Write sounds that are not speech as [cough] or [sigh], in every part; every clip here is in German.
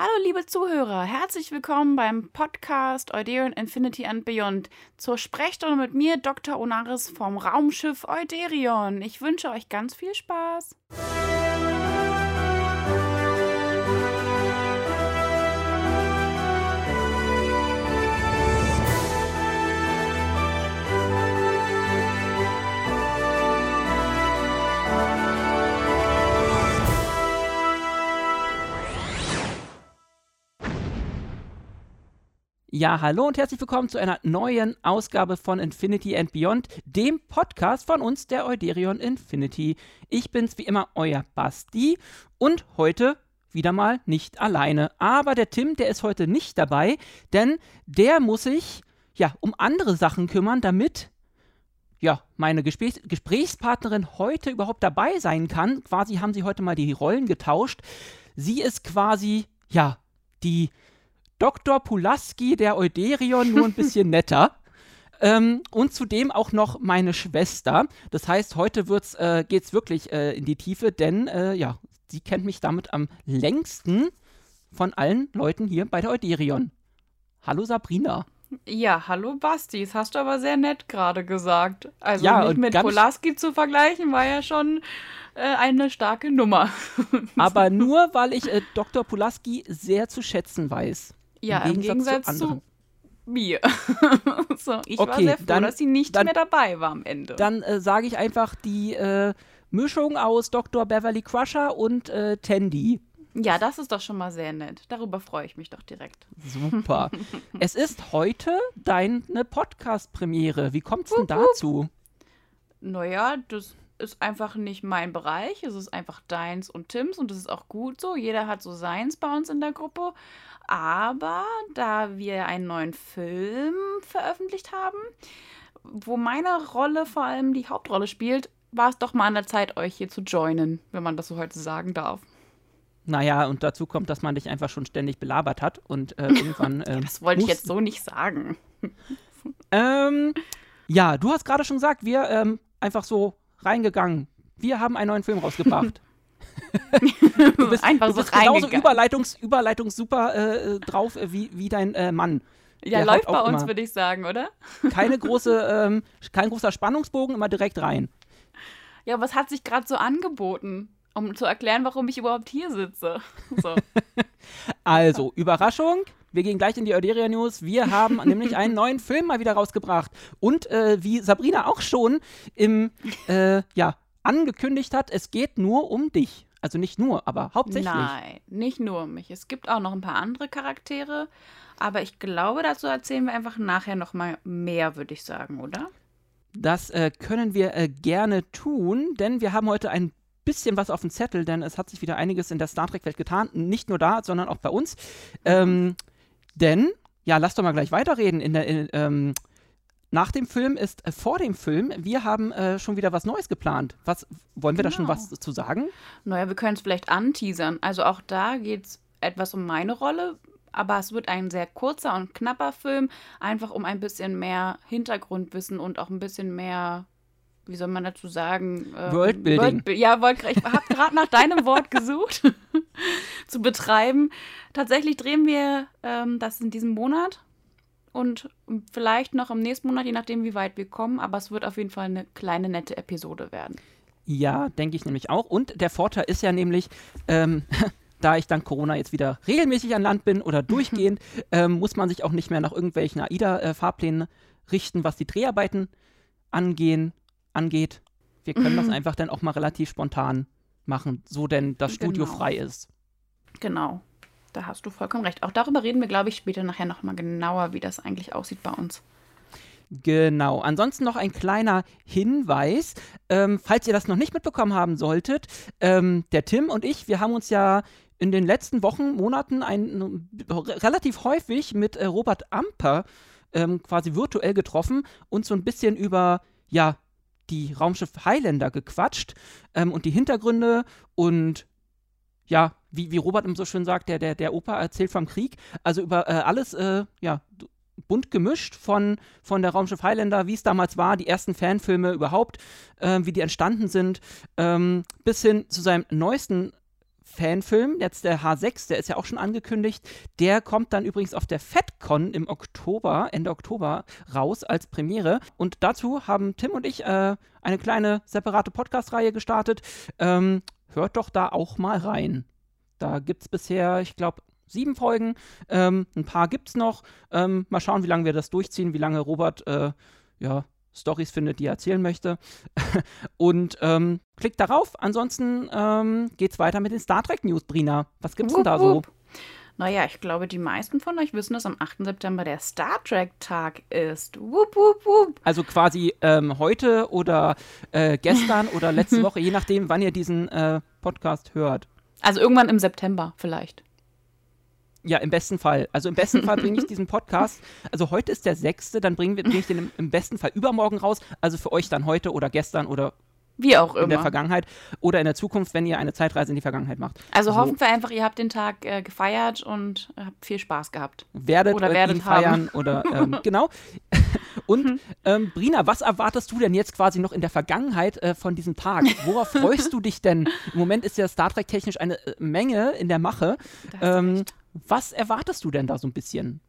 Hallo liebe Zuhörer, herzlich willkommen beim Podcast Euderion Infinity and Beyond zur Sprechstunde mit mir, Dr. Onaris vom Raumschiff Euderion. Ich wünsche euch ganz viel Spaß. Ja, hallo und herzlich willkommen zu einer neuen Ausgabe von Infinity and Beyond, dem Podcast von uns, der Euderion Infinity. Ich bin's wie immer, euer Basti und heute wieder mal nicht alleine. Aber der Tim, der ist heute nicht dabei, denn der muss sich ja um andere Sachen kümmern, damit ja, meine Gesprächs Gesprächspartnerin heute überhaupt dabei sein kann. Quasi haben sie heute mal die Rollen getauscht. Sie ist quasi, ja, die Dr. Pulaski, der Euderion, nur ein bisschen [laughs] netter. Ähm, und zudem auch noch meine Schwester. Das heißt, heute wird's, äh, geht's wirklich äh, in die Tiefe, denn äh, ja, sie kennt mich damit am längsten von allen Leuten hier bei der Euderion. Hallo Sabrina. Ja, hallo Basti, das hast du aber sehr nett gerade gesagt. Also Ja, nicht mit Polaski zu vergleichen, war ja schon äh, eine starke Nummer. Aber [laughs] nur, weil ich äh, Dr. Pulaski sehr zu schätzen weiß. Ja, im Gegensatz, zu zu, anderen. mir. [laughs] so, ich war Okay, sehr froh, dann- dass sie nicht dann- mehr dabei war am Ende. Dann äh, sage ich einfach die äh, Mischung aus Dr. Beverly Crusher und äh, Tandy. ja, das ist doch schon mal sehr nett. Darüber freue ich mich doch direkt. Super. [laughs] es ist heute deine Podcast-Premiere. Wie kommt's denn dazu? Naja, das ist einfach nicht mein Bereich. Es ist einfach deins und Tims und das ist auch gut so. Jeder hat so seins bei uns in der Gruppe. Aber da wir einen neuen Film veröffentlicht haben, wo meine Rolle vor allem die Hauptrolle spielt, war es doch mal an der Zeit, euch hier zu joinen, wenn man das so heute sagen darf. Naja, und dazu kommt, dass man dich einfach schon ständig belabert hat und äh, [laughs] irgendwann. Ähm, Das wollte ich jetzt so nicht sagen. [laughs] Ähm, ja, du hast gerade schon gesagt, wir ähm, einfach so reingegangen. Wir haben einen neuen Film rausgebracht. [laughs] Du bist, Einfach du so bist genauso reingegangen. Überleitungs, Überleitungs super äh, äh, drauf äh, wie, wie dein äh, Mann. Ja, Der läuft bei uns, würde ich sagen, oder? Keine [laughs] große, ähm, kein großer Spannungsbogen, immer direkt rein. Ja, was hat sich gerade so angeboten, um zu erklären, warum ich überhaupt hier sitze? [laughs] So. Also, Überraschung. Wir gehen gleich in die Euderia News. Wir haben [laughs] nämlich einen neuen Film mal wieder rausgebracht. Und äh, wie Sabrina auch schon im, äh, ja, angekündigt hat, es geht nur um dich. Also nicht nur, aber hauptsächlich. Nein, nicht nur um mich. Es gibt auch noch ein paar andere Charaktere, aber ich glaube, dazu erzählen wir einfach nachher noch mal mehr, würde ich sagen, oder? Das äh, können wir äh, gerne tun, denn wir haben heute ein bisschen was auf dem Zettel, denn es hat sich wieder einiges in der Star Trek-Welt getan. Nicht nur da, sondern auch bei uns. Ähm, denn, ja, lass doch mal gleich weiterreden. In der, in, ähm, nach dem Film ist äh, vor dem Film, wir haben äh, schon wieder was Neues geplant. Was wollen wir da schon Genau. was zu sagen? Naja, wir können es vielleicht anteasern. Also auch da geht es etwas um meine Rolle, aber es wird ein sehr kurzer und knapper Film, einfach um ein bisschen mehr Hintergrundwissen und auch ein bisschen mehr, wie soll man dazu sagen? ähm, Worldbuilding. Worldbu- ja, wollt, ich habe gerade nach deinem Wort [laughs] gesucht, [laughs] zu betreiben. Tatsächlich drehen wir ähm, das in diesem Monat und vielleicht noch im nächsten Monat, je nachdem, wie weit wir kommen. Aber es wird auf jeden Fall eine kleine, nette Episode werden. Ja, denke ich nämlich auch. Und der Vorteil ist ja nämlich, ähm, [laughs] da ich dank Corona jetzt wieder regelmäßig an Land bin oder [laughs] durchgehend, ähm, muss man sich auch nicht mehr nach irgendwelchen AIDA-Fahrplänen richten, was die Dreharbeiten angehen, angeht. Wir können das [laughs] einfach dann auch mal relativ spontan machen, so denn das Studio Genau. frei ist. Genau. Da hast du vollkommen recht. Auch darüber reden wir, glaube ich, später nachher nochmal genauer, wie das eigentlich aussieht bei uns. Genau. Ansonsten noch ein kleiner Hinweis. Ähm, falls ihr das noch nicht mitbekommen haben solltet, ähm, der Tim und ich, wir haben uns ja in den letzten Wochen, Monaten ein, relativ häufig mit äh, Robert Amper ähm, quasi virtuell getroffen und so ein bisschen über, ja, die Raumschiff Highlander gequatscht ähm, und die Hintergründe und ja, wie, wie Robert so schön sagt, der, der, der Opa erzählt vom Krieg. Also über äh, alles, äh, ja, bunt gemischt von, von der Raumschiff Highlander, wie es damals war, die ersten Fanfilme überhaupt, ähm, wie die entstanden sind, ähm, bis hin zu seinem neuesten Fanfilm, jetzt der H6, der ist ja auch schon angekündigt. Der kommt dann übrigens auf der FedCon im Oktober, Ende Oktober, raus als Premiere. Und dazu haben Tim und ich äh, eine kleine separate Podcast-Reihe gestartet. Ähm, hört doch da auch mal rein. Da gibt es bisher, ich glaube, sieben Folgen. Ähm, ein paar gibt es noch. Ähm, mal schauen, wie lange wir das durchziehen, wie lange Robert äh, ja, Stories findet, die er erzählen möchte. [laughs] und ähm, klickt darauf. Ansonsten ähm, es weiter mit den Star Trek News, Brina. Was gibt's wupp, denn da so? Naja, ich glaube, die meisten von euch wissen, dass am 8. September der Star Trek-Tag ist. Wupp, wupp, wupp. Also quasi ähm, heute oder äh, gestern oder letzte [laughs] Woche, je nachdem, wann ihr diesen äh, Podcast hört. Also irgendwann im September vielleicht. Ja, im besten Fall. Also im besten Fall bringe ich diesen Podcast. Also heute ist der sechste, dann bringen wir, bringe ich den im, im, besten Fall übermorgen raus. Also für euch dann heute oder gestern oder wie auch immer. In der Vergangenheit oder in der Zukunft, wenn ihr eine Zeitreise in die Vergangenheit macht. Also so. hoffen wir einfach, ihr habt den Tag äh, gefeiert und habt viel Spaß gehabt. Werdet oder werdet ihn feiern oder ähm, [laughs] genau. Und mhm. ähm, Brina, was erwartest du denn jetzt quasi noch in der Vergangenheit äh, von diesem Tag? Worauf [laughs] freust du dich denn? Im Moment ist ja Star Trek technisch eine äh, Menge in der Mache. Ähm, was erwartest du denn da so ein bisschen?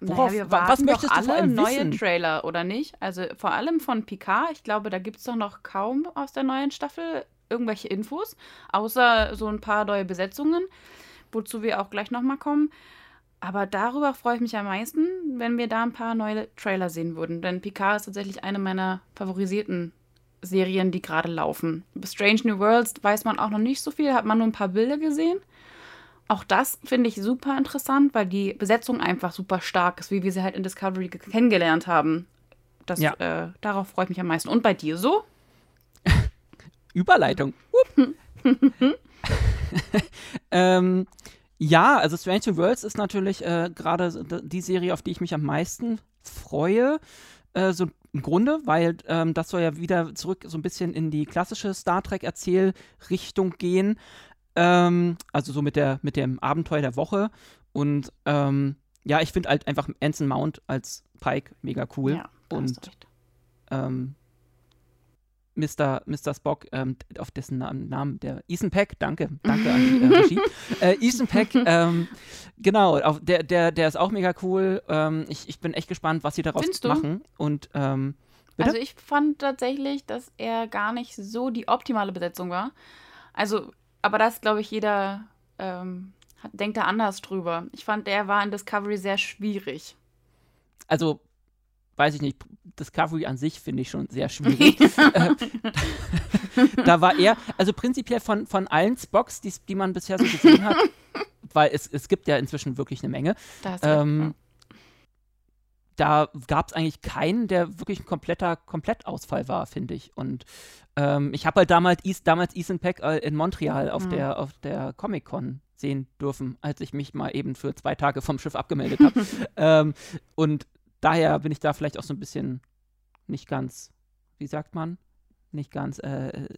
Worauf, naja, was möchtest alle du neue wissen? Trailer, oder nicht? Also vor allem von Picard. Ich glaube, da gibt es doch noch kaum aus der neuen Staffel irgendwelche Infos, außer so ein paar neue Besetzungen, wozu wir auch gleich nochmal kommen. Aber darüber freue ich mich am meisten, wenn wir da ein paar neue Trailer sehen würden. Denn Picard ist tatsächlich eine meiner favorisierten Serien, die gerade laufen. Über Strange New Worlds weiß man auch noch nicht so viel, hat man nur ein paar Bilder gesehen. Auch das finde ich super interessant, weil die Besetzung einfach super stark ist, wie wir sie halt in Discovery kennengelernt haben. Das, ja. äh, darauf freue ich mich am meisten. Und bei dir so? [laughs] Überleitung. [laughs] [laughs] ähm, ja, also Strange New Worlds ist natürlich äh, gerade die Serie, auf die ich mich am meisten freue. Äh, so im Grunde, weil ähm, das soll ja wieder zurück so ein bisschen in die klassische Star Trek-Erzählrichtung gehen. Ähm, also so mit, der, mit dem Abenteuer der Woche. Und ähm, ja, ich finde halt einfach Anson Mount als Pike mega cool. Ja, und ähm, Mr. Mr. Spock, ähm, auf dessen Namen, Namen, der Ethan Peck, danke, danke an die äh, [laughs] Regie. äh, Ethan Peck, ähm, genau, auf, der, der, der ist auch mega cool. Ähm, ich, ich bin echt gespannt, was sie daraus machen. Und ähm, also ich fand tatsächlich, dass er gar nicht so die optimale Besetzung war. Also aber das, glaube ich, jeder ähm, denkt da anders drüber. Ich fand, der war in Discovery sehr schwierig. Also, weiß ich nicht, Discovery an sich finde ich schon sehr [laughs] schwierig. Äh, [laughs] da war er, also prinzipiell von, von allen Spocks, die, die man bisher so gesehen hat, [laughs] weil es, es gibt ja inzwischen wirklich eine Menge. Ähm, da gab es eigentlich keinen, der wirklich ein kompletter Komplettausfall war, finde ich. Und ähm, ich habe halt damals, East, damals Ethan Peck äh, in Montreal auf mhm. der, auf der Comic-Con sehen dürfen, als ich mich mal eben für zwei Tage vom Schiff abgemeldet habe. ähm, und daher bin ich da vielleicht auch so ein bisschen nicht ganz, wie sagt man, nicht ganz äh,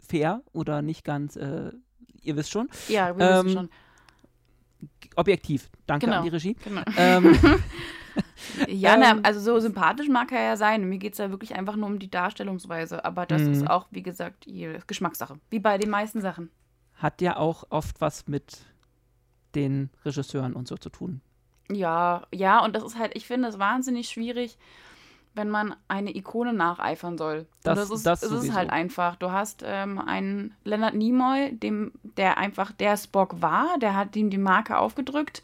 fair oder nicht ganz, äh, ihr wisst schon. Ja, wir ähm, wissen schon. Objektiv. Danke genau. an die Regie. Genau. Ähm, [laughs] Ja, na, ähm. also so sympathisch mag er ja sein. Mir geht es ja wirklich einfach nur um die Darstellungsweise. Aber das ist mhm. auch, wie gesagt, Geschmackssache. Wie bei den meisten Sachen. Hat ja auch oft was mit den Regisseuren und so zu tun. Ja, ja, und das ist halt, ich finde es wahnsinnig schwierig, wenn man eine Ikone nacheifern soll. Das, das ist, das ist halt einfach. Du hast ähm, einen Leonard Nimoy, dem, der einfach der Spock war, der hat ihm die Marke aufgedrückt.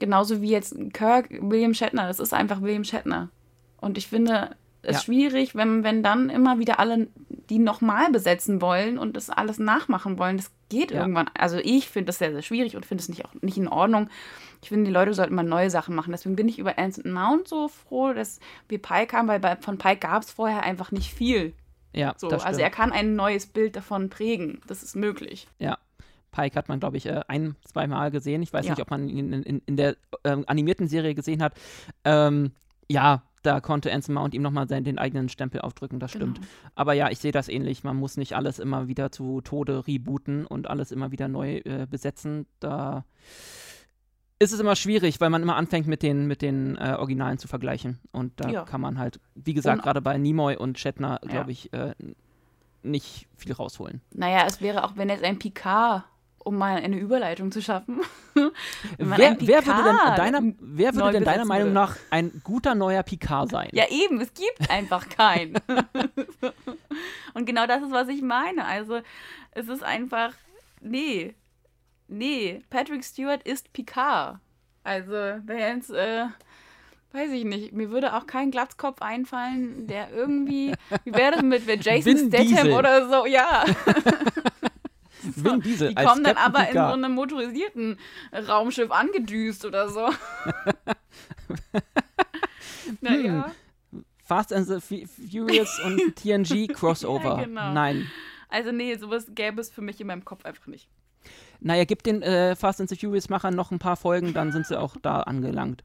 Genauso wie jetzt Kirk, William Shatner, das ist einfach William Shatner. Und ich finde es ja. schwierig, wenn, wenn dann immer wieder alle die nochmal besetzen wollen und das alles nachmachen wollen. Das geht ja. irgendwann. Also ich finde das sehr, sehr schwierig und finde es nicht, auch nicht in Ordnung. Ich finde, die Leute sollten mal neue Sachen machen. Deswegen bin ich über Anson Mount so froh, dass wir Pike haben, weil bei, von Pike gab es vorher einfach nicht viel. Ja, so, also er kann ein neues Bild davon prägen. Das ist möglich. Ja, Pike hat man, glaube ich, äh, ein, zwei Mal gesehen. Ich weiß ja. nicht, ob man ihn in, in, in der ähm, animierten Serie gesehen hat. Ähm, ja, da konnte Anson Mount ihm nochmal den eigenen Stempel aufdrücken, das genau. stimmt. Aber ja, ich sehe das ähnlich. Man muss nicht alles immer wieder zu Tode rebooten und alles immer wieder neu äh, besetzen. Da ist es immer schwierig, weil man immer anfängt, mit den, mit den äh, Originalen zu vergleichen. Und da ja. kann man halt, wie gesagt, gerade bei Nimoy und Shatner, glaube ja. ich, äh, nicht viel rausholen. Naja, es wäre auch, wenn jetzt ein Picard um mal eine Überleitung zu schaffen. [laughs] wer, wer, würde denn deiner, wer würde denn deiner Meinung nach ein guter neuer Picard sein? Ja, eben, es gibt einfach keinen. [laughs] Und genau das ist, was ich meine. Also, es ist einfach, nee, nee, Patrick Stewart ist Picard. Also, wer jetzt, äh, weiß ich nicht, mir würde auch kein Glatzkopf einfallen, der irgendwie, wie wäre das mit Jason Vin Statham Diesel. oder so, ja. [laughs] [laughs] Vin Diesel Die kommen dann aber in so einem motorisierten Raumschiff angedüst oder so. [laughs] naja. Hm. Fast and the Furious und [laughs] TNG Crossover. Ja, genau. Nein. Also nee, sowas gäbe es für mich in meinem Kopf einfach nicht. Naja, gib den äh, Fast and the Furious-Machern noch ein paar Folgen, dann sind sie auch da angelangt.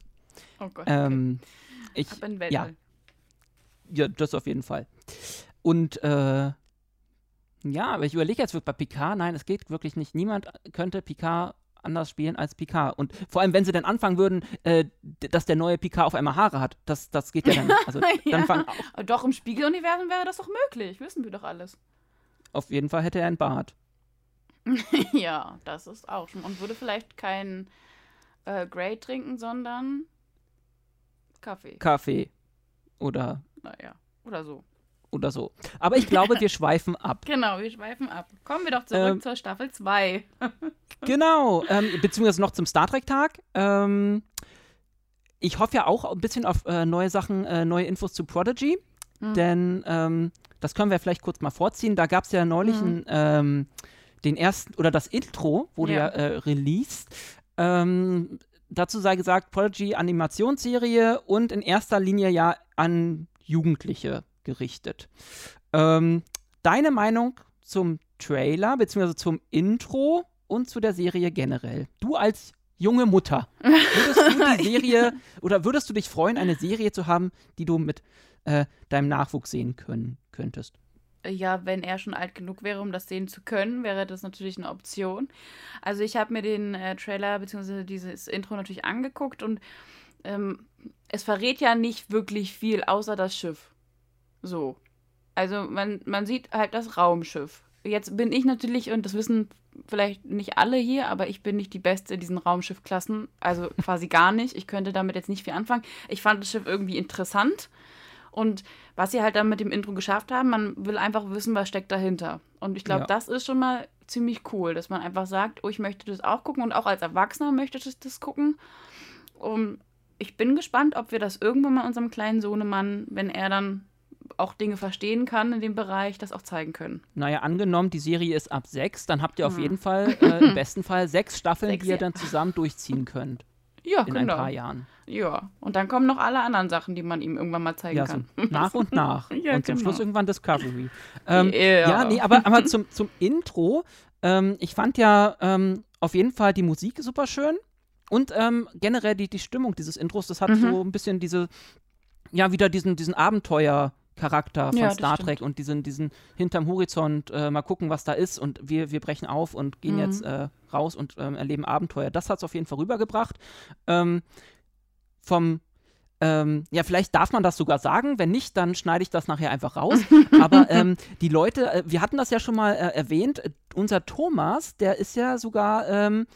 Oh Gott. Ähm, okay. ich, ja. ja, das auf jeden Fall. Und äh, ja, aber ich überlege jetzt bei Picard, nein, es geht wirklich nicht. Niemand könnte Picard anders spielen als Picard. Und vor allem, wenn sie dann anfangen würden, äh, dass der neue Picard auf einmal Haare hat, das, das geht ja dann nicht. Also, [laughs] dann ja. Doch, im Spiegeluniversum wäre das doch möglich, wissen wir doch alles. Auf jeden Fall hätte er einen Bart. [laughs] ja, das ist auch schon. Und würde vielleicht kein äh, Grey trinken, sondern Kaffee. Kaffee. Oder. Naja, oder so oder so. Aber ich glaube, wir schweifen ab. [laughs] Genau, wir schweifen ab. Kommen wir doch zurück ähm, zur Staffel 2. [laughs] genau, ähm, beziehungsweise noch zum Star Trek-Tag. Ähm, ich hoffe ja auch ein bisschen auf äh, neue Sachen, äh, neue Infos zu Prodigy. Mhm. Denn ähm, das können wir vielleicht kurz mal vorziehen. Da gab es ja neulich mhm. ein, ähm, den ersten, oder das Intro wurde ja, ja äh, released. Ähm, dazu sei gesagt, Prodigy Animationsserie und in erster Linie ja an Jugendliche gerichtet. Ähm, deine Meinung zum Trailer bzw. zum Intro und zu der Serie generell? Du als junge Mutter, würdest du die [laughs] Serie oder würdest du dich freuen, eine Serie zu haben, die du mit äh, deinem Nachwuchs sehen können, könntest? Ja, wenn er schon alt genug wäre, um das sehen zu können, wäre das natürlich eine Option. Also ich habe mir den äh, Trailer bzw. dieses Intro natürlich angeguckt und ähm, es verrät ja nicht wirklich viel außer das Schiff. So. Also man, man sieht halt das Raumschiff. Jetzt bin ich natürlich, und das wissen vielleicht nicht alle hier, aber ich bin nicht die Beste in diesen Raumschiffklassen. Also [laughs] quasi gar nicht. Ich könnte damit jetzt nicht viel anfangen. Ich fand das Schiff irgendwie interessant. Und was sie halt dann mit dem Intro geschafft haben, man will einfach wissen, was steckt dahinter. Und ich glaube, ja. das ist schon mal ziemlich cool, dass man einfach sagt, oh, ich möchte das auch gucken und auch als Erwachsener möchte ich das gucken. Und ich bin gespannt, ob wir das irgendwann mal unserem kleinen Sohnemann, wenn er dann auch Dinge verstehen kann in dem Bereich, das auch zeigen können. Naja, angenommen, die Serie ist ab sechs, dann habt ihr auf hm. jeden Fall, äh, im [laughs] besten Fall, sechs Staffeln, sechs, die ihr dann zusammen durchziehen könnt. Ja, in genau. ein paar Jahren. Ja, und dann kommen noch alle anderen Sachen, die man ihm irgendwann mal zeigen ja, kann. So nach und [laughs] nach. ja, und zum genau. Schluss irgendwann Discovery. Ähm, yeah. Ja, nee, aber, aber zum, zum Intro, ähm, ich fand ja ähm, auf jeden Fall die Musik super schön. Und ähm, generell die, die Stimmung dieses Intros, das hat mhm. so ein bisschen diese, ja, wieder diesen, diesen Abenteuer- Charakter von ja, Star Trek und diesen, diesen hinterm Horizont, äh, mal gucken, was da ist und wir, wir brechen auf und gehen mhm. jetzt äh, raus und ähm, erleben Abenteuer. Das hat es auf jeden Fall rübergebracht. Ähm, vom ähm, ja, vielleicht darf man das sogar sagen. Wenn nicht, dann schneide ich das nachher einfach raus. [laughs] Aber ähm, die Leute, äh, wir hatten das ja schon mal äh, erwähnt, unser Thomas, der ist ja sogar ähm,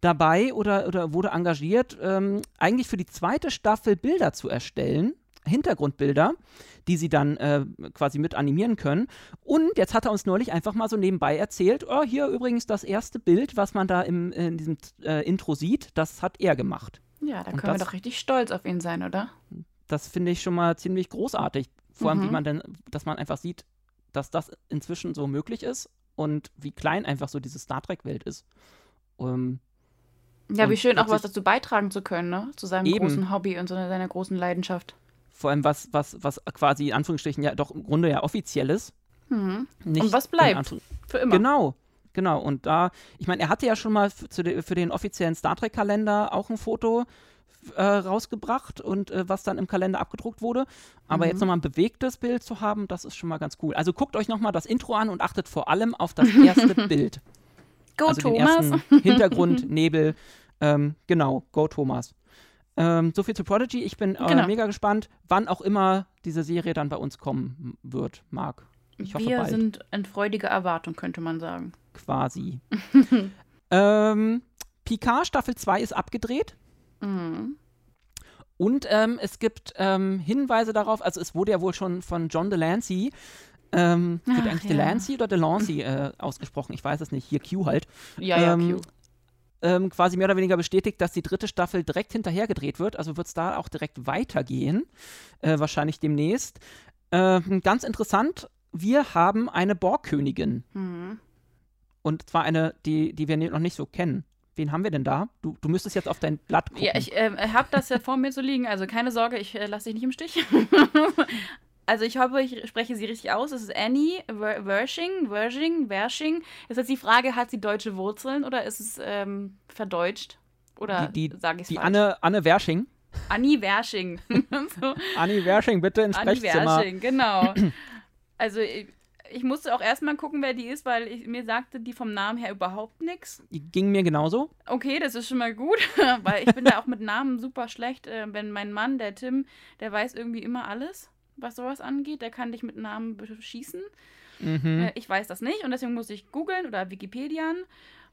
dabei oder, oder wurde engagiert, ähm, eigentlich für die zweite Staffel Bilder zu erstellen. Hintergrundbilder, die sie dann äh, quasi mit animieren können. Und jetzt hat er uns neulich einfach mal so nebenbei erzählt, oh, hier übrigens das erste Bild, was man da im, in diesem äh, Intro sieht, das hat er gemacht. Ja, da können das, wir doch richtig stolz auf ihn sein, oder? Das finde ich schon mal ziemlich großartig. Vor allem, mhm. wie man denn, dass man einfach sieht, dass das inzwischen so möglich ist und wie klein einfach so diese Star Trek-Welt ist. Um, ja, wie schön auch was dazu beitragen zu können, ne? Zu seinem eben. großen Hobby und so seiner großen Leidenschaft vor allem was, was, was quasi in Anführungsstrichen ja doch im Grunde ja offiziell ist. Mhm. und was bleibt? Für immer. Genau, genau. Und da, ich meine, er hatte ja schon mal für, de, für den offiziellen Star Trek-Kalender auch ein Foto äh, rausgebracht und äh, was dann im Kalender abgedruckt wurde. Aber mhm. jetzt nochmal ein bewegtes Bild zu haben, das ist schon mal ganz cool. Also guckt euch nochmal das Intro an und achtet vor allem auf das [laughs] erste Bild. Go also Thomas. Den ersten [laughs] Hintergrund, Nebel. Ähm, genau, Go Thomas. Ähm, so viel zu Prodigy. Ich bin äh, genau. mega gespannt, wann auch immer diese Serie dann bei uns kommen wird, Marc. Ich hoffe Wir bald. sind in freudiger Erwartung, könnte man sagen. Quasi. [laughs] Ähm, Picard Staffel 2 ist abgedreht. Mhm. Und ähm, es gibt ähm, Hinweise darauf, also es wurde ja wohl schon von John Delancey, ähm, wird Ach, eigentlich ja. Delancey oder Delancey äh, ausgesprochen, ich weiß es nicht, hier Q halt, Ja, ja, Ähm, Q. ähm, quasi mehr oder weniger bestätigt, dass die dritte Staffel direkt hinterher gedreht wird, also wird es da auch direkt weitergehen, äh, wahrscheinlich demnächst. Ähm, ganz interessant, wir haben eine Borgkönigin Mhm. und zwar eine, die, die wir noch nicht so kennen. Wen haben wir denn da? Du, du müsstest jetzt auf dein Blatt gucken. Ja, ich ähm, habe das ja vor mir zu liegen, also keine Sorge, ich äh, lasse dich nicht im Stich. Also ich hoffe, ich spreche sie richtig aus. Es ist Annie Wer- Wershing, Wershing, Wershing. Ist jetzt die Frage, hat sie deutsche Wurzeln oder ist es ähm, verdeutscht? Oder Die- die- sage ich es die falsch? Anne, Anne Wersching. Annie Wershing. [laughs] [laughs] so. Annie Wersching, bitte ins Annie Sprechzimmer. Wershing, genau. [clears throat] Also ich, ich musste auch erstmal gucken, wer die ist, weil ich, mir sagte die vom Namen her überhaupt nichts. Ging mir genauso. Okay, das ist schon mal gut, [laughs] weil ich bin da auch mit Namen super schlecht. Äh, wenn mein Mann, der Tim, der weiß irgendwie immer alles, was sowas angeht. Der kann dich mit Namen beschießen. Mhm. Äh, ich weiß das nicht und deswegen muss ich googeln oder Wikipedian.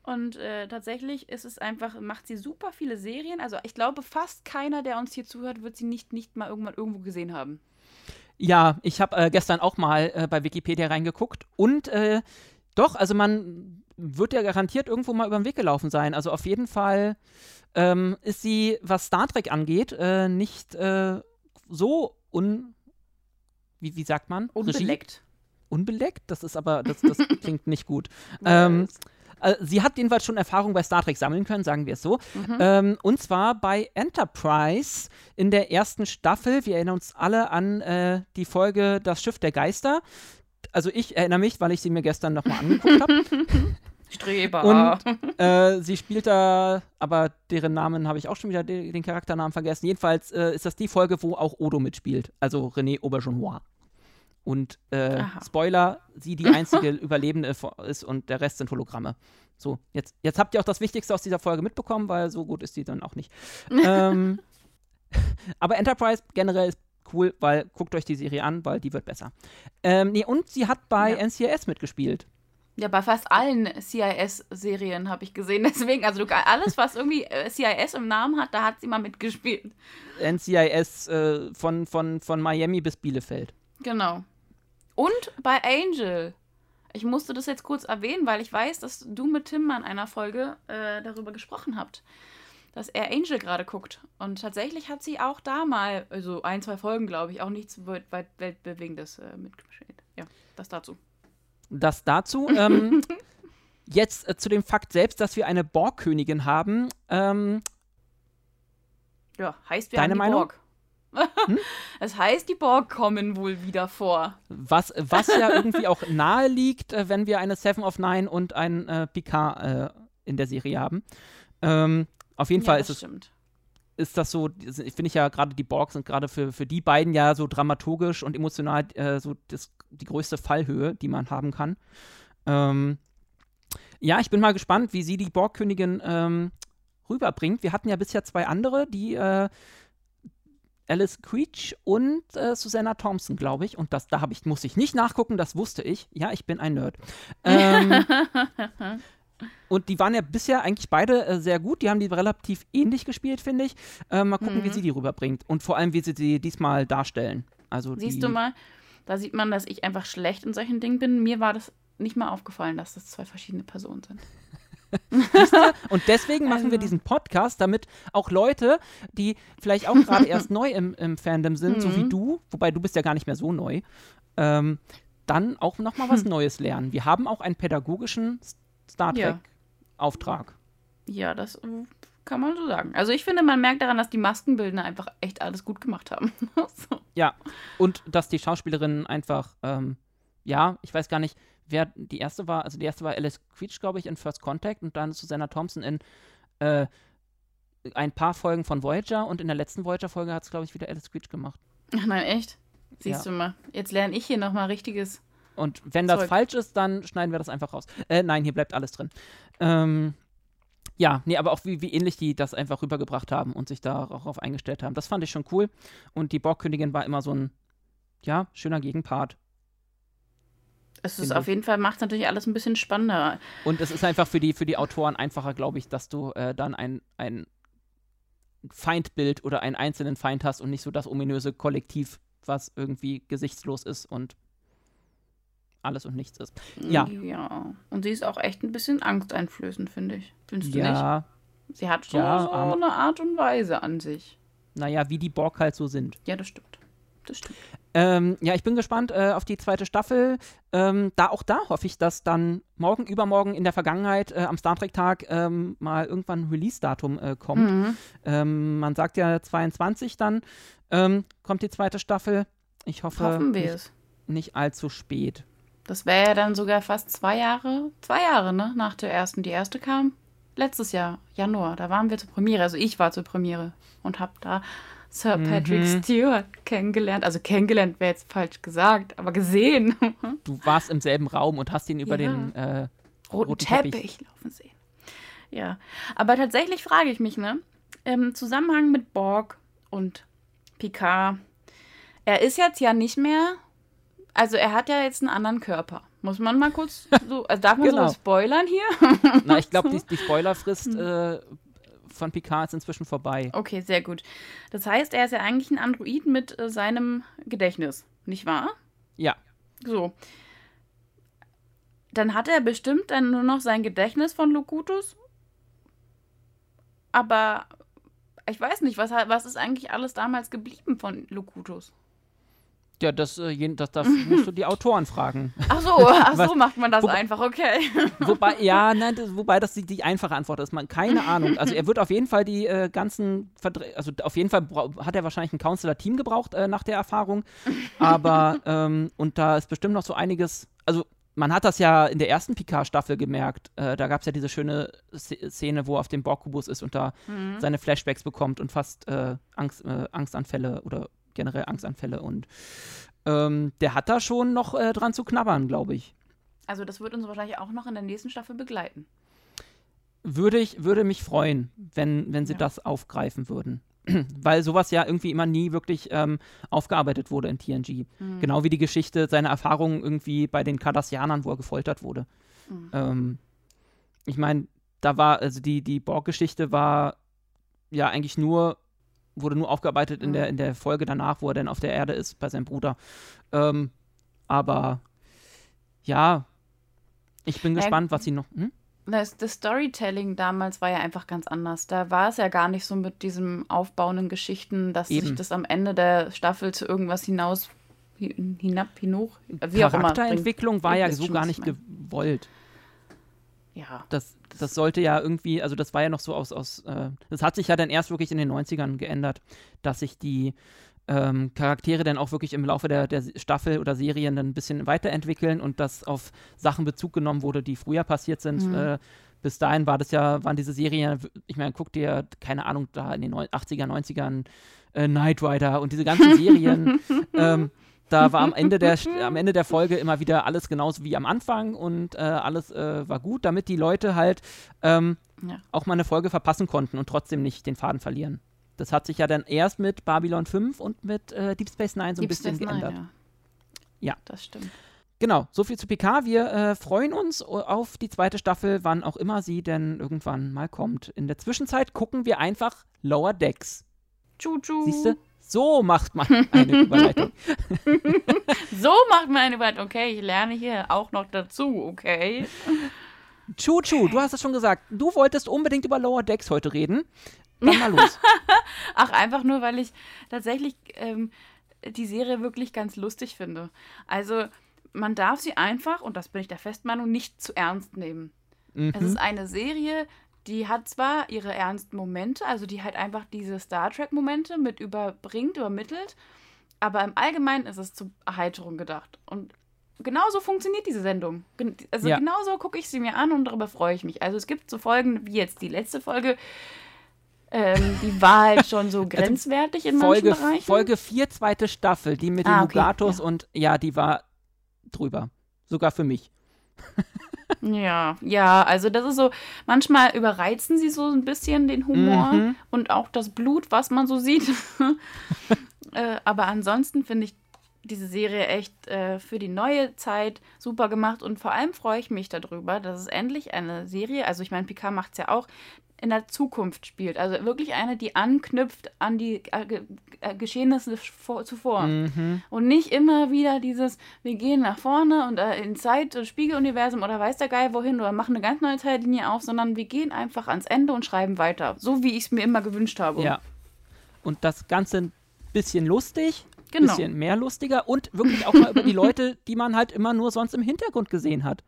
Und äh, tatsächlich ist es einfach, macht sie super viele Serien. Also ich glaube, fast keiner, der uns hier zuhört, wird sie nicht, nicht mal irgendwann irgendwo gesehen haben. Ja, ich habe äh, gestern auch mal äh, bei Wikipedia reingeguckt und äh, doch, also man wird ja garantiert irgendwo mal über den Weg gelaufen sein. Also auf jeden Fall ähm, ist sie, was Star Trek angeht, äh, nicht so un. Wie, wie sagt man? Regie? Unbeleckt. Unbeleckt? Das ist aber, das, das [laughs] klingt nicht gut. Ähm, äh, sie hat jedenfalls schon Erfahrung bei Star Trek sammeln können, sagen wir es so. Mhm. Ähm, und zwar bei Enterprise in der ersten Staffel. Wir erinnern uns alle an äh, die Folge Das Schiff der Geister. Also ich erinnere mich, weil ich sie mir gestern nochmal angeguckt habe. [laughs] Streber. Und äh, sie spielt da, aber deren Namen habe ich auch schon wieder de den Charakternamen vergessen. Jedenfalls äh, ist das die Folge, wo auch Odo mitspielt, also René Aubergenois. Und äh. Spoiler, sie die einzige [laughs] Überlebende ist und der Rest sind Hologramme. So, jetzt, jetzt habt ihr auch das Wichtigste aus dieser Folge mitbekommen, weil so gut ist die dann auch nicht. ähm, [laughs] aber Enterprise generell ist cool, weil guckt euch die Serie an, weil die wird besser. Ähm, nee, und sie hat bei Ja. NCIS mitgespielt. Ja, bei fast allen CIS-Serien habe ich gesehen. [laughs] Deswegen, also du, alles, was irgendwie äh, CIS im Namen hat, da hat sie mal mitgespielt. NCIS äh, von, von, von Miami bis Bielefeld. Genau. Und bei Angel. Ich musste das jetzt kurz erwähnen, weil ich weiß, dass du mit Tim mal in einer Folge äh, darüber gesprochen habt, dass er Angel gerade guckt. Und tatsächlich hat sie auch da mal, also ein, zwei Folgen, glaube ich, auch nichts weltbewegendes äh, mitgespielt. Ja, das dazu. Das dazu. [laughs] Ähm, jetzt äh, zu dem Fakt selbst, dass wir eine Borgkönigin haben. Ähm, Ja, heißt wir Deine haben die Meinung? Borg. [laughs] Es heißt, die Borg kommen wohl wieder vor. was, was ja [laughs] irgendwie auch nahe liegt, äh, wenn wir eine Seven of Nine und ein äh, Picard äh, in der Serie haben. Ähm, auf jeden ja, Fall ist, es, stimmt. Ist das so, ich finde ich ja gerade die Borg sind gerade für, für die beiden ja so dramaturgisch und emotional äh, so das, die größte Fallhöhe, die man haben kann. Ähm, ja, ich bin mal gespannt, wie sie die Borgkönigin ähm, rüberbringt. Wir hatten ja bisher zwei andere, die äh, Alice Creech und äh, Susanna Thompson, glaube ich. Und das, da ich, muss ich nicht nachgucken, das wusste ich. Ja, ich bin ein Nerd. [laughs] Ähm, und die waren ja bisher eigentlich beide äh, sehr gut. Die haben die relativ ähnlich gespielt, finde ich. Äh, mal gucken, wie Mhm. sie die rüberbringt. Und vor allem, wie sie sie diesmal darstellen. Also Siehst die, du mal, da sieht man, dass ich einfach schlecht in solchen Dingen bin. Mir war das nicht mal aufgefallen, dass das zwei verschiedene Personen sind. [laughs] Und deswegen machen wir Also- diesen Podcast, damit auch Leute, die vielleicht auch gerade [laughs] erst neu im, im Fandom sind, so wie Mhm. du, wobei du bist ja gar nicht mehr so neu, ähm, dann auch noch mal was. [laughs] Neues lernen. Wir haben auch einen pädagogischen Star Ja. Trek-Auftrag. Ja, das äh, kann man so sagen. Also ich finde, man merkt daran, dass die Maskenbildner einfach echt alles gut gemacht haben. [laughs] so. Ja, und dass die Schauspielerinnen einfach, ähm, ja, ich weiß gar nicht, wer die erste war. Also die erste war Alice Creech, glaube ich, in First Contact und dann Susanna Thompson in äh, ein paar Folgen von Voyager und in der letzten Voyager-Folge hat es, glaube ich, wieder Alice Creech gemacht. Ach nein, echt? Siehst Ja. du mal. Jetzt lerne ich hier nochmal richtiges. Und wenn das Zeug. falsch ist, dann schneiden wir das einfach raus. Äh, nein, hier bleibt alles drin. Ähm, ja, nee, aber auch wie, wie ähnlich die das einfach rübergebracht haben und sich darauf eingestellt haben. Das fand ich schon cool. Und die Borgkönigin war immer so ein, ja, schöner Gegenpart. Es ist auf jeden Fall, macht es natürlich alles ein bisschen spannender. Und es ist einfach für die, für die Autoren einfacher, glaube ich, dass du äh, dann ein, ein Feindbild oder einen einzelnen Feind hast und nicht so das ominöse Kollektiv, was irgendwie gesichtslos ist und alles und nichts ist. Ja. Ja. Und sie ist auch echt ein bisschen angsteinflößend, finde ich. Findest du Ja, nicht? Sie hat so, Ja, so aber- eine Art und Weise an sich. naja, wie die Borg halt so sind. Ja, das stimmt. Das stimmt. Ähm, ja, ich bin gespannt äh, auf die zweite Staffel. Ähm, da auch da hoffe ich, dass dann morgen, übermorgen in der Vergangenheit äh, am Star Trek-Tag ähm, mal irgendwann ein Release-Datum äh, kommt. Mhm. Ähm, man sagt ja 22 dann ähm, kommt die zweite Staffel. Ich hoffe Hoffen wir nicht, es. nicht allzu spät. Das wäre ja dann sogar fast zwei Jahre, zwei Jahre, ne, nach der ersten. Die erste kam letztes Jahr, Januar. Da waren wir zur Premiere. Also ich war zur Premiere und habe da Sir Patrick Mhm. Stewart kennengelernt. Also kennengelernt wäre jetzt falsch gesagt, aber gesehen. [laughs] Du warst im selben Raum und hast ihn über Ja. den äh, roten, Roten Teppich. Teppich. laufen sehen. Ja, aber tatsächlich frage ich mich, ne, im Zusammenhang mit Borg und Picard, er ist jetzt ja nicht mehr, also er hat ja jetzt einen anderen Körper. Muss man mal kurz so, also darf man Genau. so spoilern hier? Na, ich glaube, die, [laughs] die Spoilerfrist äh, von Picard ist inzwischen vorbei. Okay, sehr gut. Das heißt, er ist ja eigentlich ein Android mit äh, seinem Gedächtnis, nicht wahr? Ja. So. Dann hat er bestimmt dann nur noch sein Gedächtnis von Locutus. Aber ich weiß nicht, was, was ist eigentlich alles damals geblieben von Locutus? Ja, das, äh, das, das [laughs] musst du die Autoren fragen. Ach so, [laughs] ach so macht man das wo- einfach, okay. [laughs] Wobei, ja, nein, das, wobei das die, die einfache Antwort ist. Man, keine Ahnung. Also er wird auf jeden Fall die äh, ganzen, Verdre also auf jeden Fall hat er wahrscheinlich ein Counselor-Team gebraucht äh, nach der Erfahrung. Aber, ähm, und da ist bestimmt noch so einiges, also man hat das ja in der ersten Picard-Staffel gemerkt. Äh, da gab es ja diese schöne Sz- Szene, wo er auf dem Borgkubus ist und da Mhm. seine Flashbacks bekommt und fast äh, Angst, äh, Angstanfälle oder generell Angstanfälle. Und ähm, der hat da schon noch äh, dran zu knabbern, glaube ich. Also das wird uns wahrscheinlich auch noch in der nächsten Staffel begleiten. Würde ich, würde mich freuen, wenn, wenn sie Ja. das aufgreifen würden. [clears throat] Weil sowas ja irgendwie immer nie wirklich ähm, aufgearbeitet wurde in TNG. Mhm. Genau wie die Geschichte seiner Erfahrungen irgendwie bei den Cardassianern, wo er gefoltert wurde. Mhm. Ähm, ich meine, da war, also die, die Borg-Geschichte war ja eigentlich nur, wurde nur aufgearbeitet in, Mhm. der, in der Folge danach, wo er dann auf der Erde ist, bei seinem Bruder. Ähm, aber ja, ich bin gespannt, was sie noch. Hm? Das, das Storytelling damals war ja einfach ganz anders. Da war es ja gar nicht so mit diesem aufbauenden Geschichten, dass sich Eben. das am Ende der Staffel zu irgendwas hinaus, hi- hinab, hinoch, wie auch immer. Charakterentwicklung war ja so gar nicht gewollt. Ja. Das, das sollte ja irgendwie, also das war ja noch so aus, aus äh, das hat sich ja dann erst wirklich in den 90ern geändert, dass sich die ähm, Charaktere dann auch wirklich im Laufe der, der Staffel oder Serien dann ein bisschen weiterentwickeln und dass auf Sachen Bezug genommen wurde, die früher passiert sind. Mhm. Äh, bis dahin war das ja, waren diese Serien, ich meine, guck dir, keine Ahnung, da in den neun- 80er, 90ern äh, Knight Rider und diese ganzen Serien. [laughs] ähm, da war am Ende, der, [laughs] am Ende der Folge immer wieder alles genauso wie am Anfang und äh, alles äh, war gut, damit die Leute halt ähm, Ja. auch mal eine Folge verpassen konnten und trotzdem nicht den Faden verlieren. Das hat sich ja dann erst mit Babylon 5 und mit äh, Deep Space Nine so ein Deep bisschen Space Nine, geändert. ja. Ja. Das stimmt. Genau, soviel zu PK. Wir äh, freuen uns auf die zweite Staffel, wann auch immer sie denn irgendwann mal kommt. In der Zwischenzeit gucken wir einfach Lower Decks. Tschu-tschu. Siehst du? So macht man eine [laughs] Überleitung. [laughs] So macht man eine Überleitung. Okay, ich lerne hier auch noch dazu, okay? Chuchu, du hast es schon gesagt. Du wolltest unbedingt über Lower Decks heute reden. Dann mal los. [laughs] Ach, einfach nur, weil ich tatsächlich ähm, die Serie wirklich ganz lustig finde. Also, man darf sie einfach, und das bin ich der Festmeinung, nicht zu ernst nehmen. Es Mhm. ist eine Serie, die hat zwar ihre ernsten Momente, also die halt einfach diese Star Trek-Momente mit überbringt, übermittelt, aber im Allgemeinen ist es zur Erheiterung gedacht. Und genauso funktioniert diese Sendung. Also Ja. genauso gucke ich sie mir an und darüber freue ich mich. Also es gibt so Folgen wie jetzt die letzte Folge, ähm, die [laughs] war halt schon so grenzwertig in Folge, manchen Bereichen. Folge 4, zweite Staffel, die mit den Ah, okay, Mugatos ja. und ja, die war drüber. Sogar für mich. [laughs] Ja, [laughs] ja, also das ist so, manchmal überreizen sie so ein bisschen den Humor Mhm. und auch das Blut, was man so sieht. [laughs] äh, aber ansonsten finde ich diese Serie echt äh, für die neue Zeit super gemacht und vor allem freue ich mich darüber, dass es endlich eine Serie, also ich meine, Picard macht es ja auch, in der Zukunft spielt. Also wirklich eine, die anknüpft an die äh, äh, Geschehnisse zuvor. Mhm. Und nicht immer wieder dieses, wir gehen nach vorne und äh, in Zeit- und Spiegeluniversum oder weiß der Geil wohin oder machen eine ganz neue Zeitlinie auf, sondern wir gehen einfach ans Ende und schreiben weiter. So wie ich es mir immer gewünscht habe. Ja. Und das Ganze ein bisschen lustig, genau. bisschen mehr lustiger und wirklich auch mal über die Leute, die man halt immer nur sonst im Hintergrund gesehen hat.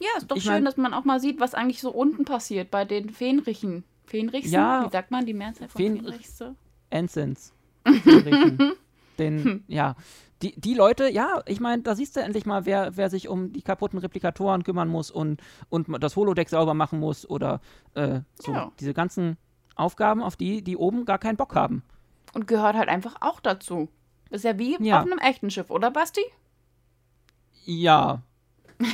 Ja, ist doch ich schön, mein, dass man auch mal sieht, was eigentlich so unten passiert bei den Fähnrichen. Fähnrichsen? Ja, Wie sagt man die Mehrzahl von Fähn Fähnrichse? Ensigns. [laughs] den, hm. ja. Die, die Leute, ja, ich meine, da siehst du endlich mal, wer, wer sich um die kaputten Replikatoren kümmern muss und, und das Holodeck sauber machen muss oder äh, so ja. diese ganzen Aufgaben, auf die die oben gar keinen Bock haben. Und gehört halt einfach auch dazu. Ist ja wie ja. auf einem echten Schiff, oder Basti? Ja,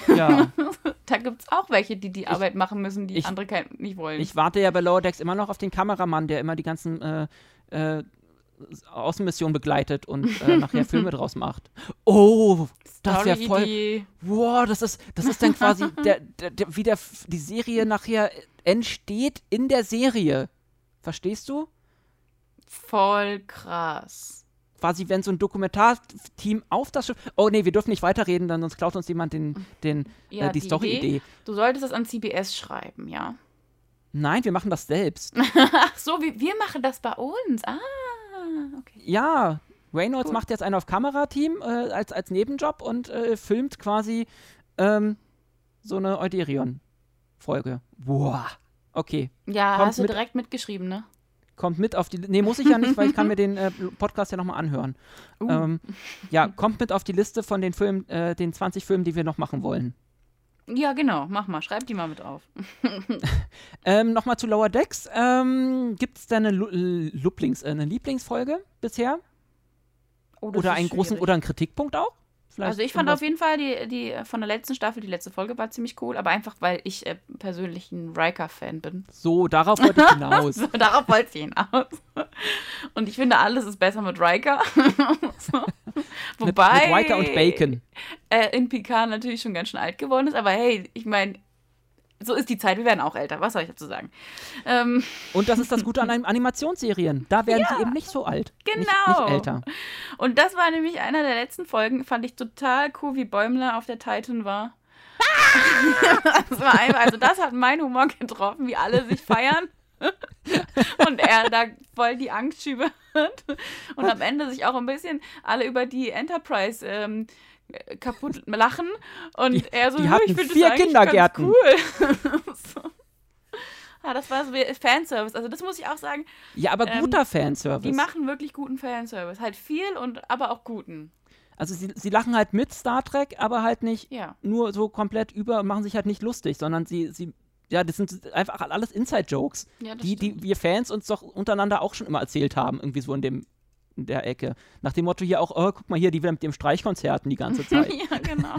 ja. [laughs] da gibt es auch welche, die die ich, Arbeit machen müssen, die ich, andere nicht wollen. Ich warte ja bei Lower Decks immer noch auf den Kameramann, der immer die ganzen äh, äh, Außenmissionen begleitet und äh, [laughs] nachher Filme draus macht. Oh, das wäre voll. Wow, das ist, das ist dann quasi [laughs] der, der, der, wie der, die Serie nachher entsteht in der Serie. Verstehst du? Voll krass quasi, wenn so ein Dokumentarteam auf das Schiff. Oh nee, wir dürfen nicht weiterreden, dann sonst klaut uns jemand den, den, ja, äh, die, die Story-Idee. Du solltest es an CBS schreiben, ja. Nein, wir machen das selbst. [laughs] Ach so, wir, wir machen das bei uns. Ah, okay. Ja, Reynolds cool. macht jetzt einen auf Kamerateam äh, als, als Nebenjob und äh, filmt quasi ähm, so eine Euderion-Folge. Boah. Okay. Ja, Kommt hast du mit direkt mitgeschrieben, ne? Kommt mit auf die. Nee, muss ich ja nicht, weil ich kann mir den äh, Podcast ja nochmal anhören. Uh. Ähm, ja, kommt mit auf die Liste von den Filmen, äh, den 20 Filmen, die wir noch machen wollen. Ja, genau, mach mal, schreib die mal mit auf. [laughs] ähm, Nochmal zu Lower Decks. Ähm, Gibt es da eine, Lu Lublings, äh, eine Lieblingsfolge bisher? Oh, oder einen schwierig. großen oder einen Kritikpunkt auch? Vielleicht also ich fand auf jeden Fall die, die von der letzten Staffel, die letzte Folge war ziemlich cool, aber einfach, weil ich äh, persönlich ein Riker-Fan bin. So, darauf wollte ich hinaus. [laughs] so, darauf wollte ich hinaus. Und ich finde, alles ist besser mit Riker. [laughs] so. Wobei mit, mit Riker und Bacon. Äh, in Picard natürlich schon ganz schön alt geworden ist, aber hey, ich meine, so ist die Zeit, wir werden auch älter, was soll ich dazu sagen? Ähm. Und das ist das Gute an Animationsserien. Da werden ja, sie eben nicht so alt. Genau. Nicht, nicht, älter. Und das war nämlich einer der letzten Folgen, fand ich total cool, wie Bäumler auf der Titan war. [laughs] das war einfach, also das hat mein Humor getroffen, wie alle sich feiern. [laughs] und er da voll die Angstschübe hat. Und am Ende sich auch ein bisschen alle über die Enterprise ähm, kaputt lachen und die, er so, die hatten ich finde das Kindergärten. cool. [laughs] so. Ah, das war so wie Fanservice. Also das muss ich auch sagen. Ja, aber ähm, guter Fanservice. Die machen wirklich guten Fanservice. Halt viel und aber auch guten. Also sie, sie lachen halt mit Star Trek, aber halt nicht ja. nur so komplett über, machen sich halt nicht lustig, sondern sie, sie ja, das sind einfach alles Inside-Jokes, ja, die, die wir Fans uns doch untereinander auch schon immer erzählt haben, irgendwie so in dem der Ecke. Nach dem Motto hier auch, oh, guck mal hier, die wir mit dem Streichkonzerten die ganze [laughs] Zeit. ja, genau.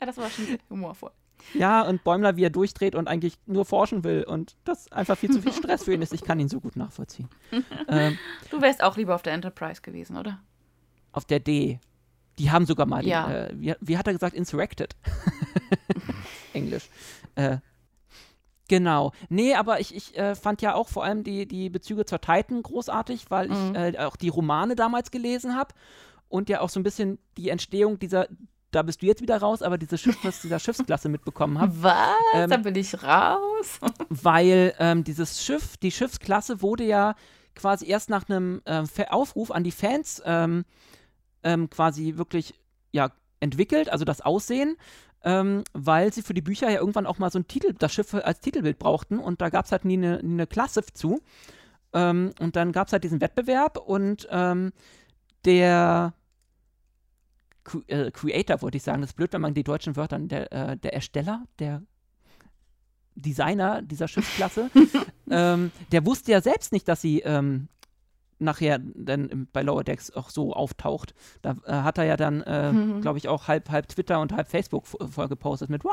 ja, das war schon humorvoll. Ja, und Bäumler, wie er durchdreht und eigentlich nur forschen will und das einfach viel zu viel Stress für ihn ist. Ich kann ihn so gut nachvollziehen. [laughs] ähm, du wärst auch lieber auf der Enterprise gewesen, oder? Auf der D. Die haben sogar mal, ja. den, äh, wie, wie, hat er gesagt, Insurrected. [laughs] Englisch. Äh, Genau. Nee, aber ich, ich äh, fand ja auch vor allem die, die Bezüge zur Titan großartig, weil mhm. ich äh, auch die Romane damals gelesen habe und ja auch so ein bisschen die Entstehung dieser, da bist du jetzt wieder raus, aber diese Schiff, dieser [laughs] Schiffsklasse mitbekommen habe. Was? Ähm, da bin ich raus. [laughs] weil ähm, dieses Schiff, die Schiffsklasse wurde ja quasi erst nach einem äh, Aufruf an die Fans ähm, ähm, quasi wirklich ja entwickelt, also das Aussehen ähm, weil sie für die Bücher ja irgendwann auch mal so ein Titel, das Schiff als Titelbild brauchten und da gab es halt nie eine, nie eine Klasse zu. Ähm, und dann gab es halt diesen Wettbewerb und ähm, der äh, Creator, wollte ich sagen, das ist blöd, wenn man die deutschen Wörter, der, äh, der Ersteller, der Designer dieser Schiffsklasse, [laughs] ähm, der wusste ja selbst nicht, dass sie ähm, nachher dann bei Lower Decks auch so auftaucht. Da äh, hat er ja dann, äh, mhm. glaube ich, auch halb, halb Twitter und halb Facebook voll gepostet mit, wow,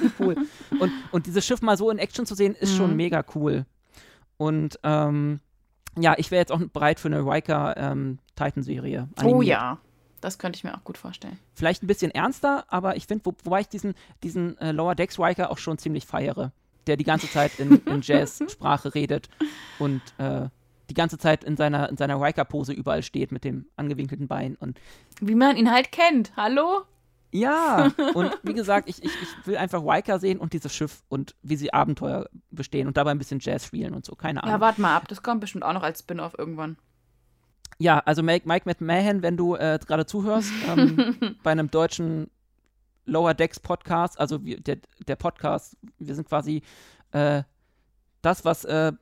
wie cool. [laughs] und, und dieses Schiff mal so in Action zu sehen, ist mhm. schon mega cool. Und ähm, ja, ich wäre jetzt auch bereit für eine Riker ähm, Titan-Serie. Oh ja, das könnte ich mir auch gut vorstellen. Vielleicht ein bisschen ernster, aber ich finde, wo, wobei ich diesen, diesen äh, Lower Decks Riker auch schon ziemlich feiere, der die ganze Zeit in, in [laughs] Jazz-Sprache redet und äh, die ganze Zeit in seiner, in seiner Riker-Pose überall steht mit dem angewinkelten Bein. Und Wie man ihn halt kennt. Hallo? ja, [laughs] und wie gesagt, ich, ich, ich will einfach Riker sehen und dieses Schiff und wie sie Abenteuer bestehen und dabei ein bisschen Jazz spielen und so, keine Ahnung. Ja, warte mal ab. Das kommt bestimmt auch noch als Spin-off irgendwann. Ja, also Mike, Mike McMahon, wenn du äh, gerade zuhörst, ähm, [laughs] bei einem deutschen Lower Decks Podcast, also wir, der, der Podcast, wir sind quasi äh, das, was, äh,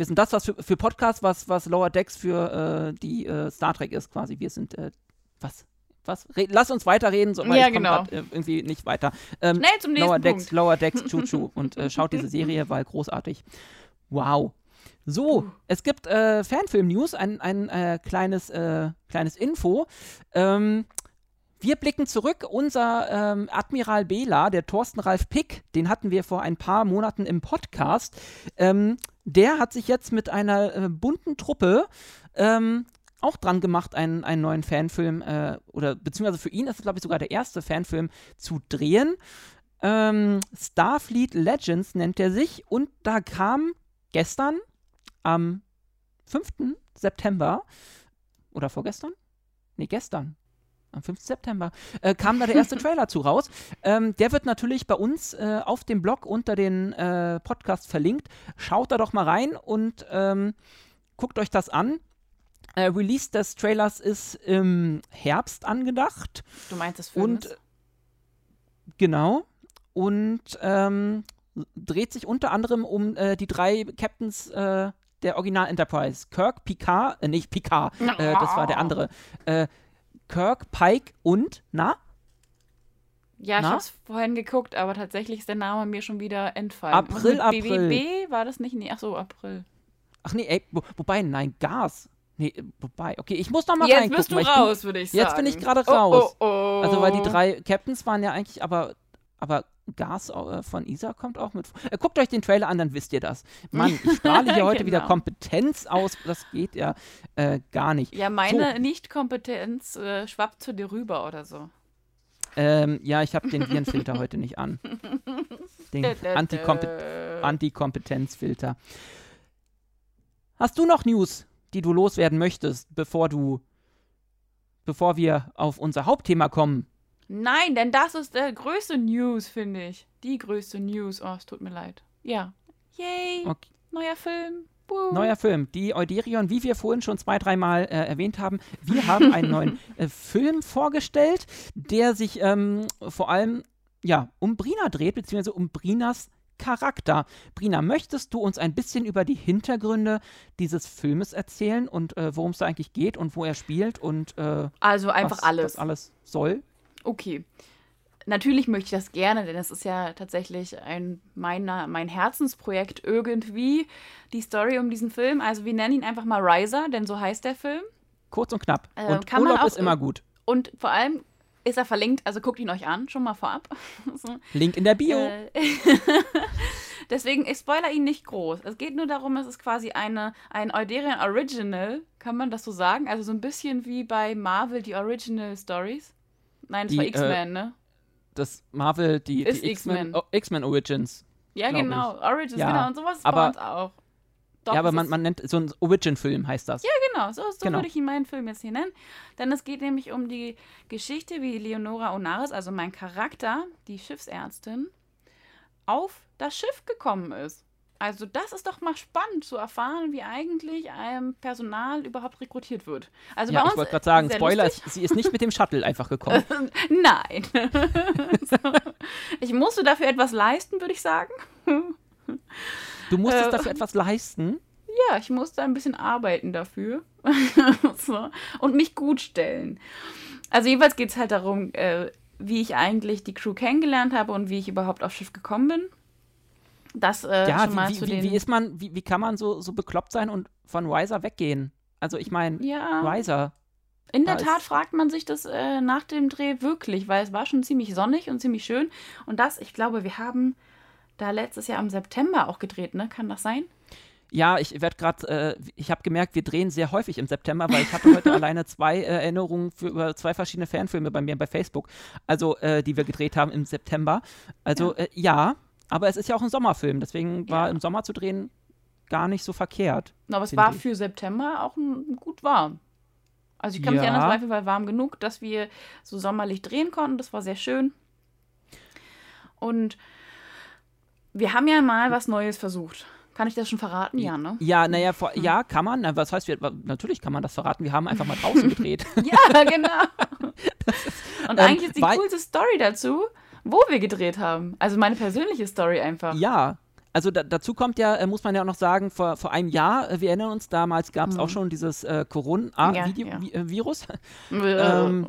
wir sind das, was für, für Podcasts, was, was Lower Decks für äh, die äh, Star Trek ist, quasi. Wir sind, äh, was? Was? Re lass uns weiterreden, so, weil Ja, ich genau. grad, äh, irgendwie nicht weiter. Ähm, Schnell zum nächsten Lower Decks, Punkt. Lower Decks, Chuchu [laughs] und äh, schaut diese Serie, weil großartig. Wow. So, es gibt äh, Fanfilm-News, ein, ein kleines, kleines Info. Ähm, wir blicken zurück. Unser ähm, Admiral Bela, der Thorsten Ralf Pick, den hatten wir vor ein paar Monaten im Podcast. Ähm, der hat sich jetzt mit einer äh, bunten Truppe ähm, auch dran gemacht, einen, einen neuen Fanfilm, äh, oder beziehungsweise für ihn ist es, glaube ich, sogar der erste Fanfilm zu drehen. Ähm, Starfleet Legends nennt er sich und da kam gestern am 5. September oder vorgestern? Nee, gestern. Am 5. September äh, kam da der erste [laughs] Trailer zu raus. Ähm, der wird natürlich bei uns äh, auf dem Blog unter den äh, Podcast verlinkt. Schaut da doch mal rein und ähm, guckt euch das an. Äh, Release des Trailers ist im Herbst angedacht. Du meinst das Und Films? genau. Und ähm, dreht sich unter anderem um äh, die drei Captains äh, der Original Enterprise. Kirk, Picard, äh, nicht Picard, äh, das war der andere. Kirk, Pike und, na? Ja, ich Na? hab's vorhin geguckt, aber tatsächlich ist der Name mir schon wieder entfallen. April, April. BBB war das nicht? Nee, ach so, April. Ach nee, ey, wo, wobei, nein, Gas. Nee, wobei, okay, ich muss noch mal Jetzt reingucken. bist du ich raus, würde ich sagen. Jetzt bin ich gerade Oh, raus. Oh, oh, Also, weil die drei Captains waren ja eigentlich, aber, aber Gas äh, von Isa kommt auch mit. Äh, guckt euch den Trailer an, dann wisst ihr das. Mann, ich strahle hier [laughs] heute wieder Genau. Kompetenz aus. Das geht ja äh, gar nicht. Ja, meine Nichtkompetenz äh, schwappt zu dir rüber oder so. Ähm, ja, ich habe den Virenfilter heute nicht an. [laughs] Den Antikompe Antikompetenzfilter. Hast du noch News, die du loswerden möchtest, bevor du, bevor wir auf unser Hauptthema kommen? Nein, denn das ist der größte News, finde ich. Die größte News. Oh, es tut mir leid. Ja. Yay. Okay. Neuer Film. Woo. Neuer Film, die Euderion, wie wir vorhin schon zwei, dreimal äh, erwähnt haben. Wir haben einen [laughs] neuen äh, Film vorgestellt, der sich ähm, vor allem ja, um Brina dreht, beziehungsweise um Brinas Charakter. Brina, möchtest du uns ein bisschen über die Hintergründe dieses Filmes erzählen und äh, worum es da eigentlich geht und wo er spielt und äh, Also einfach was alles. das alles soll? Okay. Natürlich möchte ich das gerne, denn es ist ja tatsächlich ein meiner, mein Herzensprojekt irgendwie, die Story um diesen Film. Also wir nennen ihn einfach mal Riser, denn so heißt der Film. Kurz und knapp. Äh, und Urlaub auch ist immer gut. Und vor allem ist er verlinkt, also guckt ihn euch an, schon mal vorab. [laughs] so. Link in der Bio. Äh, [laughs] Deswegen, ich spoiler ihn nicht groß. Es geht nur darum, es ist quasi eine, ein Euderian Original, kann man das so sagen? Also so ein bisschen wie bei Marvel die Original Stories. Nein, das Die, war äh, X-Men, ne? Das Marvel, die, Ist die X-Men X-Men. oh, X-Men Origins. Ja, genau. Origins, Ja, genau. Und sowas ist aber- bei uns auch. Doch, ja, aber man, man nennt so ein Origin-Film heißt das. Ja, genau. So, so Genau. würde ich ihn meinen Film jetzt hier nennen. Denn es geht nämlich um die Geschichte, wie Leonora Onaris, also mein Charakter, die Schiffsärztin, auf das Schiff gekommen ist. Also das ist doch mal spannend zu erfahren, wie eigentlich ähm, Personal überhaupt rekrutiert wird. Also ja, bei ich uns wollte gerade sagen, Spoiler, lustig. ist, sie ist nicht mit dem Shuttle einfach gekommen. [laughs] Nein. [laughs] so. Ich musste dafür etwas leisten, würde ich sagen. Du musstest Äh, dafür etwas leisten. Ja, ich musste ein bisschen arbeiten dafür. [laughs] so. Und mich gut stellen. Also jeweils geht es halt darum, äh, wie ich eigentlich die Crew kennengelernt habe und wie ich überhaupt aufs Schiff gekommen bin. Das äh, ja, schon mal wie, zu wie, den... wie, ist man, wie, wie kann man so, so bekloppt sein und von Riser weggehen? Also ich meine, ja, Riser. in der Tat fragt man sich das äh, nach dem Dreh wirklich, weil es war schon ziemlich sonnig und ziemlich schön. Und das, ich glaube, wir haben da letztes Jahr im September auch gedreht, ne? Kann das sein? Ja, ich werde gerade, äh, ich habe gemerkt, wir drehen sehr häufig im September, weil ich hatte heute [laughs] alleine zwei äh, Erinnerungen für über zwei verschiedene Fanfilme bei mir bei Facebook, also äh, die wir gedreht haben im September. Also ja. Äh, ja, aber es ist ja auch ein Sommerfilm, deswegen war ja. im Sommer zu drehen gar nicht so verkehrt. Aber es war ich. für September auch ein, gut warm. Also ich kann ja. mich erinnern, es war war warm genug, dass wir so sommerlich drehen konnten. Das war sehr schön. Und wir haben ja mal was Neues versucht. Kann ich das schon verraten? Ja, ne? Ja, naja, hm. ja, kann man. Na, was heißt, wir, natürlich kann man das verraten. Wir haben einfach mal draußen [laughs] gedreht. ja, genau. [laughs] Und ähm, eigentlich ist die coolste Story dazu, wo wir gedreht haben. Also meine persönliche Story einfach. Ja, also da, dazu kommt ja, äh, muss man ja auch noch sagen, vor, vor einem Jahr, äh, wir erinnern uns, damals gab es mhm. auch schon dieses äh, Corona-Virus. Ja, ja. ähm,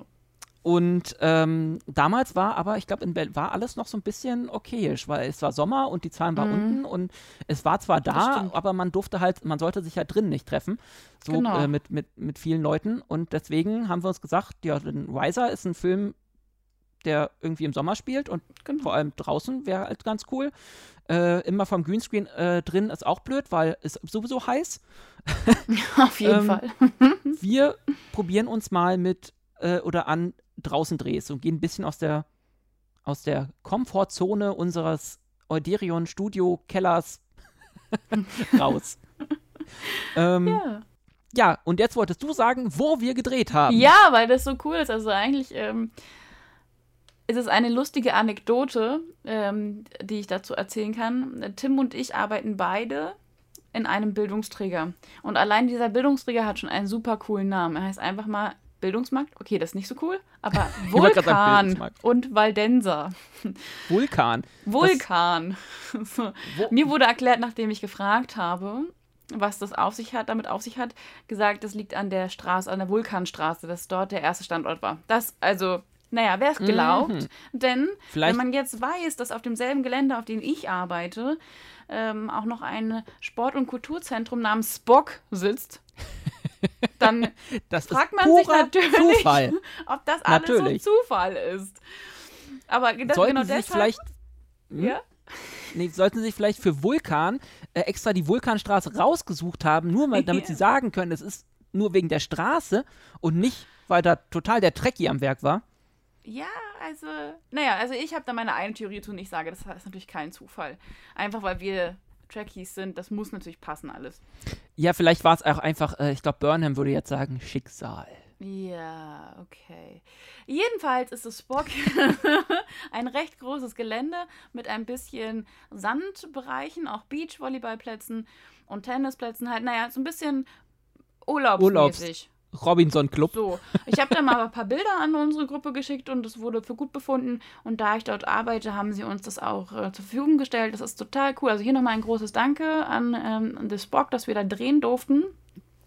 und ähm, damals war aber, ich glaube, war alles noch so ein bisschen okayisch, weil es war Sommer und die Zahlen waren mhm. unten und es war zwar da, aber man durfte halt, man sollte sich halt drin nicht treffen, so genau. äh, mit, mit, mit vielen Leuten. Und deswegen haben wir uns gesagt, ja, Riser ist ein Film, der irgendwie im Sommer spielt und genau. vor allem draußen wäre halt ganz cool. Äh, immer vom Greenscreen äh, drin ist auch blöd, weil es sowieso heiß. [laughs] Auf jeden ähm, Fall. [laughs] wir probieren uns mal mit äh, oder an draußen drehst und gehen ein bisschen aus der, aus der Komfortzone unseres Euderion Studio Kellers [laughs] raus. ähm, ja. Ja, und jetzt wolltest du sagen, wo wir gedreht haben. Ja, weil das so cool ist. Also eigentlich ähm, ist es eine lustige Anekdote, ähm, die ich dazu erzählen kann. Tim und ich arbeiten beide in einem Bildungsträger. Und allein dieser Bildungsträger hat schon einen super coolen Namen. Er heißt einfach mal Bildungsmarkt, okay, das ist nicht so cool, aber [laughs] Vulkan und Valdenser. Vulkan. Vulkan. [laughs] so. Mir wurde erklärt, nachdem ich gefragt habe, was das auf sich hat, damit auf sich hat, gesagt, das liegt an der Straße, an der Vulkanstraße, dass dort der erste Standort war. Das, also, naja, wer es mhm. glaubt, mhm. denn Vielleicht. wenn man jetzt weiß, dass auf demselben Gelände, auf dem ich arbeite, ähm, auch noch ein Sport- und Kulturzentrum namens Spock sitzt, [laughs] dann fragt man sich natürlich, Zufall. [laughs] ob das alles natürlich. so Zufall ist. Aber das, sollten genau Sie deshalb, sich vielleicht. Hm? Ja? Nee, sollten Sie sich vielleicht für Vulkan äh, extra die Vulkanstraße rausgesucht haben, nur mal, damit [laughs] Sie sagen können, es ist nur wegen der Straße und nicht, weil da total der Trekkie am Werk war? Ja, also, naja, also ich habe da meine eine Theorie zu und ich sage, das ist natürlich kein Zufall. Einfach weil wir Trackies sind, das muss natürlich passen alles. Ja, vielleicht war es auch einfach, äh, ich glaube, Burnham würde jetzt sagen, Schicksal. Ja, okay. Jedenfalls ist es Spock [laughs] ein recht großes Gelände mit ein bisschen Sandbereichen, auch Beachvolleyballplätzen und Tennisplätzen halt. Naja, so ein bisschen urlaubsmäßig. Urlaubs Robinson Club. So, ich habe da mal ein paar Bilder an unsere Gruppe geschickt und es wurde für gut befunden. Und da ich dort arbeite, haben sie uns das auch äh, zur Verfügung gestellt. Das ist total cool. Also hier nochmal ein großes Danke an ähm, The Spock, dass wir da drehen durften.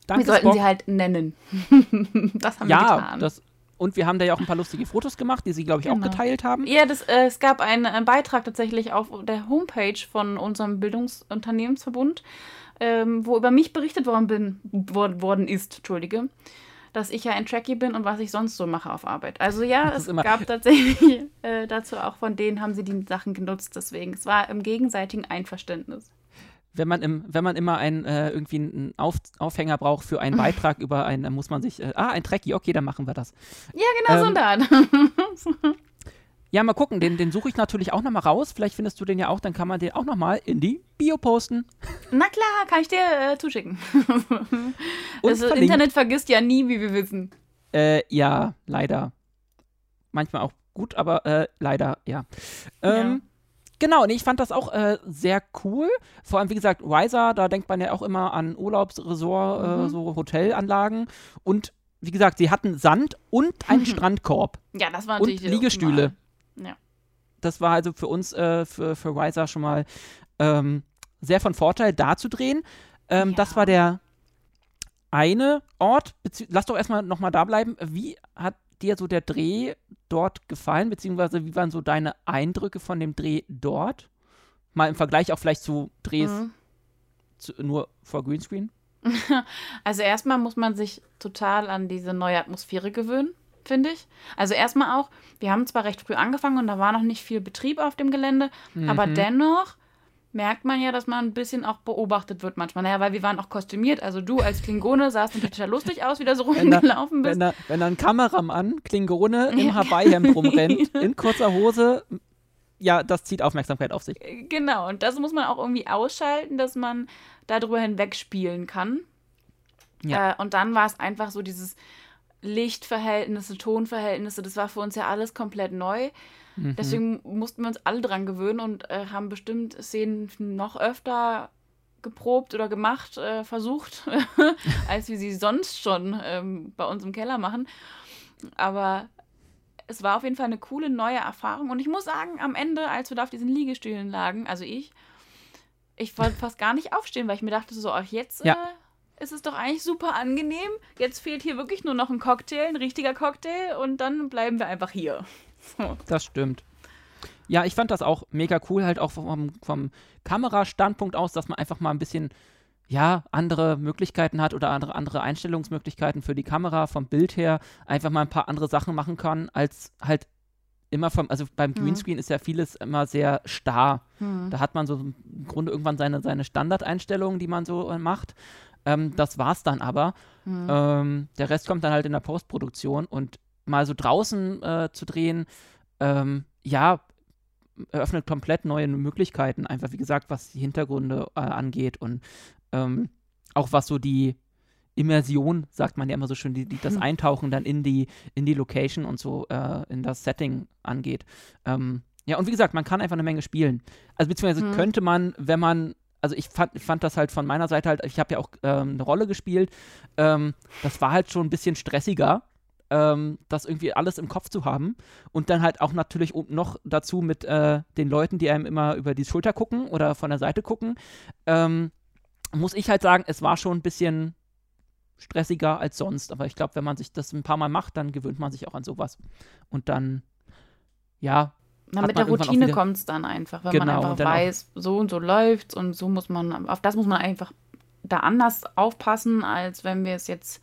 Danke, wir sollten Spock. sie halt nennen. [laughs] das haben ja, wir getan. Das, und wir haben da ja auch ein paar lustige Fotos gemacht, die sie, glaube ich, genau. auch geteilt haben. Ja, das, äh, es gab einen, einen, Beitrag tatsächlich auf der Homepage von unserem Bildungsunternehmensverbund ähm, wo über mich berichtet worden, bin, worden ist, entschuldige, dass ich ja ein Tracky bin und was ich sonst so mache auf Arbeit. Also ja, es gab [laughs] tatsächlich äh, dazu auch von denen haben sie die Sachen genutzt, deswegen. Es war im gegenseitigen Einverständnis. Wenn man, im, wenn man immer ein, äh, irgendwie einen Auf, Aufhänger braucht für einen [laughs] Beitrag über einen, dann muss man sich, äh, ah, ein Tracky, okay, dann machen wir das. Ja, genau ähm, so [laughs] ein Ja, mal gucken, den, den suche ich natürlich auch nochmal raus. Vielleicht findest du den ja auch, dann kann man den auch nochmal in die Bio posten. Na klar, kann ich dir äh, zuschicken. [laughs] das also, Internet vergisst ja nie, wie wir wissen. Äh, ja, leider. Manchmal auch gut, aber äh, leider, ja. Ähm, ja. Genau, und ich fand das auch äh, sehr cool. Vor allem, wie gesagt, Riser, da denkt man ja auch immer an Urlaubsresort, äh, mhm. so Hotelanlagen. Und wie gesagt, sie hatten Sand und einen [laughs] Strandkorb. Ja, das war natürlich. Und Liegestühle. Ja. Das war also für uns, äh, für, für Riser schon mal ähm, sehr von Vorteil, da zu drehen. Ähm, ja. Das war der eine Ort. Lass doch erstmal nochmal da bleiben. Wie hat dir so der Dreh dort gefallen, beziehungsweise wie waren so deine Eindrücke von dem Dreh dort? Mal im Vergleich auch vielleicht zu Drehs mhm. zu, nur vor Greenscreen? [laughs] Also erstmal muss man sich total an diese neue Atmosphäre gewöhnen finde ich. Also erstmal auch, wir haben zwar recht früh angefangen und da war noch nicht viel Betrieb auf dem Gelände, mhm. aber dennoch merkt man ja, dass man ein bisschen auch beobachtet wird manchmal. Naja, weil wir waren auch kostümiert. Also du als Klingone sahst natürlich total lustig aus, wie du so rumgelaufen bist. Wenn da, wenn da ein Kameramann, Klingone, im Hawaii-Hemd rumrennt, [laughs] in kurzer Hose, ja, das zieht Aufmerksamkeit auf sich. Genau, und das muss man auch irgendwie ausschalten, dass man darüber hinweg spielen kann. Ja. Äh, und dann war es einfach so dieses Lichtverhältnisse, Tonverhältnisse, das war für uns ja alles komplett neu. Mhm. Deswegen mussten wir uns alle dran gewöhnen und äh, haben bestimmt Szenen noch öfter geprobt oder gemacht, äh, versucht, [laughs] als wir sie sonst schon ähm, bei uns im Keller machen. Aber es war auf jeden Fall eine coole neue Erfahrung. Und ich muss sagen, am Ende, als wir da auf diesen Liegestühlen lagen, also ich, ich wollte fast gar nicht aufstehen, weil ich mir dachte, so, ach, jetzt ja. äh, ist es doch eigentlich super angenehm. Jetzt fehlt hier wirklich nur noch ein Cocktail, ein richtiger Cocktail, und dann bleiben wir einfach hier. [laughs] So. Das stimmt. Ja, ich fand das auch mega cool, halt auch vom, vom Kamerastandpunkt aus, dass man einfach mal ein bisschen, ja, andere Möglichkeiten hat oder andere, andere Einstellungsmöglichkeiten für die Kamera, vom Bild her, einfach mal ein paar andere Sachen machen kann, als halt immer vom, also beim mhm. Greenscreen mhm. ist ja vieles immer sehr starr. Mhm. Da hat man so im Grunde irgendwann seine, seine Standardeinstellungen, die man so äh, macht. Ähm, das war's dann aber. Mhm. Ähm, der Rest kommt dann halt in der Postproduktion und mal so draußen äh, zu drehen, ähm, ja, eröffnet komplett neue Möglichkeiten, einfach wie gesagt, was die Hintergründe äh, angeht und ähm, auch was so die Immersion, sagt man ja immer so schön, die, die das Eintauchen dann in die, in die Location und so, äh, in das Setting angeht. Ähm, ja, und wie gesagt, man kann einfach eine Menge spielen. Also beziehungsweise hm. könnte man, wenn man also ich fand, fand das halt von meiner Seite halt, ich habe ja auch ähm, eine Rolle gespielt. Ähm, das war halt schon ein bisschen stressiger, ähm, das irgendwie alles im Kopf zu haben. Und dann halt auch natürlich noch dazu mit äh, den Leuten, die einem immer über die Schulter gucken oder von der Seite gucken. Ähm, muss ich halt sagen, es war schon ein bisschen stressiger als sonst. Aber ich glaube, wenn man sich das ein paar Mal macht, dann gewöhnt man sich auch an sowas. Und dann, ja. Na, mit der Routine kommt es dann einfach, wenn genau, man einfach weiß, so und so läuft's und so muss man, auf das muss man einfach da anders aufpassen, als wenn wir es jetzt,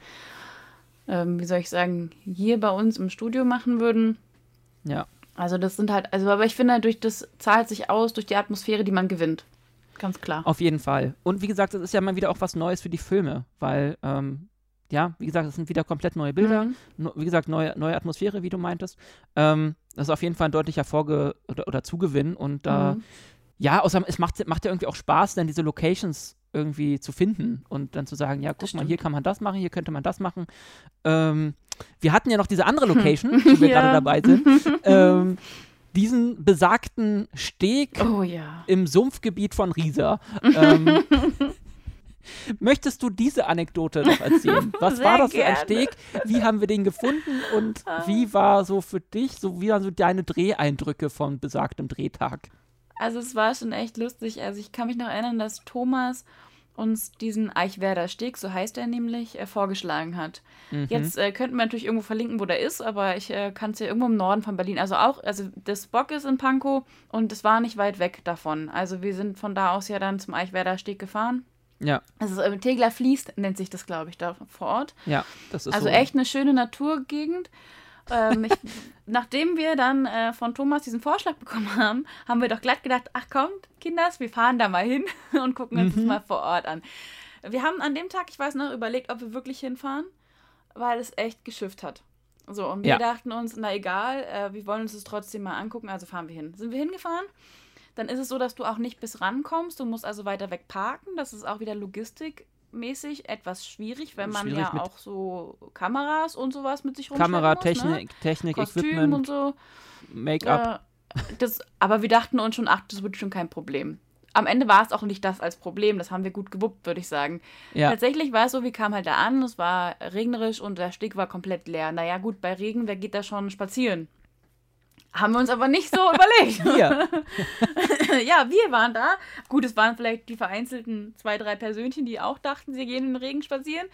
ähm, wie soll ich sagen, hier bei uns im Studio machen würden. Ja. Also das sind halt, also aber ich finde, durch das zahlt sich aus, durch die Atmosphäre, die man gewinnt. Ganz klar. Auf jeden Fall. Und wie gesagt, das ist ja mal wieder auch was Neues für die Filme, weil, ähm, ja, wie gesagt, es sind wieder komplett neue Bilder. Mhm. Wie gesagt, neue, neue Atmosphäre, wie du meintest. Ähm, das ist auf jeden Fall ein deutlicher Vorge- oder, oder Zugewinn. Und äh, mhm. ja, außerdem, es macht, macht ja irgendwie auch Spaß, dann diese Locations irgendwie zu finden und dann zu sagen, ja, guck mal, hier kann man das machen, hier könnte man das machen. Ähm, wir hatten ja noch diese andere [laughs] Location, wo wir ja. gerade dabei sind. [laughs] ähm, diesen besagten Steg oh, ja. im Sumpfgebiet von Riesa. [laughs] Ähm, möchtest du diese Anekdote noch erzählen? [laughs] Was Sehr war das für ein Steg? Wie haben wir den gefunden und ah. wie war so für dich, so wie waren so deine Dreheindrücke von besagtem Drehtag? Also es war schon echt lustig. Also ich kann mich noch erinnern, dass Thomas uns diesen Eichwerder Steg, so heißt er nämlich, äh, vorgeschlagen hat. Mhm. Jetzt äh, könnten wir natürlich irgendwo verlinken, wo der ist, aber ich äh, kann es ja irgendwo im Norden von Berlin. Also auch, also das Bock ist in Pankow und es war nicht weit weg davon. Also wir sind von da aus ja dann zum Eichwerder Steg gefahren. Ja. Also äh, Tegler fließt, nennt sich das, glaube ich, da vor Ort. Ja, das ist Also so. echt eine schöne Naturgegend. ähm, ich, [laughs] nachdem wir dann äh, von Thomas diesen Vorschlag bekommen haben, haben wir doch glatt gedacht, ach kommt, Kinders, wir fahren da mal hin [laughs] und gucken uns mhm. das mal vor Ort an. Wir haben an dem Tag, ich weiß noch, überlegt, ob wir wirklich hinfahren, weil es echt geschifft hat. So, und wir ja. dachten uns, na egal, äh, wir wollen uns das trotzdem mal angucken, also fahren wir hin. Sind wir hingefahren? Dann ist es so, dass du auch nicht bis rankommst, du musst also weiter weg parken. Das ist auch wieder logistikmäßig etwas schwierig, wenn man schwierig ja auch so Kameras und sowas mit sich rumschleppen Kamera, muss, Technik, ne? Technik, Kostüm Equipment und so. Make-up. Äh, aber wir dachten uns schon, ach, das wird schon kein Problem am Ende war es auch nicht das als Problem. Das haben wir gut gewuppt, würde ich sagen. Ja. Tatsächlich war es so, wir kamen halt da an, es war regnerisch und der Steg war komplett leer. Naja, gut, bei Regen, wer geht da schon spazieren? Haben wir uns aber nicht so [laughs] überlegt. Wir. [laughs] ja, wir waren da. Gut, es waren vielleicht die vereinzelten zwei, drei Persönchen, die auch dachten, sie gehen in den Regen spazieren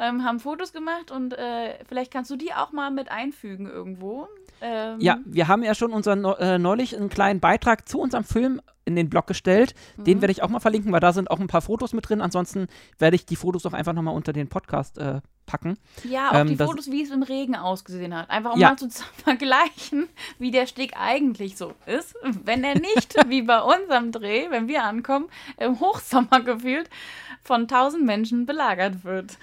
ähm, haben Fotos gemacht und äh, vielleicht kannst du die auch mal mit einfügen irgendwo. Ähm, ja, wir haben ja schon unseren, äh, neulich einen kleinen Beitrag zu unserem Film in den Blog gestellt. Mhm. Den werde ich auch mal verlinken, weil da sind auch ein paar Fotos mit drin. Ansonsten werde ich die Fotos auch einfach nochmal unter den Podcast äh, packen. Ja, auch Ähm, die Fotos, wie es im Regen ausgesehen hat. Einfach um Ja. mal zu [laughs] vergleichen, wie der Steg eigentlich so ist, wenn er nicht, [laughs] wie bei unserem Dreh, wenn wir ankommen, im Hochsommer gefühlt von tausend Menschen belagert wird.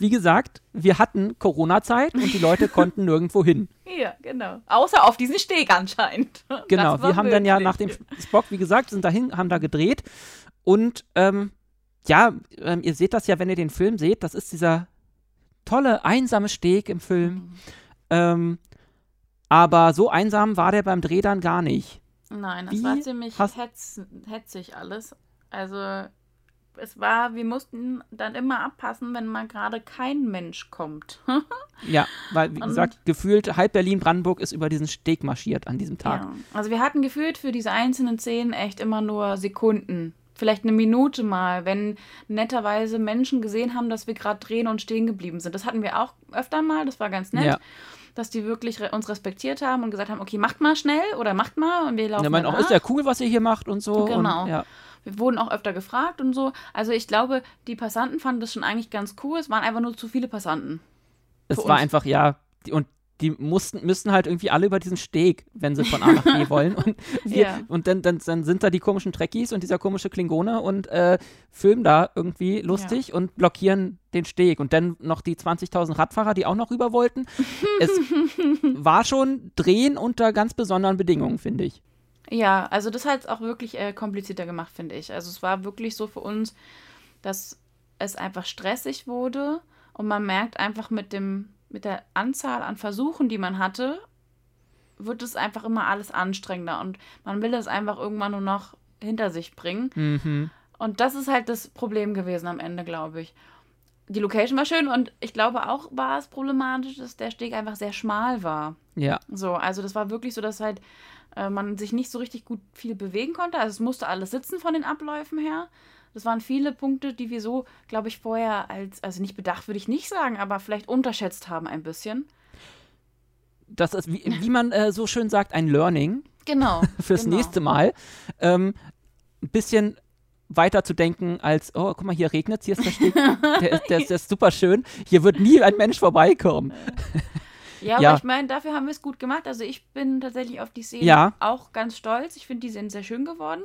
Wie gesagt, wir hatten Corona-Zeit und die Leute [laughs] konnten nirgendwo hin. Ja, genau. Außer auf diesen Steg anscheinend. [laughs] Genau, wir haben dann ja möglich. nach dem Spock, wie gesagt, sind dahin, haben da gedreht. Und ähm, ja, ähm, ihr seht das ja, wenn ihr den Film seht, das ist dieser tolle, einsame Steg im Film. Mhm. Ähm, aber so einsam war der beim Dreh dann gar nicht. Nein, das Wie war ziemlich hetz, hetzig alles. Also es war, wir mussten dann immer abpassen, wenn mal gerade kein Mensch kommt. [laughs] Ja, weil, wie Und- gesagt, gefühlt halb Berlin-Brandenburg ist über diesen Steg marschiert an diesem Tag. Ja. Also wir hatten gefühlt für diese einzelnen Szenen echt immer nur Sekunden. Vielleicht eine Minute mal, wenn netterweise Menschen gesehen haben, dass wir gerade drehen und stehen geblieben sind. Das hatten wir auch öfter mal, das war ganz nett. Ja. Dass die wirklich uns respektiert haben und gesagt haben, okay, macht mal schnell oder macht mal und wir laufen Ja, man auch, ist ja cool, was ihr hier macht und so. Genau. Und, ja. Wir wurden auch öfter gefragt und so. Also ich glaube, die Passanten fanden das schon eigentlich ganz cool. Es waren einfach nur zu viele Passanten. Es war uns. einfach, ja, die, und die mussten, müssten halt irgendwie alle über diesen Steg, wenn sie von A nach B [laughs] wollen. Und, wir, Ja. und dann, dann, dann sind da die komischen Trekkies und dieser komische Klingone und äh, filmen da irgendwie lustig und blockieren den Steg. Und dann noch die 20.000 Radfahrer, die auch noch rüber wollten. es [laughs] war schon Drehen unter ganz besonderen Bedingungen, finde ich. Ja, also das hat es auch wirklich äh, komplizierter gemacht, finde ich. Also es war wirklich so für uns, dass es einfach stressig wurde und man merkt einfach mit dem mit der Anzahl an Versuchen, die man hatte, wird es einfach immer alles anstrengender und man will es einfach irgendwann nur noch hinter sich bringen. Mhm. Und das ist halt das Problem gewesen am Ende, glaube ich. Die Location war schön und ich glaube auch war es problematisch, dass der Steg einfach sehr schmal war. Ja. So, also das war wirklich so, dass halt äh, man sich nicht so richtig gut viel bewegen konnte. Also es musste alles sitzen von den Abläufen her. Das waren viele Punkte, die wir so, glaube ich, vorher als, also nicht bedacht würde ich nicht sagen, aber vielleicht unterschätzt haben ein bisschen. Das ist, wie, wie man äh, so schön sagt, ein Learning. [laughs] Genau. [laughs] fürs genau. nächste Mal ähm, ein bisschen weiter zu denken als, oh, guck mal, hier regnet hier ist der Steg, [laughs] der, ist, der, der ist super schön, hier wird nie ein Mensch vorbeikommen. Ja, aber Ja. ich meine, dafür haben wir es gut gemacht. Also ich bin tatsächlich auf die Szene Ja. auch ganz stolz. Ich finde, die sind sehr schön geworden.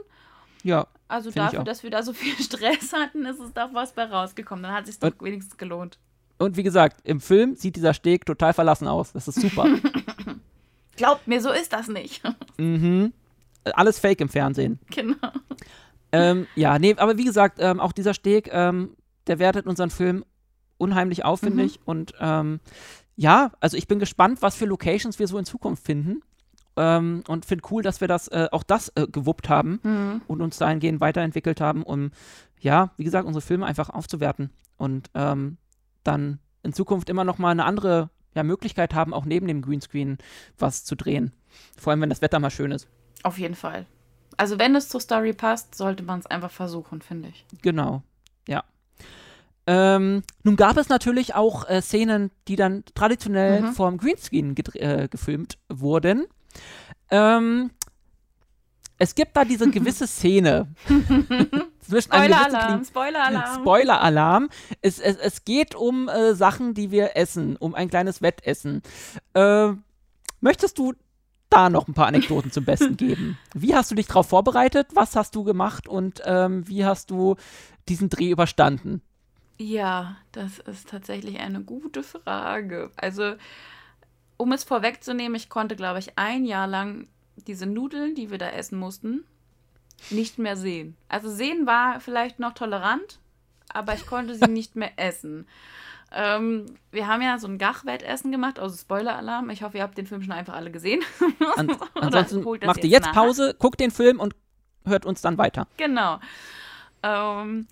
Ja, Also dafür, dass wir da so viel [laughs] Stress hatten, ist es doch was bei rausgekommen. Dann hat es sich doch wenigstens gelohnt. und wie gesagt, im Film sieht dieser Steg total verlassen aus. Das ist super. [laughs] Glaubt mir, so ist das nicht. [laughs] mhm. Alles fake im Fernsehen. genau. ähm, ja, nee, aber wie gesagt, ähm, auch dieser Steg, ähm, der wertet unseren Film unheimlich auf, finde Mhm. ich. Und ähm, ja, also ich bin gespannt, was für Locations wir so in Zukunft finden. Ähm, und finde cool, dass wir das äh, auch das äh, gewuppt haben Mhm. und uns dahingehend weiterentwickelt haben, um ja, wie gesagt, unsere Filme einfach aufzuwerten und ähm, dann in Zukunft immer noch mal eine andere ja, Möglichkeit haben, auch neben dem Greenscreen was zu drehen. Vor allem, wenn das Wetter mal schön ist. Auf jeden Fall. Also wenn es zur Story passt, sollte man es einfach versuchen, finde ich. Genau. Ähm, nun gab es natürlich auch äh, Szenen, die dann traditionell Mhm. vorm Greenscreen äh, gefilmt wurden. Ähm, es gibt da diese gewisse [laughs] Szene. [laughs] Spoiler-Alarm, Spoiler-Alarm. Spoiler-Alarm. Es, es, es geht um äh, Sachen, die wir essen, um ein kleines Wettessen. Äh, möchtest du da noch ein paar Anekdoten zum Besten [laughs] geben? Wie hast du dich darauf vorbereitet? Was hast du gemacht und ähm, wie hast du diesen Dreh überstanden? Ja, das ist tatsächlich eine gute Frage. Also, um es vorwegzunehmen, ich konnte, glaube ich, ein Jahr lang diese Nudeln, die wir da essen mussten, nicht mehr sehen. Also sehen war vielleicht noch tolerant, aber ich konnte sie nicht mehr essen. Ähm, wir haben ja so ein Gachwettessen gemacht, also Spoiler-Alarm. Ich hoffe, ihr habt den Film schon einfach alle gesehen. [laughs] An ansonsten macht ihr jetzt jetzt nach? Pause, guckt den Film und hört uns dann weiter. Genau. Ähm,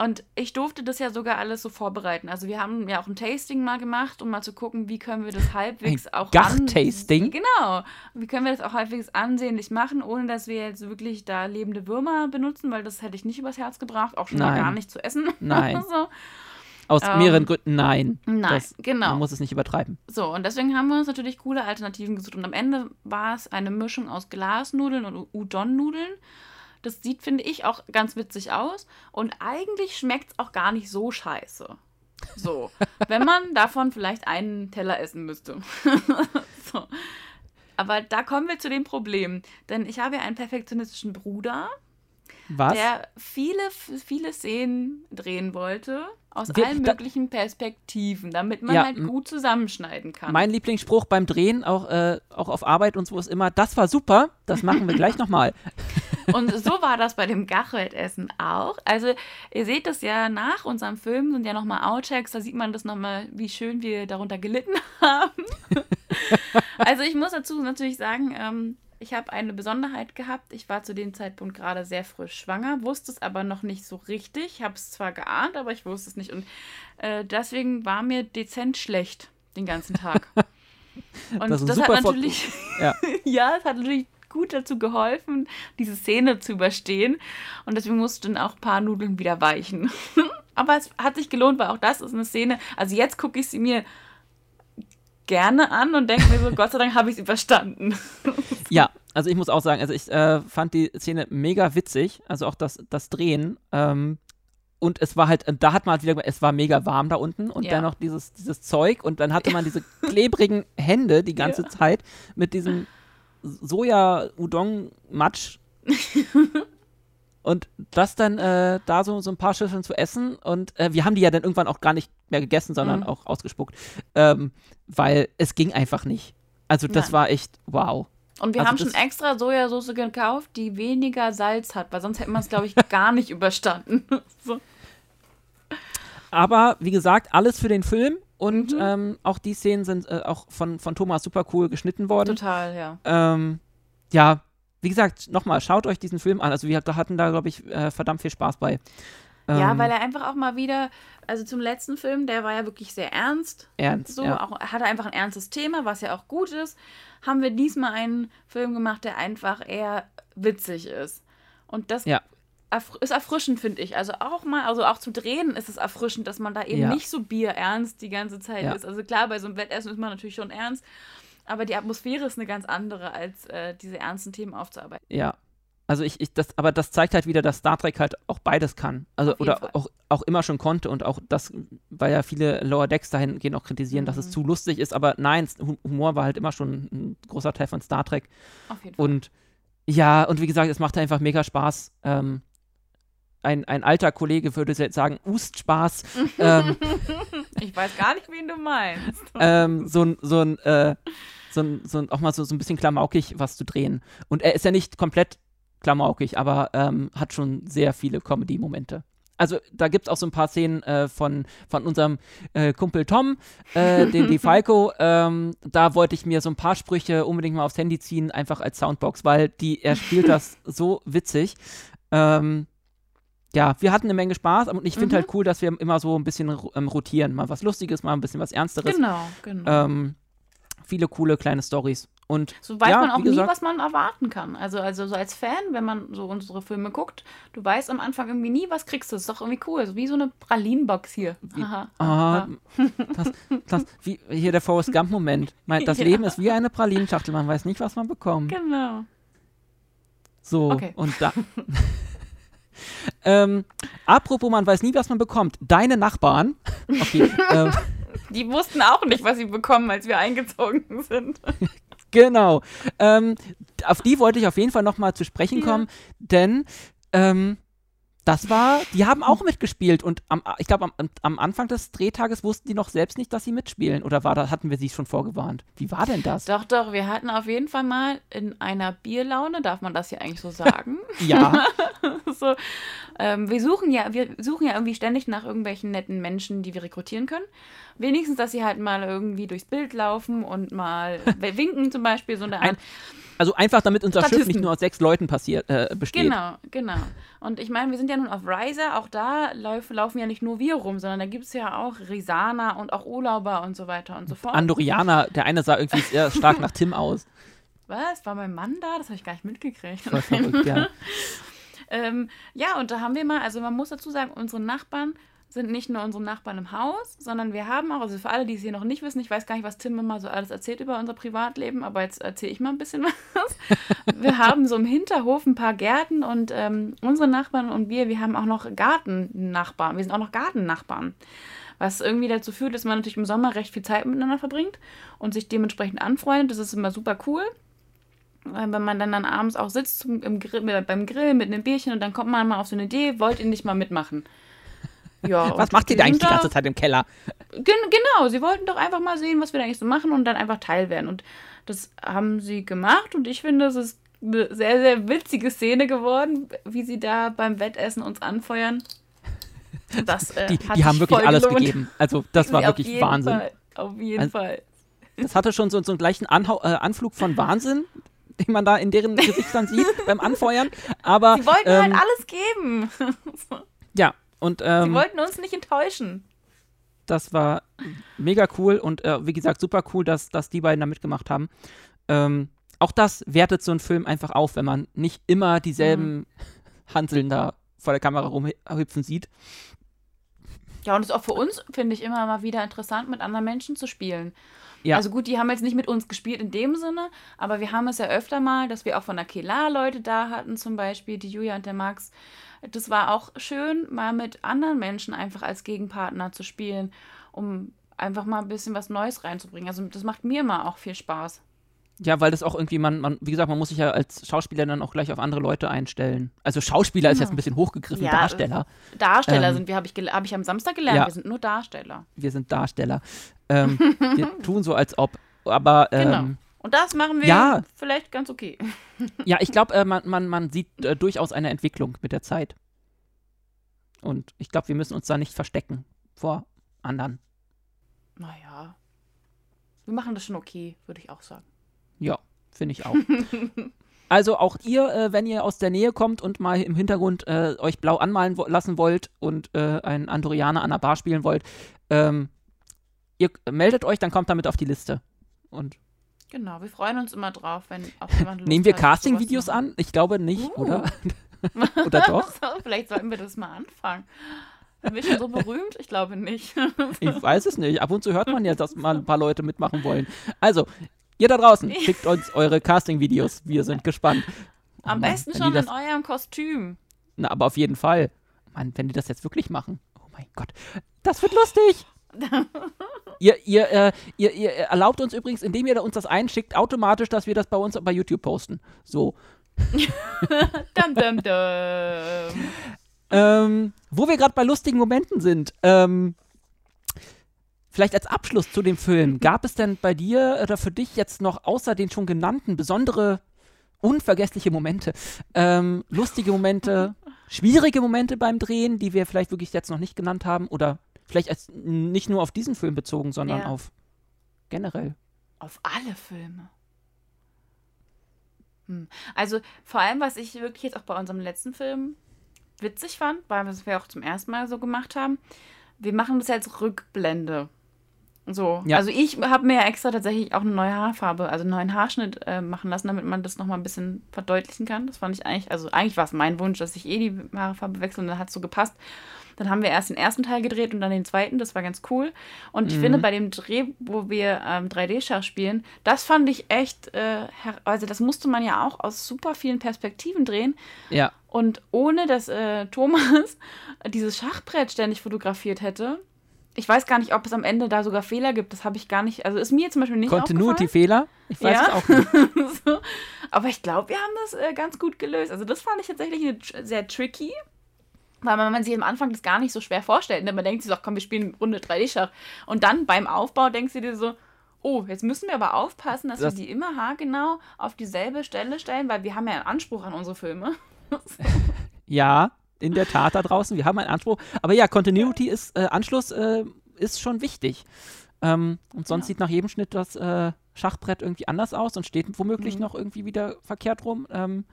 und ich durfte das ja sogar alles so vorbereiten. Also wir haben ja auch ein Tasting mal gemacht, um mal zu gucken, wie können wir das [laughs] halbwegs Ein auch Gach-Tasting? Genau. Wie können wir das auch halbwegs ansehnlich machen, ohne dass wir jetzt wirklich da lebende Würmer benutzen, weil das hätte ich nicht übers Herz gebracht, auch schon mal Nein. gar nicht zu essen. [laughs] Nein. so. Aus Ähm, mehreren Gründen nein. Nein, Das, genau. Man muss es nicht übertreiben. So, und deswegen haben wir uns natürlich coole Alternativen gesucht. Und am Ende war es eine Mischung aus Glasnudeln und Udon-Nudeln. Das sieht, finde ich, auch ganz witzig aus. Und eigentlich schmeckt es auch gar nicht so scheiße. So, [laughs] wenn man davon vielleicht einen Teller essen müsste. [laughs] so. Aber da kommen wir zu dem Problem. Denn ich habe ja einen perfektionistischen Bruder, Was? der viele, viele Szenen drehen wollte. Aus Wir- allen möglichen Perspektiven, damit man Ja, halt gut zusammenschneiden kann. Mein Lieblingsspruch beim Drehen, auch, äh, auch auf Arbeit und so, ist immer, das war super, das machen wir gleich [laughs] nochmal. Und so war das bei dem Gachweltessen auch. Also ihr seht es ja nach unserem Film, sind ja nochmal Outchecks, da sieht man das nochmal, wie schön wir darunter gelitten [laughs] haben. also ich muss dazu natürlich sagen, ähm, ich habe eine Besonderheit gehabt. Ich war zu dem Zeitpunkt gerade sehr frisch schwanger, wusste es aber noch nicht so richtig. Ich habe es zwar geahnt, aber ich wusste es nicht. Und äh, deswegen war mir dezent schlecht den ganzen Tag. [laughs] Und Das das, hat natürlich Ja. [laughs] ja, es hat natürlich gut dazu geholfen, diese Szene zu überstehen. Und deswegen mussten auch ein paar Nudeln wieder weichen. [laughs] Aber es hat sich gelohnt, weil auch das ist eine Szene. Also jetzt gucke ich sie mir gerne an und denke mir so, Gott sei Dank habe ich es überstanden. [laughs] Ja, also ich muss auch sagen, also ich äh, fand die Szene mega witzig, also auch das, das Drehen. Ähm, und es war halt, da hat man halt wieder, es war mega warm da unten und Ja. dann noch dieses, dieses Zeug und dann hatte man diese klebrigen Hände die ganze Ja. Zeit mit diesem Soja-Udon-Matsch. [laughs] und das dann äh, da so, so ein paar Schüsseln zu essen und äh, wir haben die ja dann irgendwann auch gar nicht mehr gegessen, sondern Mhm. auch ausgespuckt, ähm, weil es ging einfach nicht. Also das Nein. war echt wow. Und wir Also haben schon extra Sojasauce gekauft, die weniger Salz hat, weil sonst hätten wir es, glaube ich, [laughs] gar nicht überstanden. [laughs] so. Aber wie gesagt, alles für den Film und Mhm. ähm, auch die Szenen sind äh, auch von, von Thomas super cool geschnitten worden. Total, ja. Ähm, ja, wie gesagt, nochmal, schaut euch diesen Film an. Also wir hatten da, glaube ich, äh, verdammt viel Spaß bei. ja, Ähm, weil er einfach auch mal wieder, also zum letzten Film, der war ja wirklich sehr ernst. Ernst, So, ja. auch, er hatte einfach ein ernstes Thema, was ja auch gut ist. Haben wir diesmal einen Film gemacht, der einfach eher witzig ist. Und das Ja. Ist erfrischend, finde ich. Also auch mal, also auch zu drehen ist es erfrischend, dass man da eben Ja. nicht so bierernst die ganze Zeit Ja. ist. Also klar, bei so einem Wettessen ist man natürlich schon ernst, aber die Atmosphäre ist eine ganz andere, als äh, diese ernsten Themen aufzuarbeiten. Ja. Also ich, ich, das, aber das zeigt halt wieder, dass Star Trek halt auch beides kann. Also oder Fall. auch, auch immer schon konnte und auch das, weil ja viele Lower Decks dahingehend auch kritisieren, dass es Mhm. zu lustig ist, aber nein, Hu- Humor war halt immer schon ein großer Teil von Star Trek. Auf jeden Fall. Und ja, und wie gesagt, es macht einfach mega Spaß. Ähm, ein, ein alter Kollege würde jetzt sagen, Ust Spaß. [laughs] ähm, ich weiß gar nicht, wen du meinst. ähm, so ein, so ein, äh, so ein, so ein, auch mal so, so ein bisschen klamaukig was zu drehen. Und er ist ja nicht komplett klamaukig, aber ähm, hat schon sehr viele Comedy-Momente. Also da gibt es auch so ein paar Szenen äh, von, von unserem äh, Kumpel Tom, äh, den die [laughs] Falco. Ähm, da wollte ich mir so ein paar Sprüche unbedingt mal aufs Handy ziehen, einfach als Soundbox, weil die, er spielt das [laughs] so witzig. Ähm, ja, wir hatten eine Menge Spaß und ich finde Mhm. halt cool, dass wir immer so ein bisschen ähm, rotieren. Mal was Lustiges, mal ein bisschen was Ernsteres. Genau, genau. Ähm, viele coole kleine Stories. Und So weiß ja, man auch wie nie, was man erwarten kann. Also, also so als Fan, wenn man so unsere Filme guckt, du weißt am Anfang irgendwie nie, was kriegst du. Das ist doch irgendwie cool. So wie so eine Pralinenbox hier. Aha. ah, aha. das, das, wie hier der Forrest Gump-Moment. Das [laughs] Ja. Leben ist wie eine Pralinenschachtel, man weiß nicht, was man bekommt. Genau. So, Okay. und da. [laughs] ähm, apropos, man weiß nie, was man bekommt. Deine Nachbarn. Okay, [laughs] ähm, Die wussten auch nicht, was sie bekommen, als wir eingezogen sind. [laughs] Genau. Ähm, auf die wollte ich auf jeden Fall nochmal zu sprechen Ja. kommen, denn ähm, das war, die haben auch mitgespielt und am, ich glaube, am, am Anfang des Drehtages wussten die noch selbst nicht, dass sie mitspielen. Oder war da, hatten wir sie schon vorgewarnt? Wie war denn das? Doch, doch, wir hatten auf jeden Fall mal in einer Bierlaune, darf man das hier eigentlich so sagen? [laughs] Ja, [laughs] so, ähm, wir suchen ja, wir suchen ja irgendwie ständig nach irgendwelchen netten Menschen, die wir rekrutieren können. Wenigstens, dass sie halt mal irgendwie durchs Bild laufen und mal [laughs] winken zum Beispiel, so eine Ein- Art. Also einfach, damit unser Schiff Statisten. nicht nur aus sechs Leuten passiert, äh, besteht. Genau, genau. Und ich meine, wir sind ja nun auf Riser, auch da lauf, laufen ja nicht nur wir rum, sondern da gibt es ja auch Risana und auch Urlauber und so weiter und so fort. Andorianer, der eine sah irgendwie sehr stark nach Tim aus. Was? War mein Mann da? Das habe ich gar nicht mitgekriegt. Verrückt, ja. [laughs] Ähm, ja, und da haben wir mal, also man muss dazu sagen, unsere Nachbarn sind nicht nur unsere Nachbarn im Haus, sondern wir haben auch, also für alle, die es hier noch nicht wissen, ich weiß gar nicht, was Tim immer so alles erzählt über unser Privatleben, aber jetzt erzähle ich mal ein bisschen [laughs] was. Wir haben so im Hinterhof ein paar Gärten und ähm, unsere Nachbarn und wir, wir haben auch noch Gartennachbarn, wir sind auch noch Gartennachbarn. Was irgendwie dazu führt, dass man natürlich im Sommer recht viel Zeit miteinander verbringt und sich dementsprechend anfreundet. Das ist immer super cool. Äh, wenn man dann, dann abends auch sitzt im Grill, beim Grill mit einem Bierchen und dann kommt man mal auf so eine Idee, wollt ihr nicht mal mitmachen? Ja, [laughs] was macht ihr da eigentlich die ganze Zeit im Keller? Gen genau, sie wollten doch einfach mal sehen, was wir da eigentlich so machen und dann einfach Teil werden. Und das haben sie gemacht und ich finde, es ist eine sehr, sehr witzige Szene geworden, wie sie da beim Wettessen uns anfeuern. [laughs] Das, äh, die, die haben wirklich alles gelohnt. gegeben. Also das [laughs] war wirklich Wahnsinn. Fall, auf jeden also, Fall. Das hatte schon so, so einen gleichen Anhau äh, Anflug von Wahnsinn, den man da in deren Gesichtern sieht beim Anfeuern. Aber, Sie wollten halt ähm, halt alles geben. Und. Ähm, Sie wollten uns nicht enttäuschen. Das war mega cool und äh, wie gesagt, super cool, dass, dass die beiden da mitgemacht haben. Ähm, auch das wertet so einen Film einfach auf, wenn man nicht immer dieselben mhm. Hanseln da vor der Kamera rumhüpfen sieht. Ja, und es ist auch für uns, finde ich, immer mal wieder interessant, mit anderen Menschen zu spielen. Ja. Also gut, die haben jetzt nicht mit uns gespielt in dem Sinne, aber wir haben es ja öfter mal, dass wir auch von der Kela Leute da hatten, zum Beispiel die Julia und der Max. Das war auch schön, mal mit anderen Menschen einfach als Gegenpartner zu spielen, um einfach mal ein bisschen was Neues reinzubringen. Also das macht mir immer auch viel Spaß. Ja, weil das auch irgendwie, man, man, wie gesagt, man muss sich ja als Schauspieler dann auch gleich auf andere Leute einstellen. Also Schauspieler genau. ist jetzt ein bisschen hochgegriffen, ja, Darsteller. Darsteller ähm, sind wir, habe ich, hab ich am Samstag gelernt, ja, wir sind nur Darsteller. Wir sind Darsteller. Ähm, wir [laughs] tun so, als ob, aber ähm, genau. Und das machen wir ja, vielleicht ganz okay. [laughs] ja, ich glaube, äh, man, man, man sieht äh, durchaus eine Entwicklung mit der Zeit. Und ich glaube, wir müssen uns da nicht verstecken vor anderen. Naja. Wir machen das schon okay, würde ich auch sagen. Ja, finde ich auch. [laughs] also auch ihr, äh, wenn ihr aus der Nähe kommt und mal im Hintergrund äh, euch blau anmalen wo lassen wollt und äh, einen Andorianer an der Bar spielen wollt, ähm, ihr meldet euch, dann kommt damit auf die Liste. Und genau, wir freuen uns immer drauf, wenn auch [laughs] jemand Lust Nehmen wir Casting-Videos an? Ich glaube nicht, uh. oder? [laughs] oder doch? Vielleicht sollten wir das mal anfangen. Sind wir schon so berühmt? Ich glaube nicht. [laughs] ich weiß es nicht. Ab und zu hört man ja, dass mal ein paar Leute mitmachen wollen. Also, Ihr da draußen, schickt uns eure Casting-Videos. Wir sind gespannt. Oh Am Mann, besten schon das, in eurem Kostüm. Na, aber auf jeden Fall. Mann, wenn die das jetzt wirklich machen. Oh mein Gott. Das wird lustig. [laughs] ihr, ihr, äh, ihr, ihr, erlaubt uns übrigens, indem ihr uns das einschickt, automatisch, dass wir das bei uns bei YouTube posten. So. [laughs] dum, dum, dum. ähm, wo wir gerade bei lustigen Momenten sind. Ähm, Vielleicht als Abschluss zu dem Film, [laughs] gab es denn bei dir oder für dich jetzt noch außer den schon genannten besondere, unvergessliche Momente, ähm, lustige Momente, schwierige Momente beim Drehen, die wir vielleicht wirklich jetzt noch nicht genannt haben oder vielleicht als, nicht nur auf diesen Film bezogen, sondern ja. auf generell? Auf alle Filme. Hm. Also vor allem, was ich wirklich jetzt auch bei unserem letzten Film witzig fand, weil wir es auch zum ersten Mal so gemacht haben, wir machen das jetzt Rückblende. So. Ja. Also ich habe mir ja extra tatsächlich auch eine neue Haarfarbe, also einen neuen Haarschnitt äh, machen lassen, damit man das nochmal ein bisschen verdeutlichen kann. Das fand ich eigentlich, also eigentlich war es mein Wunsch, dass ich eh die Haarfarbe wechsle und dann hat es so gepasst. Dann haben wir erst den ersten Teil gedreht und dann den zweiten, das war ganz cool. Und mhm. ich finde, bei dem Dreh, wo wir ähm, 3D-Schach spielen, das fand ich echt, äh, also das musste man ja auch aus super vielen Perspektiven drehen. Ja. Und ohne dass äh, Thomas [laughs] dieses Schachbrett ständig fotografiert hätte, ich weiß gar nicht, ob es am Ende da sogar Fehler gibt. Das habe ich gar nicht. Also ist mir zum Beispiel nicht Continuity-Fehler? Ich weiß ja. es auch nicht. [laughs] so. Aber ich glaube, wir haben das äh, ganz gut gelöst. Also das fand ich tatsächlich eine, sehr tricky. Weil man, sich am Anfang das gar nicht so schwer vorstellt. Denn man denkt sich so, komm, wir spielen Runde 3D-Schach. Und dann beim Aufbau denkst du dir so, oh, jetzt müssen wir aber aufpassen, dass das wir die immer haargenau auf dieselbe Stelle stellen, weil wir haben ja einen Anspruch an unsere Filme. [laughs] ja, in der Tat da draußen. Wir haben einen Anspruch. Aber ja, Continuity ist, äh, Anschluss äh, ist schon wichtig. Ähm, und sonst ja. sieht nach jedem Schnitt das äh, Schachbrett irgendwie anders aus und steht womöglich mhm. noch irgendwie wieder verkehrt rum. Ähm,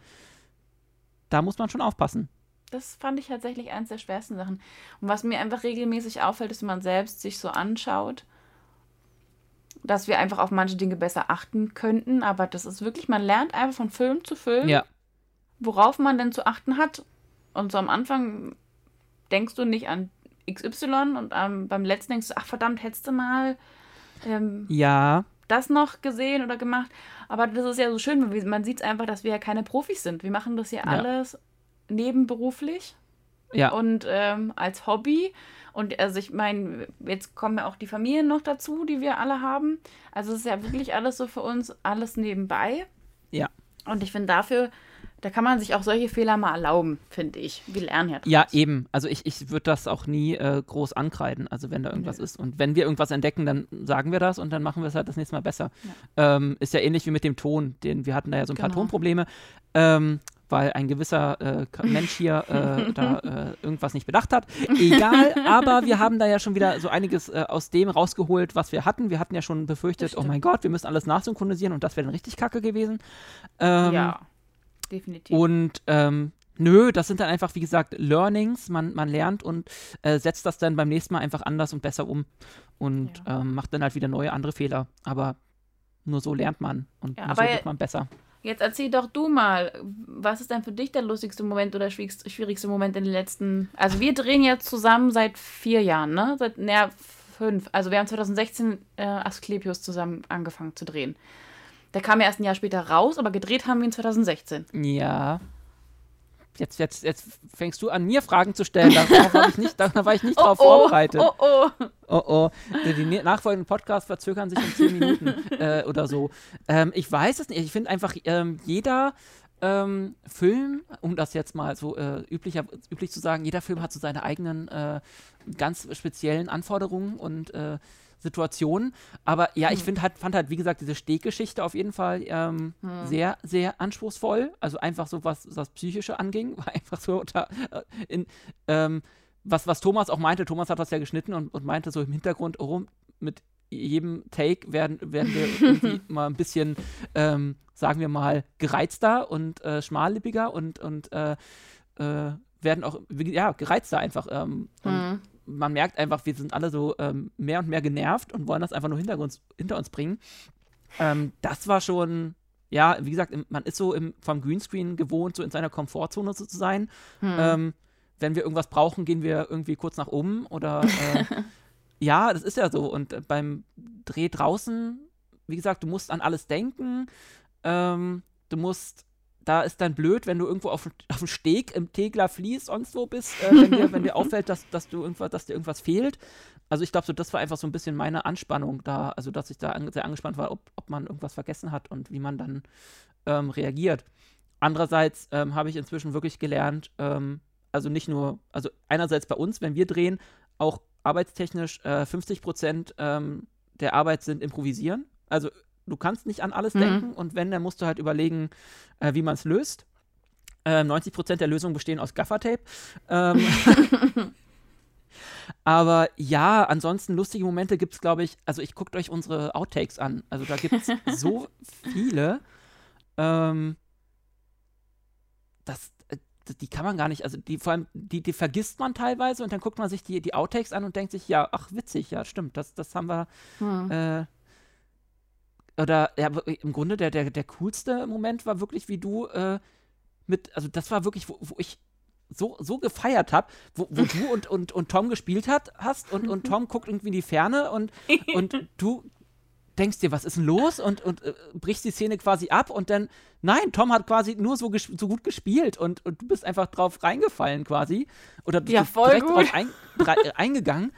da muss man schon aufpassen. Das fand ich tatsächlich eines der schwersten Sachen. Und was mir einfach regelmäßig auffällt, ist, wenn man selbst sich so anschaut, dass wir einfach auf manche Dinge besser achten könnten. Aber das ist wirklich, man lernt einfach von Film zu Film, ja. worauf man denn zu achten hat. Und so am Anfang denkst du nicht an XY und ähm, beim letzten denkst du, ach verdammt, hättest du mal ähm, ja. das noch gesehen oder gemacht. Aber das ist ja so schön, man sieht es einfach, dass wir ja keine Profis sind. Wir machen das hier ja alles nebenberuflich. Ja. Und ähm, als Hobby. Und also ich meine, jetzt kommen ja auch die Familien noch dazu, die wir alle haben. Also es ist ja wirklich alles so für uns, alles nebenbei. Ja. Und ich finde dafür, da kann man sich auch solche Fehler mal erlauben, finde ich. Wir lernen ja draus. Ja, eben. Also ich, ich würde das auch nie äh, groß ankreiden, also wenn da irgendwas Nö. ist. Und wenn wir irgendwas entdecken, dann sagen wir das und dann machen wir es halt das nächste Mal besser. Ähm, ist ja ähnlich wie mit dem Ton, den wir hatten da ja so ein paar Genau. Tonprobleme, ähm, weil ein gewisser äh, Mensch hier [laughs] äh, da äh, irgendwas nicht bedacht hat. Egal, aber wir haben da ja schon wieder so einiges äh, aus dem rausgeholt, was wir hatten. Wir hatten ja schon befürchtet, oh mein Gott, wir müssen alles nachsynchronisieren und das wäre dann richtig kacke gewesen. Ähm, ja, definitiv. und ähm, nö, das sind dann einfach, wie gesagt, Learnings. Man, man lernt und äh, setzt das dann beim nächsten Mal einfach anders und besser um und ähm, macht dann halt wieder neue, andere Fehler. Aber nur so lernt man und Ja, nur so wird man besser. Jetzt erzähl doch du mal, was ist denn für dich der lustigste Moment oder schwierigste, Moment in den letzten. Also, wir drehen jetzt zusammen seit vier Jahren, ne? Seit, naja, fünf. Also, wir haben 2016 äh, Asklepios zusammen angefangen zu drehen. Der kam ja erst ein Jahr später raus, aber gedreht haben wir ihn 2016. Ja. Jetzt, jetzt, jetzt fängst du an, mir Fragen zu stellen. Darauf, hab ich nicht, da war ich nicht [laughs] drauf vorbereitet. oh, oh. Oh oh, die, die ne- nachfolgenden Podcasts verzögern sich um 10 Minuten [laughs] äh, oder so. Ähm, ich weiß es nicht. Ich finde einfach, ähm, jeder ähm, Film, um das jetzt mal so äh, üblicher, üblich zu sagen, jeder Film hat so seine eigenen äh, ganz speziellen Anforderungen und äh, Situationen. Aber ja, ich finde halt, fand halt, wie gesagt, diese Steggeschichte auf jeden Fall ähm, sehr, sehr anspruchsvoll. Also einfach so, was das Psychische anging, [laughs] war einfach so da, äh, in, ähm, was, was Thomas auch meinte, Thomas hat das ja geschnitten und, und meinte so im Hintergrund, oh, mit jedem Take werden, werden wir [laughs] irgendwie mal ein bisschen, ähm, sagen wir mal, gereizter und äh, schmallippiger und, und äh, äh, werden auch, ja, gereizter einfach. Ähm, und Hm. Man merkt einfach, wir sind alle so ähm, mehr und mehr genervt und wollen das einfach nur hinter uns, hinter uns bringen. Ähm, das war schon, ja, wie gesagt, man ist so im, vom Greenscreen gewohnt, so in seiner Komfortzone so zu sein. Hm. Ähm, wenn wir irgendwas brauchen, gehen wir irgendwie kurz nach oben oder äh, [laughs] ja, das ist ja so. Und äh, beim Dreh draußen, wie gesagt, du musst an alles denken. Ähm, du musst, da ist dann blöd, wenn du irgendwo auf, auf dem Steg im Tegler fließt, sonst wo bist, äh, wenn, dir, wenn dir [laughs] auffällt, dass, dass, du irgendwas, dass dir irgendwas fehlt. Also ich glaube, so, das war einfach so ein bisschen meine Anspannung da, also dass ich da an, sehr angespannt war, ob, ob man irgendwas vergessen hat und wie man dann ähm, reagiert. Andererseits ähm, habe ich inzwischen wirklich gelernt, ähm, also nicht nur, also einerseits bei uns, wenn wir drehen, auch arbeitstechnisch äh, 50 Prozent ähm, der Arbeit sind improvisieren. Also du kannst nicht an alles Mhm. denken und wenn, dann musst du halt überlegen, äh, wie man es löst. Äh, 90 Prozent der Lösungen bestehen aus Gaffertape. Ähm, [laughs] aber ja, ansonsten lustige Momente gibt es, glaube ich, also ich guckt euch unsere Outtakes an. Also da gibt es [laughs] so viele. Ähm, das, äh, die kann man gar nicht, also die vor allem, die, die vergisst man teilweise und dann guckt man sich die, die Outtakes an und denkt sich, ja, ach witzig, ja, stimmt, das, das haben wir, Hm. äh, oder ja, im Grunde der, der, der coolste Moment war wirklich, wie du äh, mit, also das war wirklich, wo, wo ich so, so gefeiert habe, wo, wo du und, und, und Tom gespielt hat, hast und, und Tom guckt irgendwie in die Ferne und, und [laughs] du denkst dir, was ist denn los? Und, und äh, brichst die Szene quasi ab und dann, nein, Tom hat quasi nur so, so gut gespielt und, und du bist einfach drauf reingefallen quasi. Oder Ja, bist voll direkt gut. drauf ein, äh, eingegangen.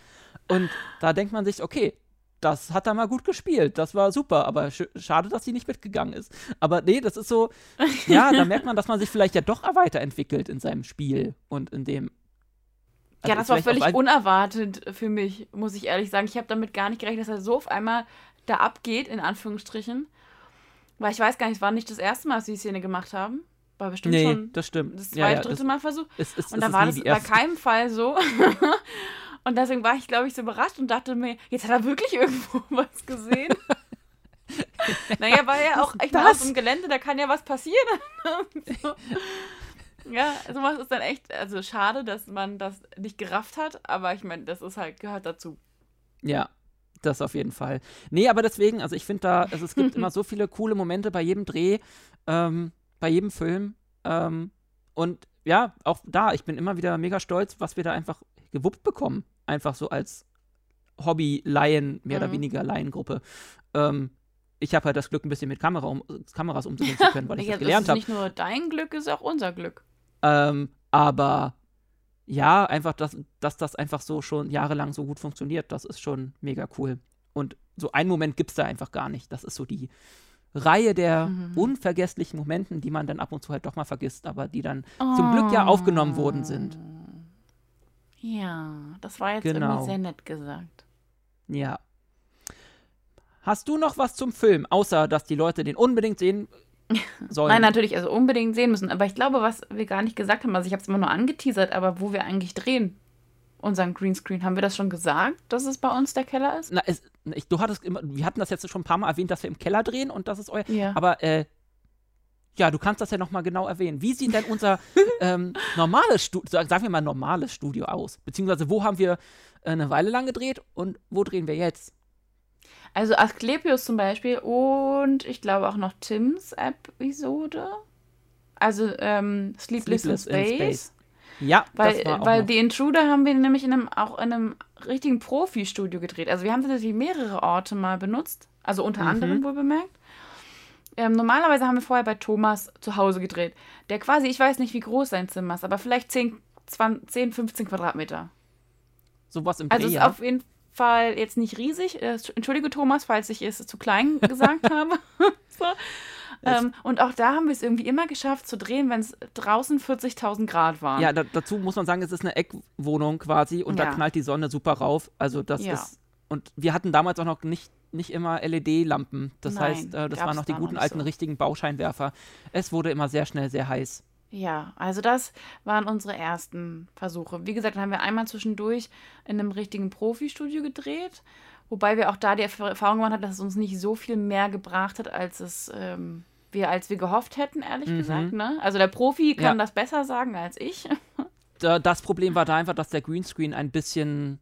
Und da denkt man sich, okay, das hat er mal gut gespielt, das war super, aber sch schade, dass sie nicht mitgegangen ist. Aber nee, das ist so, [laughs] ja, da merkt man, dass man sich vielleicht ja doch weiterentwickelt in seinem Spiel und in dem. Ja, also das war völlig unerwartet für mich, muss ich ehrlich sagen. Ich habe damit gar nicht gerechnet, dass er so auf einmal da abgeht, in Anführungsstrichen. Weil ich weiß gar nicht, es war nicht das erste Mal, dass sie die Szene gemacht haben. War bestimmt Nee, schon das stimmt. das Ja, zweite, ja, dritte das Mal Versuch. ist, ist, Und da war das bei keinem Fall so. [laughs] Und deswegen war ich, glaube ich, so überrascht und dachte mir, jetzt hat er wirklich irgendwo [laughs] was gesehen. [laughs] naja, weil ja auch, ich meine, auf dem Gelände, da kann ja was passieren. [laughs] so. Ja, sowas ist dann echt, also schade, dass man das nicht gerafft hat, aber ich meine, das ist halt, gehört dazu. Ja, das auf jeden Fall. Nee, aber deswegen, also ich finde da, also es gibt immer so viele coole Momente bei jedem Dreh, ähm, bei jedem Film. Ähm, und ja, auch da, ich bin immer wieder mega stolz, was wir da einfach gewuppt bekommen. Einfach so als Hobby-Laien, mehr oder Mhm. weniger Laiengruppe. Ähm, ich habe halt das Glück, ein bisschen mit Kamera um, Kameras umzugehen zu können, weil ich Ja, das gelernt ist habe. nicht nur dein Glück, ist auch unser Glück. Ähm, aber ja, einfach, dass, dass das einfach so schon jahrelang so gut funktioniert, das ist schon mega cool. Und so einen Moment gibt es da einfach gar nicht. Das ist so die Reihe der mhm. unvergesslichen Momenten, die man dann ab und zu halt doch mal vergisst, aber die dann oh. zum Glück ja aufgenommen worden sind. Ja, das war jetzt genau. irgendwie sehr nett gesagt. Ja. Hast du noch was zum Film, außer dass die Leute den unbedingt sehen [laughs] sollen? Nein, natürlich, also unbedingt sehen müssen. Aber ich glaube, was wir gar nicht gesagt haben, also ich habe es immer nur angeteasert, aber wo wir eigentlich drehen, unseren Greenscreen, haben wir das schon gesagt, dass es bei uns der Keller ist? Na, es, ich, du hattest immer, wir hatten das jetzt schon ein paar Mal erwähnt, dass wir im Keller drehen und das ist euer. Ja. Aber äh, ja, du kannst das ja nochmal genau erwähnen. Wie sieht denn unser [laughs] ähm, normales Studio, sagen wir mal normales Studio aus? Beziehungsweise wo haben wir äh, eine Weile lang gedreht und wo drehen wir jetzt? Also Asklepios zum Beispiel und ich glaube auch noch Tims Episode. Also ähm, Sleepless, Sleepless in, Space. in, Space. Ja, weil, das war auch weil noch. The Intruder haben wir nämlich in einem, auch in einem richtigen Profi-Studio gedreht. Also wir haben tatsächlich mehrere Orte mal benutzt. Also unter mhm. anderem wohl bemerkt. Ähm, normalerweise haben wir vorher bei Thomas zu Hause gedreht. Der quasi, ich weiß nicht, wie groß sein Zimmer ist, aber vielleicht 10, 20, 10 15 Quadratmeter. Sowas im Also ist auf jeden Fall jetzt nicht riesig. Äh, entschuldige Thomas, falls ich es zu klein [laughs] gesagt habe. [laughs] so. Ähm, und auch da haben wir es irgendwie immer geschafft zu drehen, wenn es draußen 40.000 Grad waren. Ja, da, dazu muss man sagen, es ist eine Eckwohnung quasi und ja. da knallt die Sonne super rauf. Also das ja. ist. Und wir hatten damals auch noch nicht, nicht immer LED-Lampen. Das Nein, heißt, äh, das waren noch die guten noch alten so. richtigen Bauscheinwerfer. Es wurde immer sehr schnell sehr heiß. Ja, also das waren unsere ersten Versuche. Wie gesagt, haben wir einmal zwischendurch in einem richtigen Profi-Studio gedreht, wobei wir auch da die Erfahrung gemacht haben, dass es uns nicht so viel mehr gebracht hat, als es ähm, wir, als wir gehofft hätten, ehrlich mhm. gesagt. Ne? Also der Profi kann ja. das besser sagen als ich. [laughs] das Problem war da einfach, dass der Greenscreen ein bisschen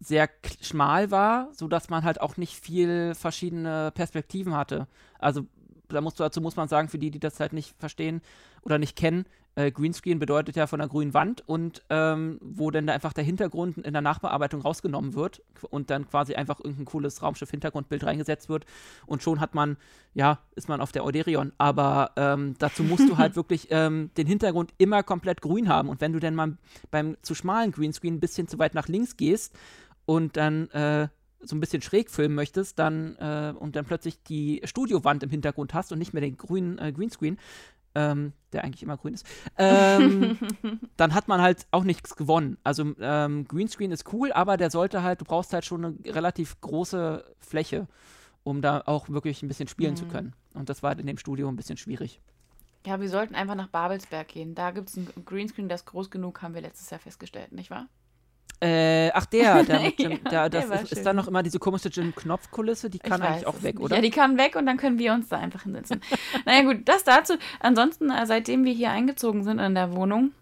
sehr schmal war, sodass man halt auch nicht viel verschiedene Perspektiven hatte. Also da muss, dazu muss man sagen, für die, die das halt nicht verstehen oder nicht kennen, äh, Greenscreen bedeutet ja von der grünen Wand und ähm, wo dann da einfach der Hintergrund in der Nachbearbeitung rausgenommen wird und dann quasi einfach irgendein cooles Raumschiff-Hintergrundbild reingesetzt wird und schon hat man, ja, ist man auf der Euderion. Aber ähm, dazu musst du halt [laughs] wirklich ähm, den Hintergrund immer komplett grün haben und wenn du dann mal beim zu schmalen Greenscreen ein bisschen zu weit nach links gehst und dann äh, so ein bisschen schräg filmen möchtest, dann äh, und dann plötzlich die Studiowand im Hintergrund hast und nicht mehr den grünen äh, Greenscreen, ähm, der eigentlich immer grün ist, ähm, [laughs] dann hat man halt auch nichts gewonnen. Also ähm, Greenscreen ist cool, aber der sollte halt, du brauchst halt schon eine relativ große Fläche, um da auch wirklich ein bisschen spielen mhm. zu können. Und das war halt in dem Studio ein bisschen schwierig. Ja, wir sollten einfach nach Babelsberg gehen. Da gibt es ein Greenscreen, das groß genug, haben wir letztes Jahr festgestellt, nicht wahr? Äh, ach, der, der, Jim, [laughs] ja, der das der ist, ist dann noch immer diese komische Jim-Knopf-Kulisse, die kann eigentlich auch weg, oder? Ja, die kann weg und dann können wir uns da einfach hinsetzen. [laughs] naja, gut, das dazu. Ansonsten, äh, seitdem wir hier eingezogen sind in der Wohnung,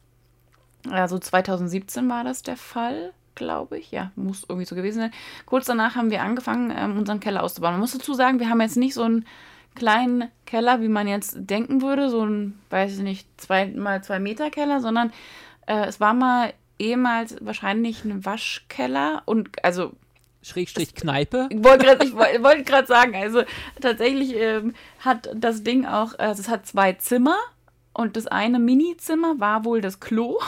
also 2017 war das der Fall, glaube ich. Ja, muss irgendwie so gewesen sein. Kurz danach haben wir angefangen, ähm, unseren Keller auszubauen. Man muss dazu sagen, wir haben jetzt nicht so einen kleinen Keller, wie man jetzt denken würde, so ein, weiß ich nicht, zwei mal zwei Meter Keller, sondern äh, es war mal ehemals wahrscheinlich ein Waschkeller und also Schrägstrich Kneipe. Ich wollte gerade wollt sagen, also tatsächlich ähm, hat das Ding auch, also es hat zwei Zimmer und das eine Mini-Zimmer war wohl das Klo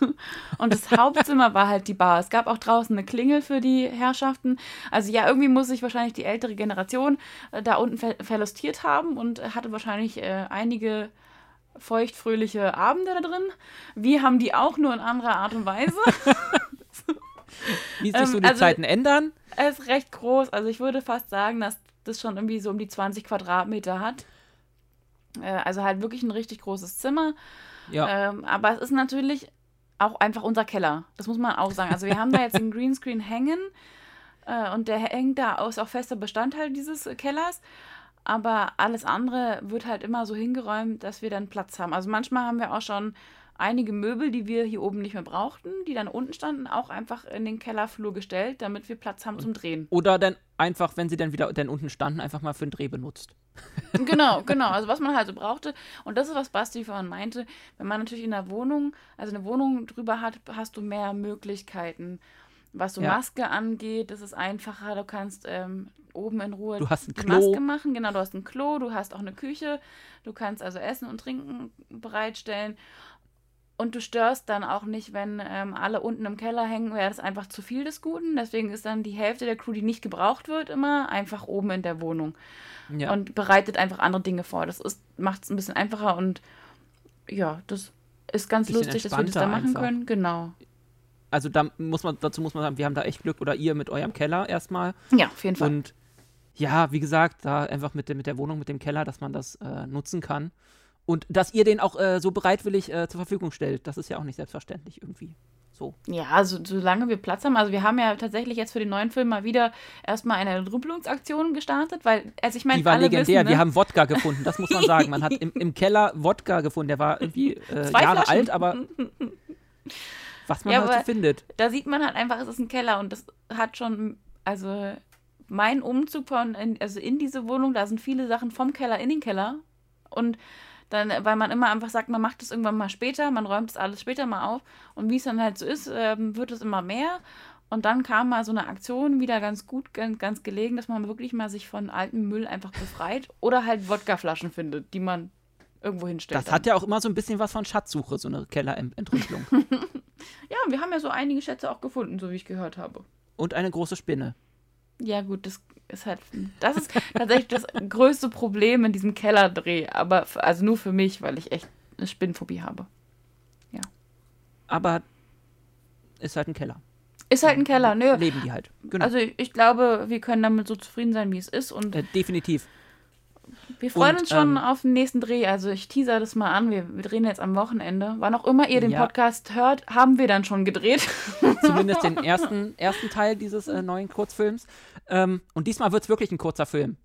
[laughs] und das Hauptzimmer war halt die Bar. Es gab auch draußen eine Klingel für die Herrschaften. Also ja, irgendwie muss sich wahrscheinlich die ältere Generation äh, da unten ver verlustiert haben und hatte wahrscheinlich äh, einige feuchtfröhliche Abende da drin. Wir haben die auch nur in anderer Art und Weise. [laughs] Wie sich so die ähm, also, Zeiten ändern? Es ist recht groß. Also ich würde fast sagen, dass das schon irgendwie so um die 20 Quadratmeter hat. Äh, also halt wirklich ein richtig großes Zimmer. Ja. Ähm, aber es ist natürlich auch einfach unser Keller. Das muss man auch sagen. Also wir haben da jetzt den [laughs] Greenscreen hängen äh, und der hängt da ist auch fester Bestandteil dieses Kellers. Aber alles andere wird halt immer so hingeräumt, dass wir dann Platz haben. Also manchmal haben wir auch schon einige Möbel, die wir hier oben nicht mehr brauchten, die dann unten standen, auch einfach in den Kellerflur gestellt, damit wir Platz haben zum Drehen. Oder dann einfach, wenn sie dann wieder dann unten standen, einfach mal für den Dreh benutzt. [laughs] genau, genau. Also was man halt so [laughs] brauchte. Und das ist, was Basti vorhin meinte. Wenn man natürlich in der Wohnung, also eine Wohnung drüber hat, hast du mehr Möglichkeiten. Was so ja. Maske angeht, das ist einfacher. Du kannst ähm, oben in Ruhe du hast ein die Klo. Maske machen. Genau, du hast ein Klo, du hast auch eine Küche. Du kannst also Essen und Trinken bereitstellen. und du störst dann auch nicht, wenn ähm, alle unten im Keller hängen, wäre das einfach zu viel des Guten. Deswegen ist dann die Hälfte der Crew, die nicht gebraucht wird, immer einfach oben in der Wohnung. Ja. Und bereitet einfach andere Dinge vor. Das macht es ein bisschen einfacher und ja, das ist ganz lustig, dass wir das da machen einfach. können. Genau. Also da muss man, dazu muss man sagen, wir haben da echt Glück oder ihr mit eurem Keller erstmal. Ja, auf jeden Fall. Und ja, wie gesagt, da einfach mit, der- mit der Wohnung, mit dem Keller, dass man das äh, nutzen kann. Und dass ihr den auch äh, so bereitwillig äh, zur Verfügung stellt, das ist ja auch nicht selbstverständlich irgendwie. So. Ja, also solange wir Platz haben. Also wir haben ja tatsächlich jetzt für den neuen Film mal wieder erstmal eine Entrümpelungsaktion gestartet, weil, also ich meine, Die war legendär. wissen, ne? Wir haben Wodka gefunden, das muss man sagen. Man hat im, im Keller Wodka gefunden. Der war irgendwie äh, Jahre Flaschen. alt, aber [laughs] was man Ja, halt so findet. da sieht man halt einfach, es ist ein Keller und das hat schon, also mein Umzug von, in, also in diese Wohnung, da sind viele Sachen vom Keller in den Keller. Und dann, weil man immer einfach sagt, man macht es irgendwann mal später, man räumt es alles später mal auf. Und wie es dann halt so ist, ähm, wird es immer mehr. Und dann kam mal so eine Aktion wieder ganz gut, ganz, ganz gelegen, dass man wirklich mal sich von altem Müll einfach befreit oder halt Wodkaflaschen findet, die man irgendwo hinstellt. Das hat ja auch immer so ein bisschen was von Schatzsuche, so eine Kellerentrümpelung. [laughs] ja, wir haben ja so einige Schätze auch gefunden, so wie ich gehört habe. Und eine große Spinne. Ja, gut, das ist halt. Das ist tatsächlich das größte Problem in diesem Kellerdreh. Aber also nur für mich, weil ich echt eine Spinnenphobie habe. Aber ist halt ein Keller. Ist halt ein Keller, nö. Leben die halt. Genau. Also ich, ich glaube, wir können damit so zufrieden sein, wie es ist. Und äh, definitiv. Wir freuen und, uns schon ähm, auf den nächsten Dreh. Also ich teaser das mal an. Wir, wir drehen jetzt am Wochenende. Wann auch immer ihr den Ja. Podcast hört, haben wir dann schon gedreht. [laughs] Zumindest den ersten, ersten Teil dieses äh, neuen Kurzfilms. Ähm, und diesmal wird es wirklich ein kurzer Film.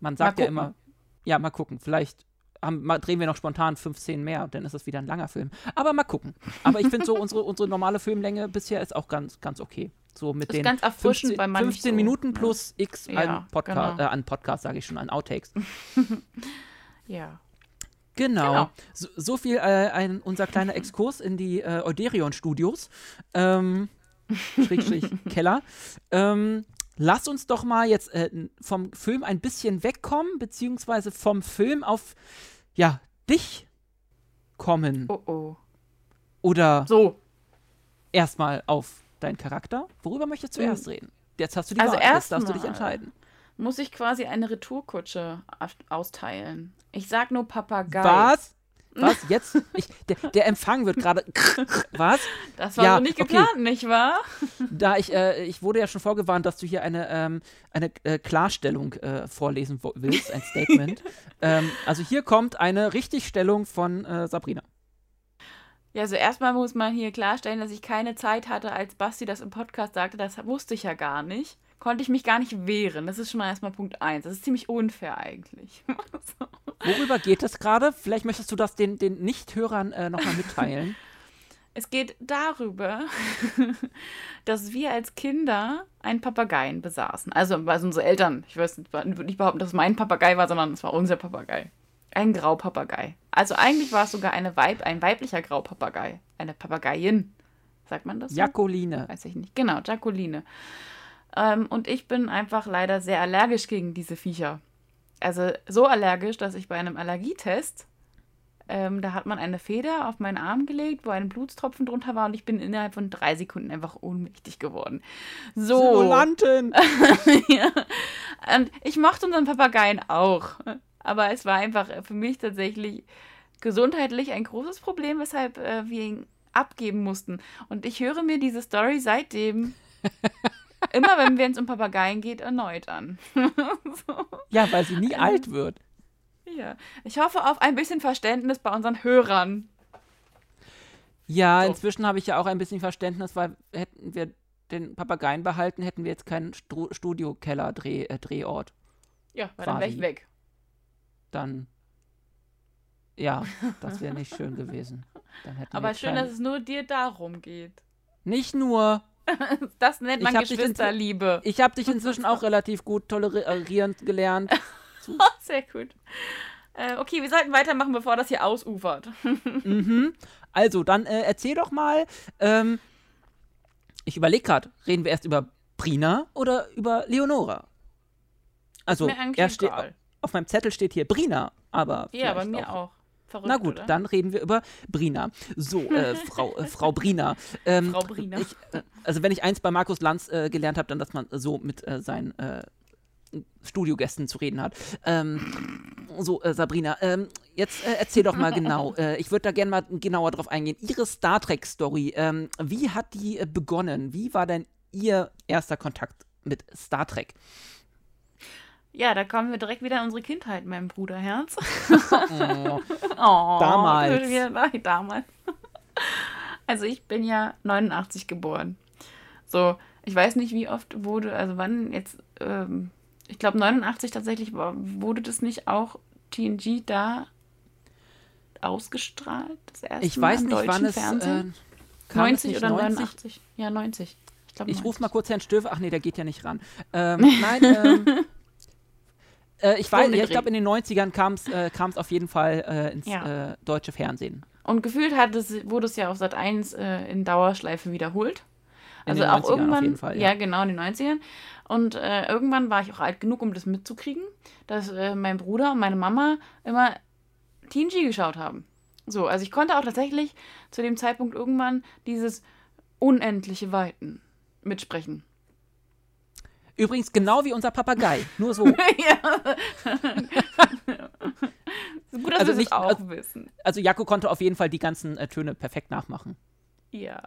Man sagt Mal ja gucken. immer, ja, mal gucken. Vielleicht haben, mal, drehen wir noch spontan fünf Szenen mehr und dann ist es wieder ein langer Film. Aber mal gucken. Aber ich finde so, [laughs] unsere, unsere normale Filmlänge bisher ist auch ganz, ganz okay. So mit Ist den ganz erfrischend, 15, weil man nicht 15 so- Minuten ja. plus X Ja, an Podcast, genau. äh, an Podcast sage ich schon, an Outtakes. [laughs] ja. Genau. Genau. So, so viel äh, ein, unser kleiner Exkurs in die äh, Euderion-Studios. Ähm, [laughs] Schrägstrich Keller. Ähm, lass uns doch mal jetzt äh, vom Film ein bisschen wegkommen, beziehungsweise vom Film auf, ja, dich kommen. Oh oh. Oder So. erstmal auf deinen Charakter. Worüber möchtest du zuerst reden? Jetzt hast du die Also Wahl, jetzt darfst du dich entscheiden. Muss ich quasi eine Retourkutsche austeilen. Ich sag nur Papagei. Was? [laughs] Was? Jetzt? Ich, der, der Empfang wird gerade. [laughs] Was? Das war Ja, so nicht okay. geplant, nicht wahr? [laughs] Da ich, äh, ich wurde ja schon vorgewarnt, dass du hier eine, ähm, eine äh, Klarstellung äh, vorlesen willst, ein Statement. ähm, also hier kommt eine Richtigstellung von äh, Sabrina. Ja, also erstmal muss man hier klarstellen, dass ich keine Zeit hatte, als Basti das im Podcast sagte. Das wusste ich ja gar nicht. Konnte ich mich gar nicht wehren. Das ist schon mal erstmal Punkt eins. Das ist ziemlich unfair eigentlich. [laughs] Worüber geht es gerade? Vielleicht möchtest du das den, den Nichthörern äh, nochmal mitteilen. [laughs] [laughs] Es geht darüber, dass wir als Kinder einen Papageien besaßen. Also, also unsere Eltern. Ich weiß nicht, würde nicht behaupten, dass es mein Papagei war, sondern es war unser Papagei. Ein Graupapagei. Also eigentlich war es sogar eine Weib, ein weiblicher Graupapagei. Eine Papageien. Sagt man das? so? Jakoline. Weiß ich nicht. Genau, Jacqueline. Ähm, und ich bin einfach leider sehr allergisch gegen diese Viecher. Also so allergisch, dass ich bei einem Allergietest, ähm, da hat man eine Feder auf meinen Arm gelegt, wo ein Blutstropfen drunter war und ich bin innerhalb von drei Sekunden einfach ohnmächtig geworden. So. Simulantin! [laughs] ja. Und ich mochte unseren Papageien auch. Aber es war einfach für mich tatsächlich gesundheitlich ein großes Problem, weshalb äh, wir ihn abgeben mussten. Und ich höre mir diese Story seitdem, [laughs] immer wenn es um Papageien geht, erneut an. [laughs] so. Ja, weil sie nie alt wird. Ja. Ich hoffe auf ein bisschen Verständnis bei unseren Hörern. Ja, So. inzwischen habe ich ja auch ein bisschen Verständnis, weil hätten wir den Papageien behalten, hätten wir jetzt keinen Studio-Keller-Drehort. Äh, Drehort. Ja, weil dann wäre ich weg. Dann, ja, das wäre nicht schön gewesen. Aber schön, dass es nur dir darum geht. Nicht nur. [laughs] Das nennt man Geschwisterliebe. Ich habe dich inzwischen auch relativ gut tolerieren gelernt. [laughs] Sehr gut. Äh, okay, wir sollten weitermachen, bevor das hier ausufert. [laughs] mhm. Also, dann äh, erzähl doch mal. Ähm, ich überlege gerade, reden wir erst über Brina oder über Leonora? Also, er steht, egal. Auf meinem Zettel steht hier Brina, aber. Ja, bei mir auch. Verrückt, Na gut, oder? dann reden wir über Brina. So, äh, [laughs] Frau, äh, Frau Brina. Ähm, Frau Brina. Ich, äh, also wenn ich eins bei Markus Lanz äh, gelernt habe, dann, dass man so mit äh, seinen äh, Studiogästen zu reden hat. Ähm, so, Sabrina, ähm, jetzt äh, erzähl doch mal genau. [laughs] Ich würde da gerne mal genauer drauf eingehen. Ihre Star Trek-Story, ähm, wie hat die begonnen? Wie war denn Ihr erster Kontakt mit Star Trek? Ja, da kommen wir direkt wieder in unsere Kindheit, mein Bruderherz. Oh, [laughs] Oh, Damals. Nein, damals. Also ich bin ja 89 geboren. So, ich weiß nicht, wie oft wurde, also wann jetzt, ähm, ich glaube 89 tatsächlich wurde das nicht auch TNG da ausgestrahlt? Das erste ich weiß nicht, wann es. Fernsehen? Äh, kam es 90 nicht oder 90? 89? Ja, 90. Ich, Ich rufe 90. mal kurz Herrn Stöver. Ach nee, der geht ja nicht ran. Ähm, nein, ähm, [laughs] äh, ich weiß, ich glaube in den 90ern kam es äh, auf jeden Fall äh, ins Ja. äh, deutsche Fernsehen. Und gefühlt hat es, wurde es ja auf Sat 1 äh, in Dauerschleife wiederholt. Also auch 90ern auf irgendwann, Fall, ja. ja. genau, in den 90ern. Und äh, irgendwann war ich auch alt genug, um das mitzukriegen, dass mein Bruder und meine Mama immer TNG geschaut haben. So, also ich konnte auch tatsächlich zu dem Zeitpunkt irgendwann dieses unendliche Weiten mitsprechen. Übrigens genau wie unser Papagei. Nur so. [laughs] ja. [laughs] Gut, dass Also wir nicht- das auch also- wissen. Also Jakko konnte auf jeden Fall die ganzen äh, Töne perfekt nachmachen. Ja.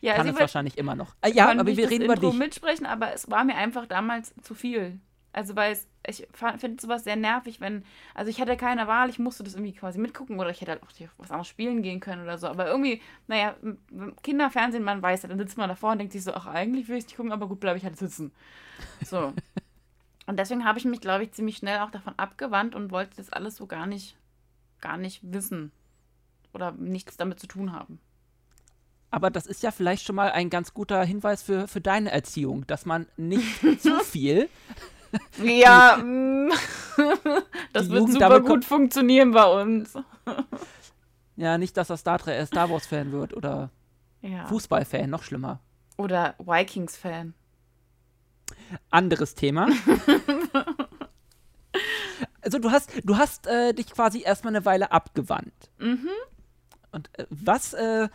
Ja, Kann sie es wahrscheinlich immer noch. Äh, ja, aber wir reden über dich. mitsprechen, aber es war mir einfach damals zu viel. Also weil es, ich finde sowas sehr nervig, wenn, also ich hatte keine Wahl, ich musste das irgendwie quasi mitgucken oder ich hätte halt auch was anderes spielen gehen können oder so. Aber irgendwie, naja, Kinderfernsehen, man weiß ja, dann sitzt man davor und denkt sich so, ach eigentlich will ich nicht gucken, aber gut, bleibe ich halt sitzen. So. [laughs] und deswegen habe ich mich, glaube ich, ziemlich schnell auch davon abgewandt und wollte das alles so gar nicht, gar nicht wissen. Oder nichts damit zu tun haben. Aber das ist ja vielleicht schon mal ein ganz guter Hinweis für, für deine Erziehung, dass man nicht [laughs] zu viel. [laughs] Ja, mm, [laughs] das wird Jugend super gut funktionieren bei uns. [laughs] Ja, nicht, dass er Star, Trek, äh, Star Wars-Fan wird oder Ja. Fußball-Fan, noch schlimmer. Oder Vikings-Fan. Anderes Thema. also du hast, du hast äh, dich quasi erstmal eine Weile abgewandt. Mhm. Und äh, was, äh,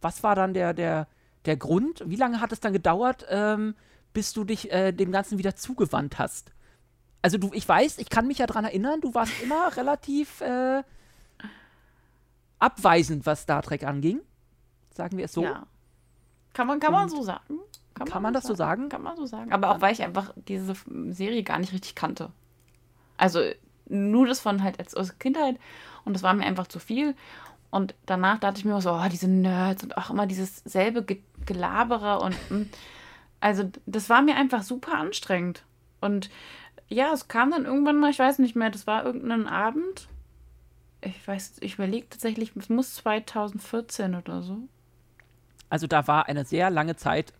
was war dann der, der, der Grund? Wie lange hat es dann gedauert, ähm, bis du dich äh, dem Ganzen wieder zugewandt hast? Also du, ich weiß, ich kann mich ja daran erinnern, du warst immer [laughs] relativ äh, abweisend, was Star Trek anging. Sagen wir es so. Ja. Kann man, kann man so sagen? Kann man das so sagen? Kann man so sagen. Aber auch, weil ich einfach diese Serie gar nicht richtig kannte. Also nur das von halt als aus Kindheit und das war mir einfach zu viel. Und danach dachte ich mir so, oh, diese Nerds und auch immer dieses selbe Ge Gelabere und mm, [laughs] also das war mir einfach super anstrengend. Und ja, es kam dann irgendwann mal, ich weiß nicht mehr, das war irgendein Abend. Ich weiß, ich überlege tatsächlich, es muss 2014 oder so. Also da war eine sehr lange Zeit,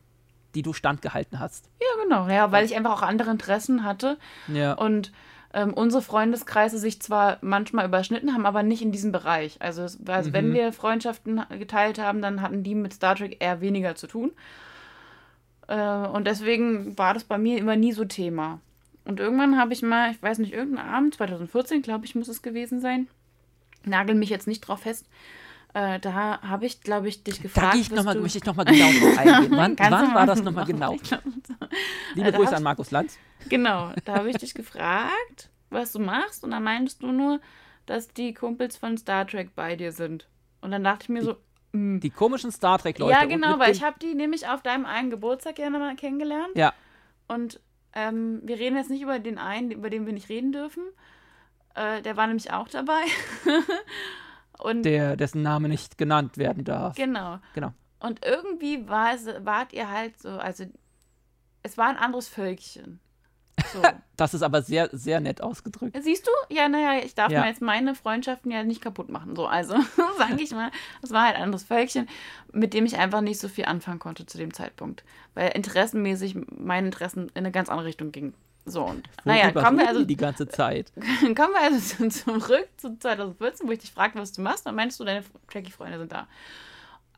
die du standgehalten hast. Ja, genau. Ja, weil ich einfach auch andere Interessen hatte. Ja. Und ähm, unsere Freundeskreise sich zwar manchmal überschnitten haben, aber nicht in diesem Bereich. Also, also Mhm. wenn wir Freundschaften geteilt haben, dann hatten die mit Star Trek eher weniger zu tun. Äh, und deswegen war das bei mir immer nie so Thema. Und irgendwann habe ich mal, ich weiß nicht, irgendeinen Abend, 2014, glaube ich, muss es gewesen sein, nagel mich jetzt nicht drauf fest, äh, da habe ich, glaube ich, dich Da gefragt. gehe ich noch mal, du- möchte ich nochmal genau drauf [laughs] eingehen. Wann, wann war das nochmal genau? [laughs] Liebe Äh, da Grüße an Markus Lanz. Genau, da habe ich [laughs] dich gefragt, was du machst, und dann meintest du nur, dass die Kumpels von Star Trek bei dir sind. Und dann dachte ich mir so, mm. Die komischen Star Trek-Leute. ja, genau, weil ich habe die nämlich auf deinem einen Geburtstag gerne mal kennengelernt. Ja, Und ähm, wir reden jetzt nicht über den einen, über den wir nicht reden dürfen. Äh, der war nämlich auch dabei. [laughs] und der, dessen Name nicht genannt werden darf. genau. Genau. Und irgendwie war es, wart ihr halt so, also es war ein anderes Völkchen. So. [laughs] Das ist aber sehr, sehr nett ausgedrückt. Siehst du? Ja, naja, ich darf Ja. mir jetzt meine Freundschaften ja nicht kaputt machen. So, also [laughs] sage ich mal, es war halt ein anderes Völkchen, mit dem ich einfach nicht so viel anfangen konnte zu dem Zeitpunkt. Weil interessenmäßig meine Interessen in eine ganz andere Richtung gingen. So, und naja, kommen wir also, die ganze Zeit. [laughs] kommen wir also zurück zu 2014, wo ich dich fragte, was du machst. Und meinst du, deine Trekkie-Freunde sind da.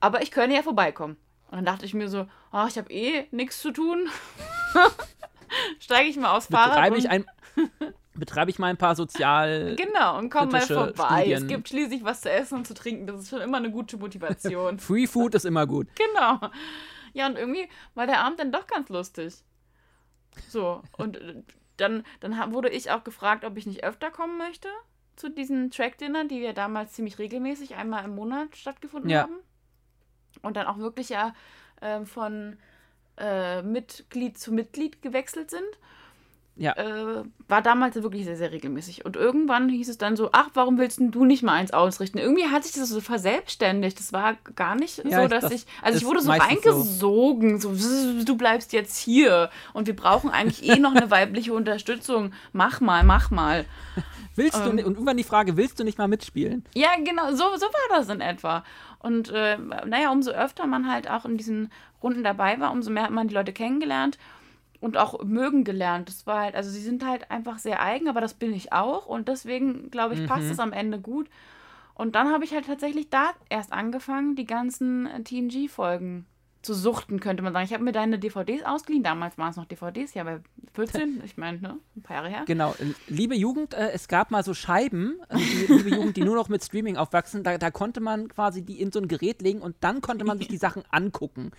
Aber ich könnte ja vorbeikommen. Und dann dachte ich mir so, ach, ich habe eh nichts zu tun. Steige ich mal aufs Fahrrad Betreibe ich ein, betreibe ich mal ein paar sozial. Genau, und komm mal vorbei. Studien. Es gibt schließlich was zu essen und zu trinken. Das ist schon immer eine gute Motivation. [laughs] Free Food ist immer gut. genau. Ja, und irgendwie war der Abend dann doch ganz lustig. So, und äh, dann, dann wurde ich auch gefragt, ob ich nicht öfter kommen möchte zu diesen Track-Dinner, die ja damals ziemlich regelmäßig einmal im Monat stattgefunden Ja. haben. Und dann auch wirklich ja ähm, von äh, Mitglied zu Mitglied gewechselt sind. Ja. Äh, war damals wirklich sehr, sehr regelmäßig. Und irgendwann hieß es dann so, ach, warum willst du nicht mal eins ausrichten? Irgendwie hat sich das so verselbstständigt. Das war gar nicht Ja, so, dass das ich, also ich wurde so so. reingesogen, so, "Zzz, du bleibst jetzt hier und wir brauchen eigentlich eh noch eine weibliche Unterstützung. Mach mal, mach mal. [laughs] Willst du, Ähm. ni- und irgendwann die Frage, willst du nicht mal mitspielen? Ja, genau, so, so war das in etwa. Und äh, naja, umso öfter man halt auch in diesen Runden dabei war, umso mehr hat man die Leute kennengelernt und auch mögen gelernt. Das war halt, also sie sind halt einfach sehr eigen, aber das bin ich auch. Und deswegen, glaube ich, passt es am Ende gut. Und dann habe ich halt tatsächlich da erst angefangen, die ganzen TNG-Folgen zu suchten, könnte man sagen. Ich habe mir deine DVDs ausgeliehen. Damals waren es noch DVDs, ja, bei 14, ich meine, ne, ein paar Jahre her. Genau, äh, liebe Jugend, äh, es gab mal so Scheiben, äh, die, liebe Jugend, die nur noch mit Streaming aufwachsen, da, da konnte man quasi die in so ein Gerät legen und dann konnte man sich die Sachen angucken.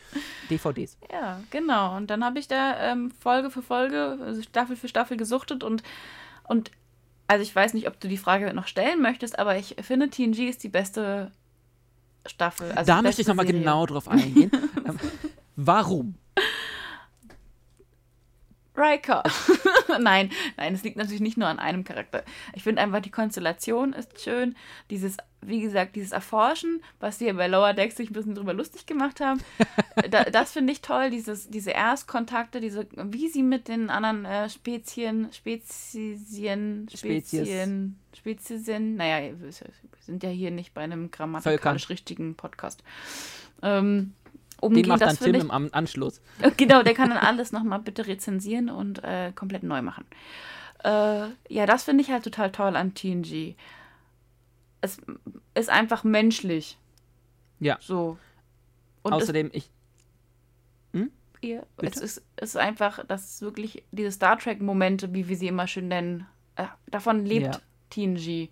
DVDs. Ja, genau. Und dann habe ich da ähm, Folge für Folge, also Staffel für Staffel gesuchtet und, und also ich weiß nicht, ob du die Frage noch stellen möchtest, aber ich finde, TNG ist die beste Staffel. Also da möchte ich nochmal genau drauf eingehen. [laughs] ähm, warum? Riker. [laughs] nein, nein, es liegt natürlich nicht nur an einem Charakter. Ich finde einfach, die Konstellation ist schön. Dieses, wie gesagt, dieses Erforschen, was sie bei Lower Decks sich ein bisschen drüber lustig gemacht haben. [laughs] da, das finde ich toll, dieses, diese Erstkontakte, diese, wie sie mit den anderen äh, Spezien, Spezien, Spezien, Spezien, naja, wir sind ja hier nicht bei einem grammatikalisch richtigen Podcast. Ähm, Den umgehen, macht dann Tim im Am- Anschluss. Genau, der kann dann alles nochmal bitte rezensieren und äh, komplett neu machen. Äh, ja, das finde ich halt total toll an TNG. Es ist einfach menschlich. Ja. So. Und Außerdem, ich. es, ihr, es, ist, es ist einfach, das ist wirklich diese Star Trek-Momente, wie wir sie immer schön nennen. Äh, davon lebt Ja. TNG.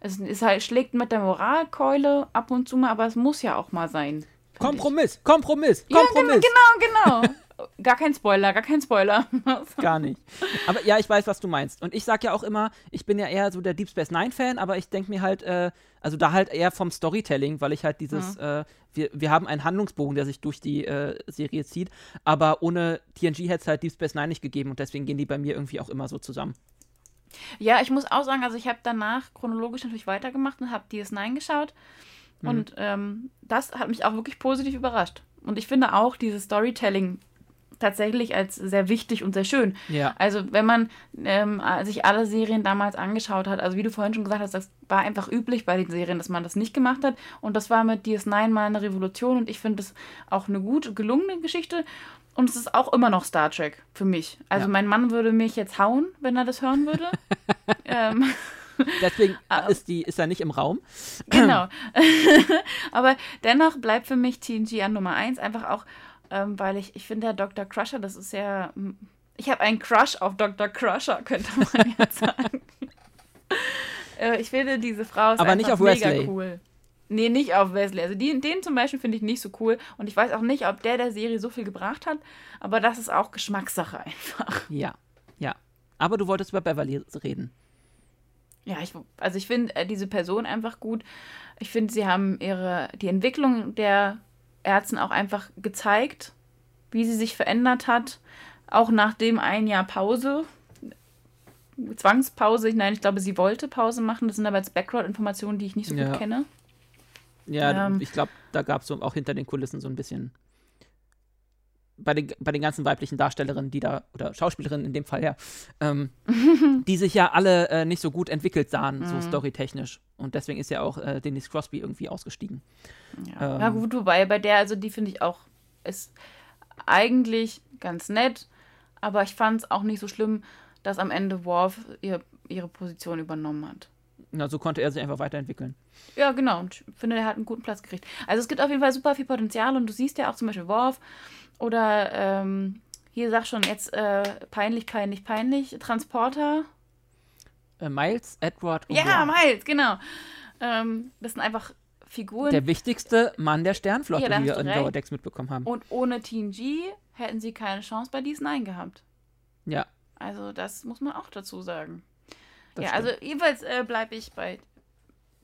Es ist halt, schlägt mit der Moralkeule ab und zu mal, aber es muss ja auch mal sein. Ich. Kompromiss, Kompromiss, Ja, Kompromiss. genau, genau. [laughs] gar kein Spoiler, gar kein Spoiler. [laughs] Gar nicht. Aber ja, ich weiß, was du meinst. Und ich sag ja auch immer, ich bin ja eher so der Deep Space Nine-Fan, aber ich denke mir halt, äh, also da halt eher vom Storytelling, weil ich halt dieses, äh, wir, wir haben einen Handlungsbogen, der sich durch die äh, Serie zieht, aber ohne TNG hätte es halt Deep Space Nine nicht gegeben und deswegen gehen die bei mir irgendwie auch immer so zusammen. Ja, ich muss auch sagen, also ich habe danach chronologisch natürlich weitergemacht und habe DS9 geschaut. Mhm. Und ähm, das hat mich auch wirklich positiv überrascht. Und ich finde auch dieses Storytelling tatsächlich als sehr wichtig und sehr schön. Ja. Also wenn man ähm, sich alle Serien damals angeschaut hat, also wie du vorhin schon gesagt hast, das war einfach üblich bei den Serien, dass man das nicht gemacht hat. Und das war mit DS9 mal eine Revolution und ich finde das auch eine gut gelungene Geschichte. Und es ist auch immer noch Star Trek für mich. Also Ja. mein Mann würde mich jetzt hauen, wenn er das hören würde. [laughs] ähm, [laughs] Deswegen Ah. ist, die, ist er nicht im Raum. [clears throat] Genau. [laughs] Aber dennoch bleibt für mich TNG an Nummer 1, einfach auch, ähm, weil ich, ich finde, der Dr. Crusher, das ist ja. mm, Ich habe einen Crush auf Dr. Crusher, könnte man [laughs] jetzt sagen. äh, ich finde, diese Frau ist Aber einfach nicht auf mega Wesley. cool. Nee, nicht auf Wesley. Also die, den zum Beispiel finde ich nicht so cool. Und ich weiß auch nicht, ob der der Serie so viel gebracht hat. Aber das ist auch Geschmackssache einfach. Ja, ja. Aber du wolltest über Beverly reden. Ja, ich, also ich finde äh, diese Person einfach gut. Ich finde, sie haben ihre, die Entwicklung der Ärzten auch einfach gezeigt, wie sie sich verändert hat. Auch nach dem ein Jahr Pause. Zwangspause. Nein, ich glaube, sie wollte Pause machen. Das sind aber jetzt Background-Informationen, die ich nicht so Ja. gut kenne. Ja, Ähm. ich glaube, da gab es so auch hinter den Kulissen so ein bisschen. Bei den, bei den ganzen weiblichen Darstellerinnen, die da, oder Schauspielerinnen in dem Fall ja, ähm, [laughs] die sich ja alle äh, nicht so gut entwickelt sahen, Mhm. so storytechnisch. Und deswegen ist ja auch äh, Denise Crosby irgendwie ausgestiegen. Ja, Ähm. ja gut, wobei bei der, also die finde ich auch, ist eigentlich ganz nett, aber ich fand es auch nicht so schlimm, dass am Ende Worf ihr, ihre Position übernommen hat. Na, so konnte er sich einfach weiterentwickeln. Ja, genau. Und ich finde, der hat einen guten Platz gekriegt. Also es gibt auf jeden Fall super viel Potenzial und du siehst ja auch zum Beispiel Worf oder ähm, hier sag schon jetzt äh, peinlich, peinlich, peinlich, Transporter. Äh, Miles Edward Ja, O'Brien. Miles, genau. Ähm, das sind einfach Figuren. Der wichtigste Mann der Sternflotte, Ja, da wie wir in. Lower Decks mitbekommen haben. und ohne TNG hätten sie keine Chance bei DS9 gehabt. ja, Also das muss man auch dazu sagen. Ja, stimmt. also jeweils äh, bleibe ich bei,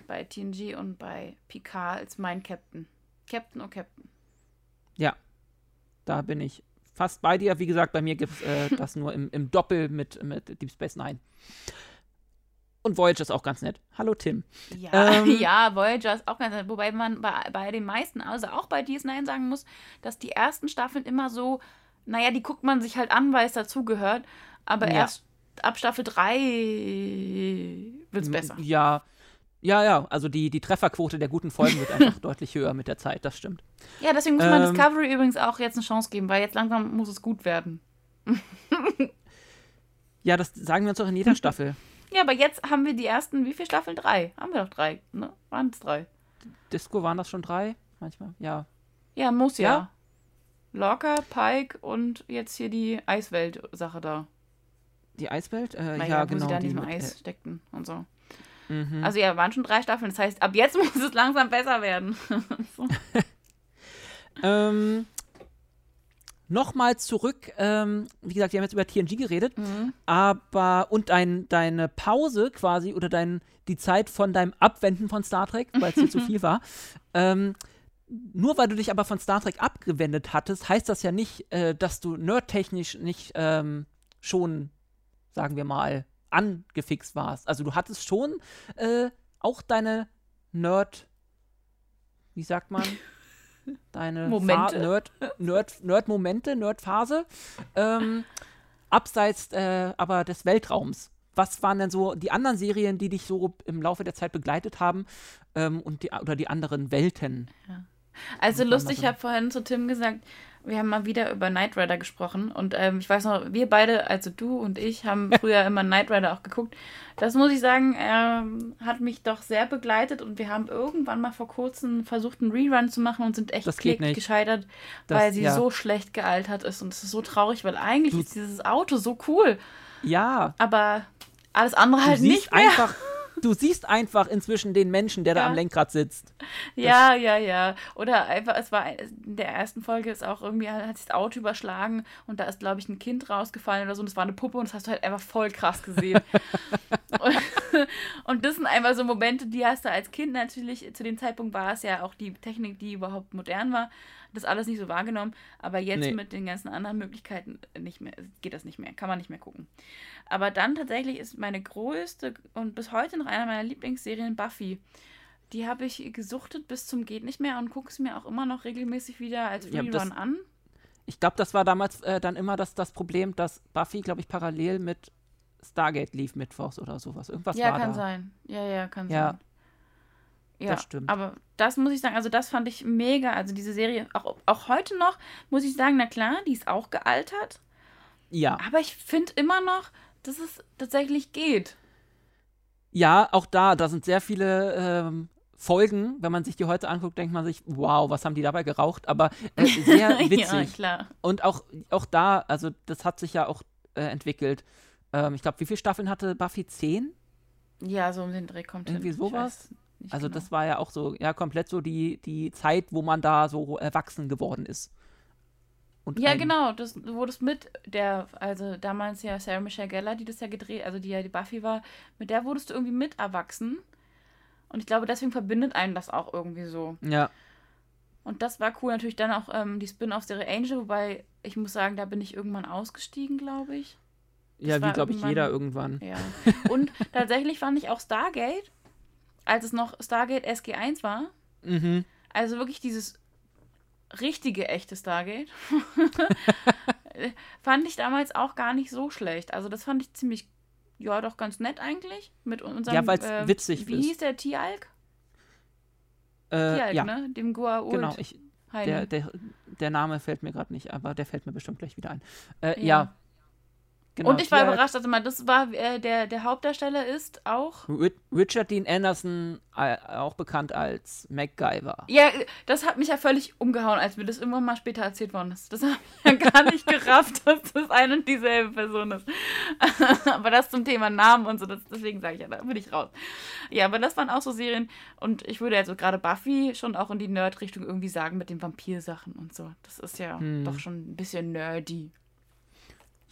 bei TNG und bei Picard als mein Captain. Captain oh Captain. da bin ich fast bei dir. Wie gesagt, bei mir gibt es äh, [laughs] das nur im, im Doppel mit, mit Deep Space Nine. Und Voyager ist auch ganz nett. Hallo Tim. Ja, Ähm. [laughs] ja, Voyager ist auch ganz nett. Wobei man bei, bei den meisten, also auch bei DS9 sagen muss, dass die ersten Staffeln immer so, naja, die guckt man sich halt an, weil es dazugehört. Aber Ja. erst ab Staffel 3 wird es besser. Ja, ja, ja. Also die, die Trefferquote der guten Folgen wird einfach [laughs] deutlich höher mit der Zeit. Das stimmt. Ja, deswegen muss man Ähm. Discovery übrigens auch jetzt eine Chance geben, weil jetzt langsam muss es gut werden. [laughs] Ja, das sagen wir uns auch in jeder Staffel. [laughs] Ja, aber jetzt haben wir die ersten, wie viele Staffeln? Drei. Haben wir doch drei, ne? Waren es drei? Disco waren das schon drei? Manchmal, ja. Ja, muss ja. Ja? Locker, Pike und jetzt hier die Eiswelt-Sache da. Die Eiswelt? Äh, Naja, ja, wo genau. sie da in die diesem Eis steckten und so. Äh, mhm. Also ja, waren schon drei Staffeln. Das heißt, ab jetzt [laughs] muss es langsam besser werden. [laughs] so. [laughs] Ähm, Nochmal zurück, ähm, wie gesagt, wir haben jetzt über TNG geredet, Mhm. aber und dein, deine Pause quasi oder dein, die Zeit von deinem Abwenden von Star Trek, weil es dir zu viel war. Ähm, nur weil du dich aber von Star Trek abgewendet hattest, heißt das ja nicht, äh, dass du nerdtechnisch nicht ähm, schon, sagen wir mal, angefixt warst. Also du hattest schon äh, auch deine Nerd, wie sagt man? [laughs] Deine Momente. Fa Nerd, Nerd, Nerd-Momente, Nerd-Phase. Ähm, abseits äh, aber des Weltraums. Was waren denn so die anderen Serien, die dich so im Laufe der Zeit begleitet haben ähm, und die, oder die anderen Welten? Also Muss man lustig, ich habe vorhin zu Tim gesagt, wir haben mal wieder über Knight Rider gesprochen und ähm, ich weiß noch, wir beide, also du und ich, haben [laughs] früher immer Knight Rider auch geguckt. Das muss ich sagen, ähm, hat mich doch sehr begleitet und wir haben irgendwann mal vor kurzem versucht, einen Rerun zu machen und sind echt kläglich gescheitert, Das- weil sie ja. so schlecht gealtert ist und es ist so traurig, weil eigentlich ist dieses Auto so cool, Ja, aber alles andere du halt nicht mehr. einfach, du siehst einfach inzwischen den Menschen, der da Ja. am Lenkrad sitzt. Ja, ja, ja. Oder einfach, es war in der ersten Folge ist auch irgendwie, hat sich das Auto überschlagen und da ist, glaube ich, ein Kind rausgefallen oder so und es war eine Puppe und das hast du halt einfach voll krass gesehen. [laughs] und, und das sind einfach so Momente, die hast du als Kind natürlich, zu dem Zeitpunkt war es ja auch die Technik, die überhaupt modern war, das alles nicht so wahrgenommen, aber jetzt Nee. mit den ganzen anderen Möglichkeiten nicht mehr, geht das nicht mehr, kann man nicht mehr gucken. Aber dann tatsächlich ist meine größte und bis heute noch einer meiner Lieblingsserien Buffy. Die habe ich gesuchtet bis zum geht nicht mehr und gucke es mir auch immer noch regelmäßig wieder als Ja, Rerun das- an. Ich glaube, das war damals äh, dann immer das, das Problem, dass Buffy, glaube ich, parallel mit Stargate lief mittwochs oder sowas. Irgendwas ja, war kann da. sein. Ja, ja, kann Ja, sein. Ja, das stimmt. Aber das muss ich sagen, also das fand ich mega. Also diese Serie, auch, auch heute noch, muss ich sagen, na klar, die ist auch gealtert. Ja. Aber ich finde immer noch, dass es tatsächlich geht. Ja, auch da, da sind sehr viele ähm, Folgen. Wenn man sich die heute anguckt, denkt man sich, wow, was haben die dabei geraucht? Aber äh, [laughs] sehr ja, witzig. klar. Und auch, auch da, also das hat sich ja auch äh, entwickelt. Ähm, ich glaube, wie viele Staffeln hatte Buffy? Zehn? Ja, so um den Dreh kommt Irgendwie hin. Sowas? Nicht Also genau. das war ja auch so, ja, komplett so die, die Zeit, wo man da so erwachsen geworden ist. Und Ja, genau, das, du wurdest mit der, also damals ja Sarah Michelle Gellar, die das ja gedreht, also die ja die Buffy war, mit der wurdest du irgendwie mit erwachsen. Und ich glaube, deswegen verbindet einen das auch irgendwie so. Ja, Und das war cool. Natürlich dann auch ähm, die Spin-off-Serie Angel, wobei ich muss sagen, da bin ich irgendwann ausgestiegen, glaube ich. ja war wie, glaube ich, jeder irgendwann. Ja. Und [laughs] tatsächlich fand ich auch Stargate, als es noch Stargate SG1 war, Mhm. Also wirklich dieses richtige, echte Stargate. [laughs] fand ich damals auch gar nicht so schlecht. Also das fand ich ziemlich, ja, doch ganz nett eigentlich. Mit unserem, Ja, weil's äh, witzig Wie ist. hieß der? Tialk? Äh, Tialk, ja, ne? Dem Goa'uld. genau. Ich, der, der, der Name fällt mir gerade nicht, aber der fällt mir bestimmt gleich wieder ein. Äh, ja. Ja. Genau, Und ich war überrascht, also mal, das war äh, der, der Hauptdarsteller ist auch. Ri- Richard Dean Anderson, äh, auch bekannt als MacGyver. Ja, das hat mich ja völlig umgehauen, als mir das irgendwann mal später erzählt worden ist. Das [laughs] habe ich ja gar nicht gerafft, dass das eine und dieselbe Person ist. [laughs] aber das zum Thema Namen und so, das, deswegen sage ich ja, da bin ich raus. Ja, aber das waren auch so Serien und ich würde also gerade Buffy schon auch in die Nerd-Richtung irgendwie sagen mit den Vampirsachen und so. Das ist ja Hm. doch schon ein bisschen nerdy.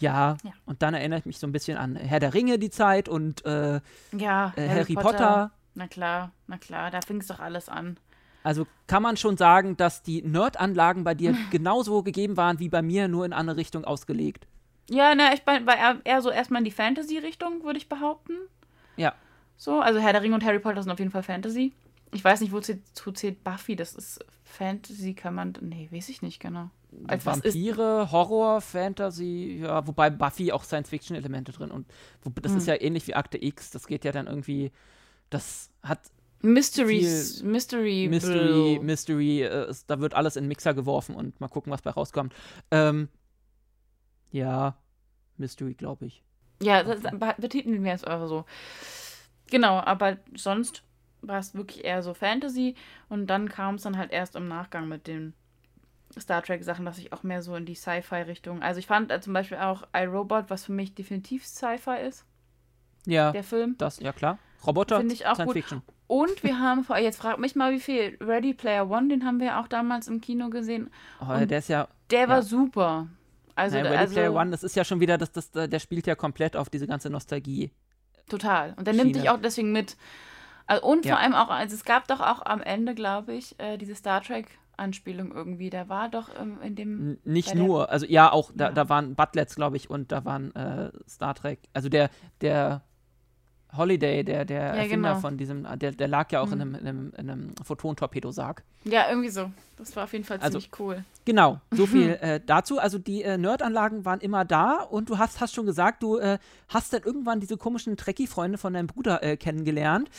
Ja, Ja. und dann erinnert mich so ein bisschen an Herr der Ringe, die Zeit und äh, Ja, äh, Harry Potter. Na klar, na klar, da fing es doch alles an. Also kann man schon sagen, dass die Nerd-Anlagen bei dir [laughs] genauso gegeben waren wie bei mir, nur in eine Richtung ausgelegt. Ja, na, ich war eher, eher so erstmal in die Fantasy-Richtung, würde ich behaupten. Ja. So, also Herr der Ringe und Harry Potter sind auf jeden Fall Fantasy. Ich weiß nicht, wozu zählt Buffy? Das ist Fantasy, kann man. Nee, weiß ich nicht genau. Als was ist. Vampire, Horror, Fantasy, ja, wobei Buffy auch Science-Fiction-Elemente drin und wo, das Hm. ist ja ähnlich wie Akte X, das geht ja dann irgendwie, das hat Mystery. viel Mystery. Mystery, Blue. Mystery, äh, da wird alles in den Mixer geworfen und mal gucken, was bei rauskommt. Ähm, ja, Mystery, glaube ich. Ja, das be- betiteln wir es einfach so. Genau, aber sonst war es wirklich eher so Fantasy und dann kam es dann halt erst im Nachgang mit den Star Trek-Sachen, dass ich auch mehr so in die Sci-Fi-Richtung. Also ich fand äh, zum Beispiel auch iRobot, was für mich definitiv Sci-Fi ist, Ja, der Film. das, ja klar. Roboter, Finde ich auch Science gut. Fiction. Und wir haben, vor- jetzt frag mich mal, wie viel. Ready Player One, den haben wir auch damals im Kino gesehen. Oh, Und der ist ja, Der war Ja. super. Also, nein, Ready also Player One, das ist ja schon wieder, das, das, der spielt ja komplett auf diese ganze Nostalgie. Total. Und der nimmt Schiene. dich auch deswegen mit. Also, und Ja. vor allem auch, also es gab doch auch am Ende, glaube ich, äh, diese Star Trek-Anspielung irgendwie. Der war doch ähm, in dem. Nicht nur, also ja, auch, da, Ja. da waren Butlets, glaube ich, und da waren äh, Star Trek, also der, der Holiday, der, der Ja, Erfinder genau. von diesem, der, der lag ja auch in Mhm. einem, in einem, in einem Photon-Torpedosarg. Ja, irgendwie so. Das war auf jeden Fall Also- ziemlich cool. Genau, so [laughs] viel äh, dazu. Also die äh, Nerdanlagen waren immer da und du hast, hast schon gesagt, du äh, hast dann irgendwann diese komischen Trekkie-Freunde von deinem Bruder äh, kennengelernt.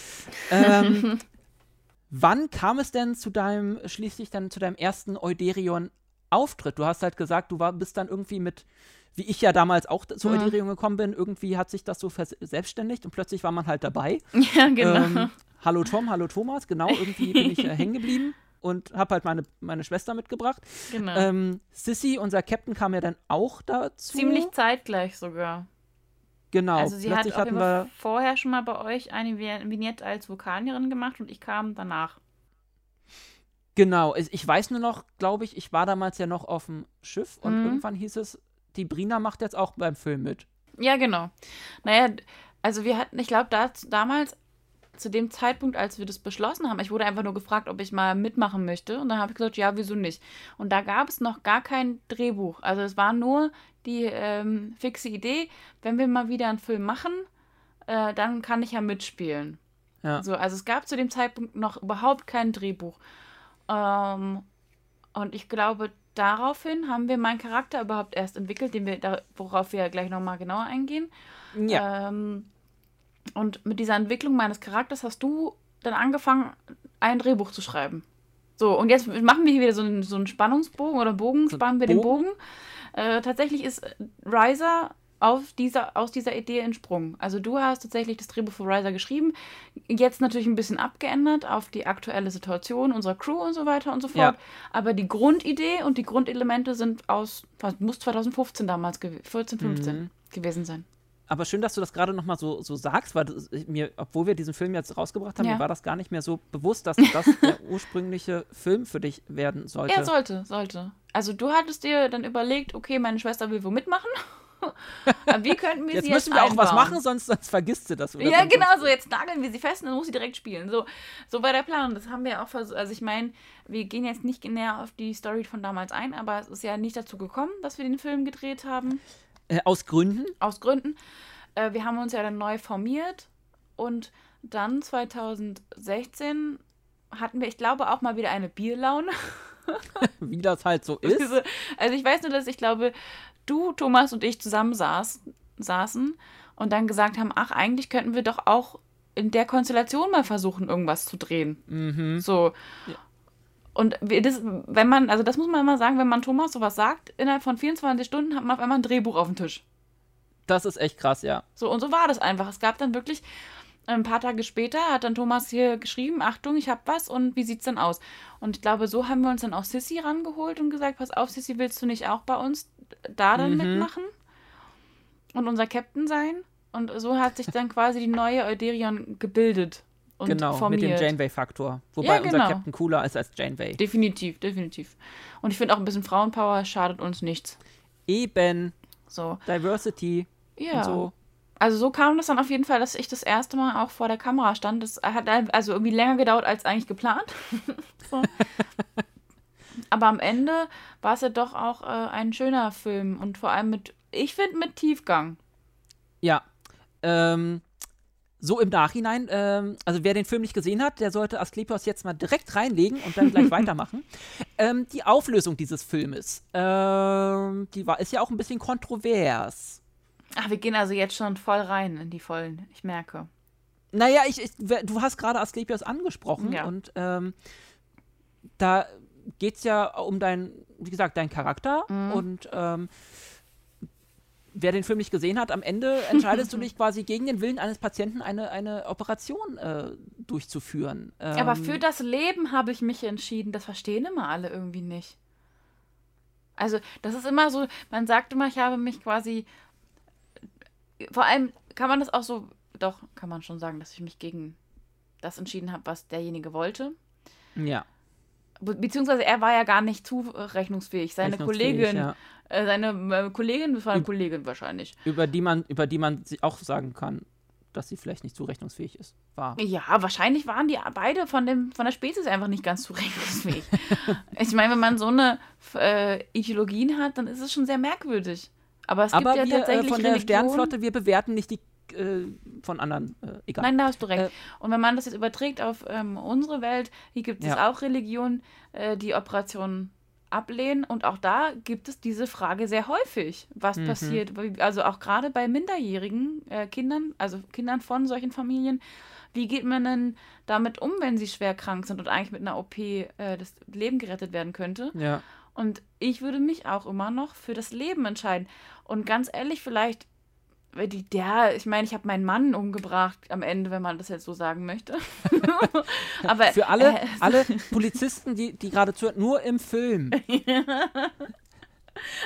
Ähm, [laughs] wann kam es denn zu deinem, schließlich dann zu deinem ersten Euderion-Auftritt? Du hast halt gesagt, du war, bist dann irgendwie mit, wie ich ja damals auch zu Mhm. Euderion gekommen bin, irgendwie hat sich das so verselbstständigt und plötzlich war man halt dabei. [laughs] Ja, genau. Ähm, hallo Tom, hallo Thomas, genau, irgendwie bin ich äh, [laughs] hängen geblieben und habe halt meine, meine Schwester mitgebracht. genau. Ähm, Sissy, unser Captain, kam ja dann auch dazu. Ziemlich zeitgleich sogar. genau. also sie hat Plötzlich auf hatten wir, vorher schon mal bei euch eine Vi- Vignette als Vulkanierin gemacht und ich kam danach. genau. Ich, ich weiß nur noch, glaube ich, ich war damals ja noch auf dem Schiff und Mhm. irgendwann hieß es, die Brina macht jetzt auch beim Film mit. Ja, genau. Naja, also wir hatten, ich glaube, da, damals, zu dem Zeitpunkt, als wir das beschlossen haben, ich wurde einfach nur gefragt, ob ich mal mitmachen möchte. Und dann habe ich gesagt, ja, wieso nicht? Und da gab es noch gar kein Drehbuch. Also es war nur die ähm, fixe Idee, wenn wir mal wieder einen Film machen, äh, dann kann ich ja mitspielen. Ja. So, also es gab zu dem Zeitpunkt noch überhaupt kein Drehbuch. Ähm, und ich glaube, daraufhin haben wir meinen Charakter überhaupt erst entwickelt, den wir, da, worauf wir gleich nochmal genauer eingehen. Ja. Ähm, und mit dieser Entwicklung meines Charakters hast du dann angefangen, ein Drehbuch zu schreiben. So, und jetzt machen wir hier wieder so einen, so einen Spannungsbogen oder Bogen, spannen wir den Bogen? Bogen. Äh, tatsächlich ist Riser auf dieser, aus dieser Idee entsprungen. Also du hast tatsächlich das Drehbuch für Riser geschrieben, jetzt natürlich ein bisschen abgeändert auf die aktuelle Situation unserer Crew und so weiter und so Ja. fort. Aber die Grundidee und die Grundelemente sind aus, was muss 2015 damals, gew- 14, 15 Mhm. gewesen sein. Aber schön, dass du das gerade nochmal so, so sagst, weil mir, obwohl wir diesen Film jetzt rausgebracht haben, Ja. mir war das gar nicht mehr so bewusst, dass das [laughs] der ursprüngliche Film für dich werden sollte. Ja, sollte, sollte. Also du hattest dir dann überlegt, okay, meine Schwester will wo mitmachen. Aber wie könnten wir jetzt sie müssen jetzt wir auch was einbauen? machen, sonst, sonst vergisst du das. oder Ja, genau, so jetzt nageln wir sie fest und dann muss sie direkt spielen. So, so war der Plan. Und das haben wir auch versucht. Also ich meine, wir gehen jetzt nicht näher auf die Story von damals ein, aber es ist ja nicht dazu gekommen, dass wir den Film gedreht haben. Äh, aus Gründen. Aus Gründen. Äh, wir haben uns ja dann neu formiert und dann 2016 hatten wir, ich glaube, auch mal wieder eine Bierlaune. [laughs] wie das halt so [laughs] ist. Also ich weiß nur, dass ich glaube, du, Thomas und ich zusammen saß, saßen und dann gesagt haben, ach, eigentlich könnten wir doch auch in der Konstellation mal versuchen, irgendwas zu drehen. Mhm. So. Ja. Und das, wenn man, also das muss man immer sagen, wenn man Thomas sowas sagt, innerhalb von 24 Stunden hat man auf einmal ein Drehbuch auf dem Tisch. Das ist echt krass, ja. So, und so war das einfach. Es gab dann wirklich ein paar Tage später hat dann Thomas hier geschrieben, Achtung, ich hab was und wie sieht's denn aus? Und ich glaube, so haben wir uns dann auch Sissy rangeholt und gesagt, pass auf, Sissy, willst du nicht auch bei uns da dann Mhm. mitmachen? Und unser Captain sein? Und so hat sich dann quasi die neue Euderion gebildet und genau, formiert. mit dem Janeway-Faktor. Wobei Ja, unser genau. Captain cooler ist als Janeway. Definitiv, definitiv. Und ich finde auch ein bisschen Frauenpower schadet uns nichts. Eben, So. Diversity Ja. und so. Also so kam das dann auf jeden Fall, dass ich das erste Mal auch vor der Kamera stand. Das hat also irgendwie länger gedauert als eigentlich geplant. [laughs] so. Aber am Ende war es ja doch auch äh, ein schöner Film und vor allem mit, ich finde, mit Tiefgang. Ja. Ähm, so im Nachhinein, ähm, also wer den Film nicht gesehen hat, der sollte Asklepios jetzt mal direkt reinlegen und dann gleich [laughs] weitermachen. Ähm, die Auflösung dieses Filmes, ähm, die war, ist ja auch ein bisschen kontrovers. Ach, wir gehen also jetzt schon voll rein in die Vollen, ich merke. Naja, ich, ich, du hast gerade Asklepios angesprochen Ja. und ähm, da geht es ja um dein, wie gesagt, dein Charakter Mhm. und ähm, wer den Film nicht gesehen hat, am Ende entscheidest du [laughs] dich quasi gegen den Willen eines Patienten eine, eine Operation äh, durchzuführen. Ähm, Aber für das Leben habe ich mich entschieden. Das verstehen immer alle irgendwie nicht. Also, das ist immer so, man sagt immer, ich habe mich quasi. Vor allem kann man das auch so, doch, kann man schon sagen, dass ich mich gegen das entschieden habe, was derjenige wollte. Ja, Be beziehungsweise er war ja gar nicht zurechnungsfähig. Seine rechnungsfähig, Kollegin, ja. äh, seine äh, Kollegin, das war eine Kollegin wahrscheinlich. über die man, über die man auch sagen kann, dass sie vielleicht nicht zurechnungsfähig ist. War. Ja, wahrscheinlich waren die beide von, dem, von der Spezies einfach nicht ganz zurechnungsfähig. [laughs] ich meine, wenn man so eine äh, Ideologien hat, dann ist es schon sehr merkwürdig. Aber es Aber gibt ja wir äh, tatsächlich von der Religionen- Sternflotte, wir bewerten nicht die äh, von anderen, äh, egal. Nein, da hast du recht. Äh, Und wenn man das jetzt überträgt auf ähm, unsere Welt, hier gibt es Ja. auch Religionen, äh, die Operationen ablehnen. Und auch da gibt es diese Frage sehr häufig, was Mhm. passiert. Also auch gerade bei minderjährigen äh, Kindern, also Kindern von solchen Familien, wie geht man denn damit um, wenn sie schwer krank sind und eigentlich mit einer OP das Leben gerettet werden könnte? Ja. Und ich würde mich auch immer noch für das Leben entscheiden. Und ganz ehrlich, vielleicht, weil die, der, ich meine, ich habe meinen Mann umgebracht am Ende, wenn man das jetzt so sagen möchte. [laughs] Aber Für alle, äh, [laughs] alle Polizisten, die, die gerade zuhören, nur im Film. [laughs]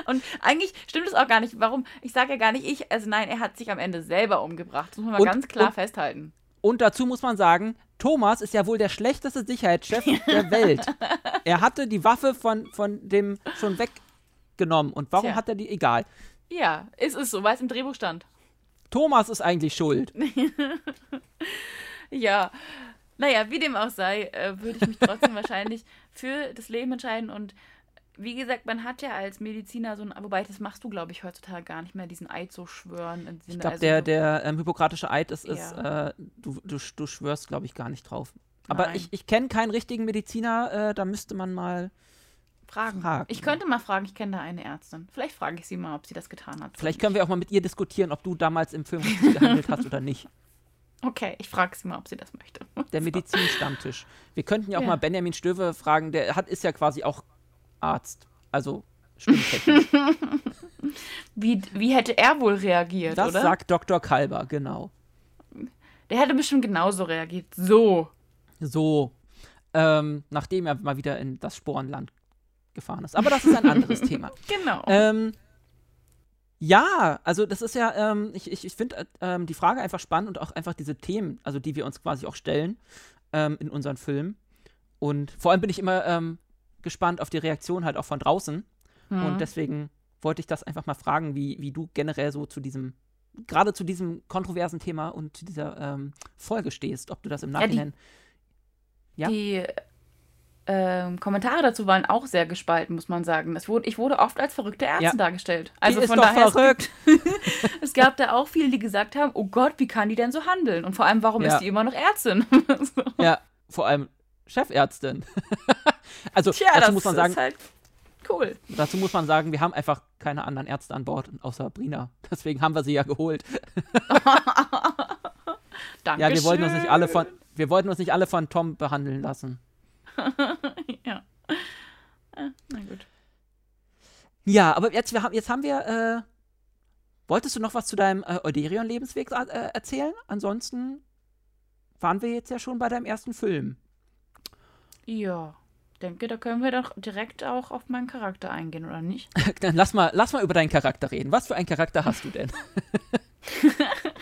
und eigentlich stimmt es auch gar nicht. Warum? Ich sage ja gar nicht ich, also nein, er hat sich am Ende selber umgebracht. Das muss man Und- ganz klar und- festhalten. Und dazu muss man sagen, Thomas ist ja wohl der schlechteste Sicherheitschef der Welt. [laughs] Er hatte die Waffe von, von dem schon weggenommen. Und warum Tja. hat er die? Egal. Ja, es ist so, weil es im Drehbuch stand. Thomas ist eigentlich schuld. [laughs] Ja, naja, wie dem auch sei, äh, würde ich mich trotzdem [laughs] wahrscheinlich für das Leben entscheiden. Und wie gesagt, man hat ja als Mediziner so ein, wobei das machst du, glaube ich, heutzutage gar nicht mehr, diesen Eid so schwören. Ich glaube, also der, der ähm, hippokratische Eid ist, ist Ja. äh, du, du, du schwörst, glaube ich, gar nicht drauf. Aber Nein. ich, ich kenne keinen richtigen Mediziner, äh, da müsste man mal. fragen. fragen. Ich könnte mal fragen, ich kenne da eine Ärztin. Vielleicht frage ich sie mal, ob sie das getan hat. Vielleicht können wir auch mal mit ihr diskutieren, ob du damals im Film [laughs] gehandelt hast oder nicht. Okay, ich frage sie mal, ob sie das möchte. Der [laughs] Medizinstammtisch. Wir könnten ja auch Ja. mal Benjamin Stöwe fragen, der hat, ist ja quasi auch Arzt. Also stimmtechnisch. [laughs] Wie, wie hätte er wohl reagiert, Das oder? sagt Dr. Kalber, genau. Der hätte bestimmt genauso reagiert. So. So. Ähm, nachdem er mal wieder in das Sporenland gefahren ist. Aber das ist ein anderes [laughs] Thema. Genau. Ähm, ja, also das ist ja, ähm, ich, ich, ich finde äh, ähm, die Frage einfach spannend und auch einfach diese Themen, also die wir uns quasi auch stellen ähm, in unseren Filmen. Und vor allem bin ich immer ähm, gespannt auf die Reaktion halt auch von draußen. Hm. Und deswegen wollte ich das einfach mal fragen, wie, wie du generell so zu diesem, gerade zu diesem kontroversen Thema und zu dieser ähm, Folge stehst, ob du das im Ja, die- Nachhinein. ja. Die ähm, Kommentare dazu waren auch sehr gespalten, muss man sagen. Es wurde, ich wurde oft als verrückte Ärztin Ja. dargestellt. Also die ist von doch daher, es verrückt. [laughs] Es gab da auch viele, die gesagt haben, oh Gott, wie kann die denn so handeln? Und vor allem, warum Ja. ist die immer noch Ärztin? [laughs] so. Ja, vor allem Chefärztin. [laughs] also Tja, dazu das muss man sagen, ist halt cool. dazu muss man sagen, wir haben einfach keine anderen Ärzte an Bord, außer Brina. [laughs] Deswegen haben wir sie ja geholt. Danke. [laughs] Ja, wir wollten uns nicht alle von, wir wollten uns nicht alle von Tom behandeln lassen. [laughs] ja. Äh, na gut. Ja, aber jetzt, wir haben, jetzt haben wir, äh, wolltest du noch was zu deinem äh, Euderion-Lebensweg äh, erzählen? Ansonsten waren wir jetzt ja schon bei deinem ersten Film. Ja, denke, da können wir doch direkt auch auf meinen Charakter eingehen, oder nicht? [laughs] Dann lass mal, lass mal über deinen Charakter reden. Was für einen Charakter hast du denn? [laughs]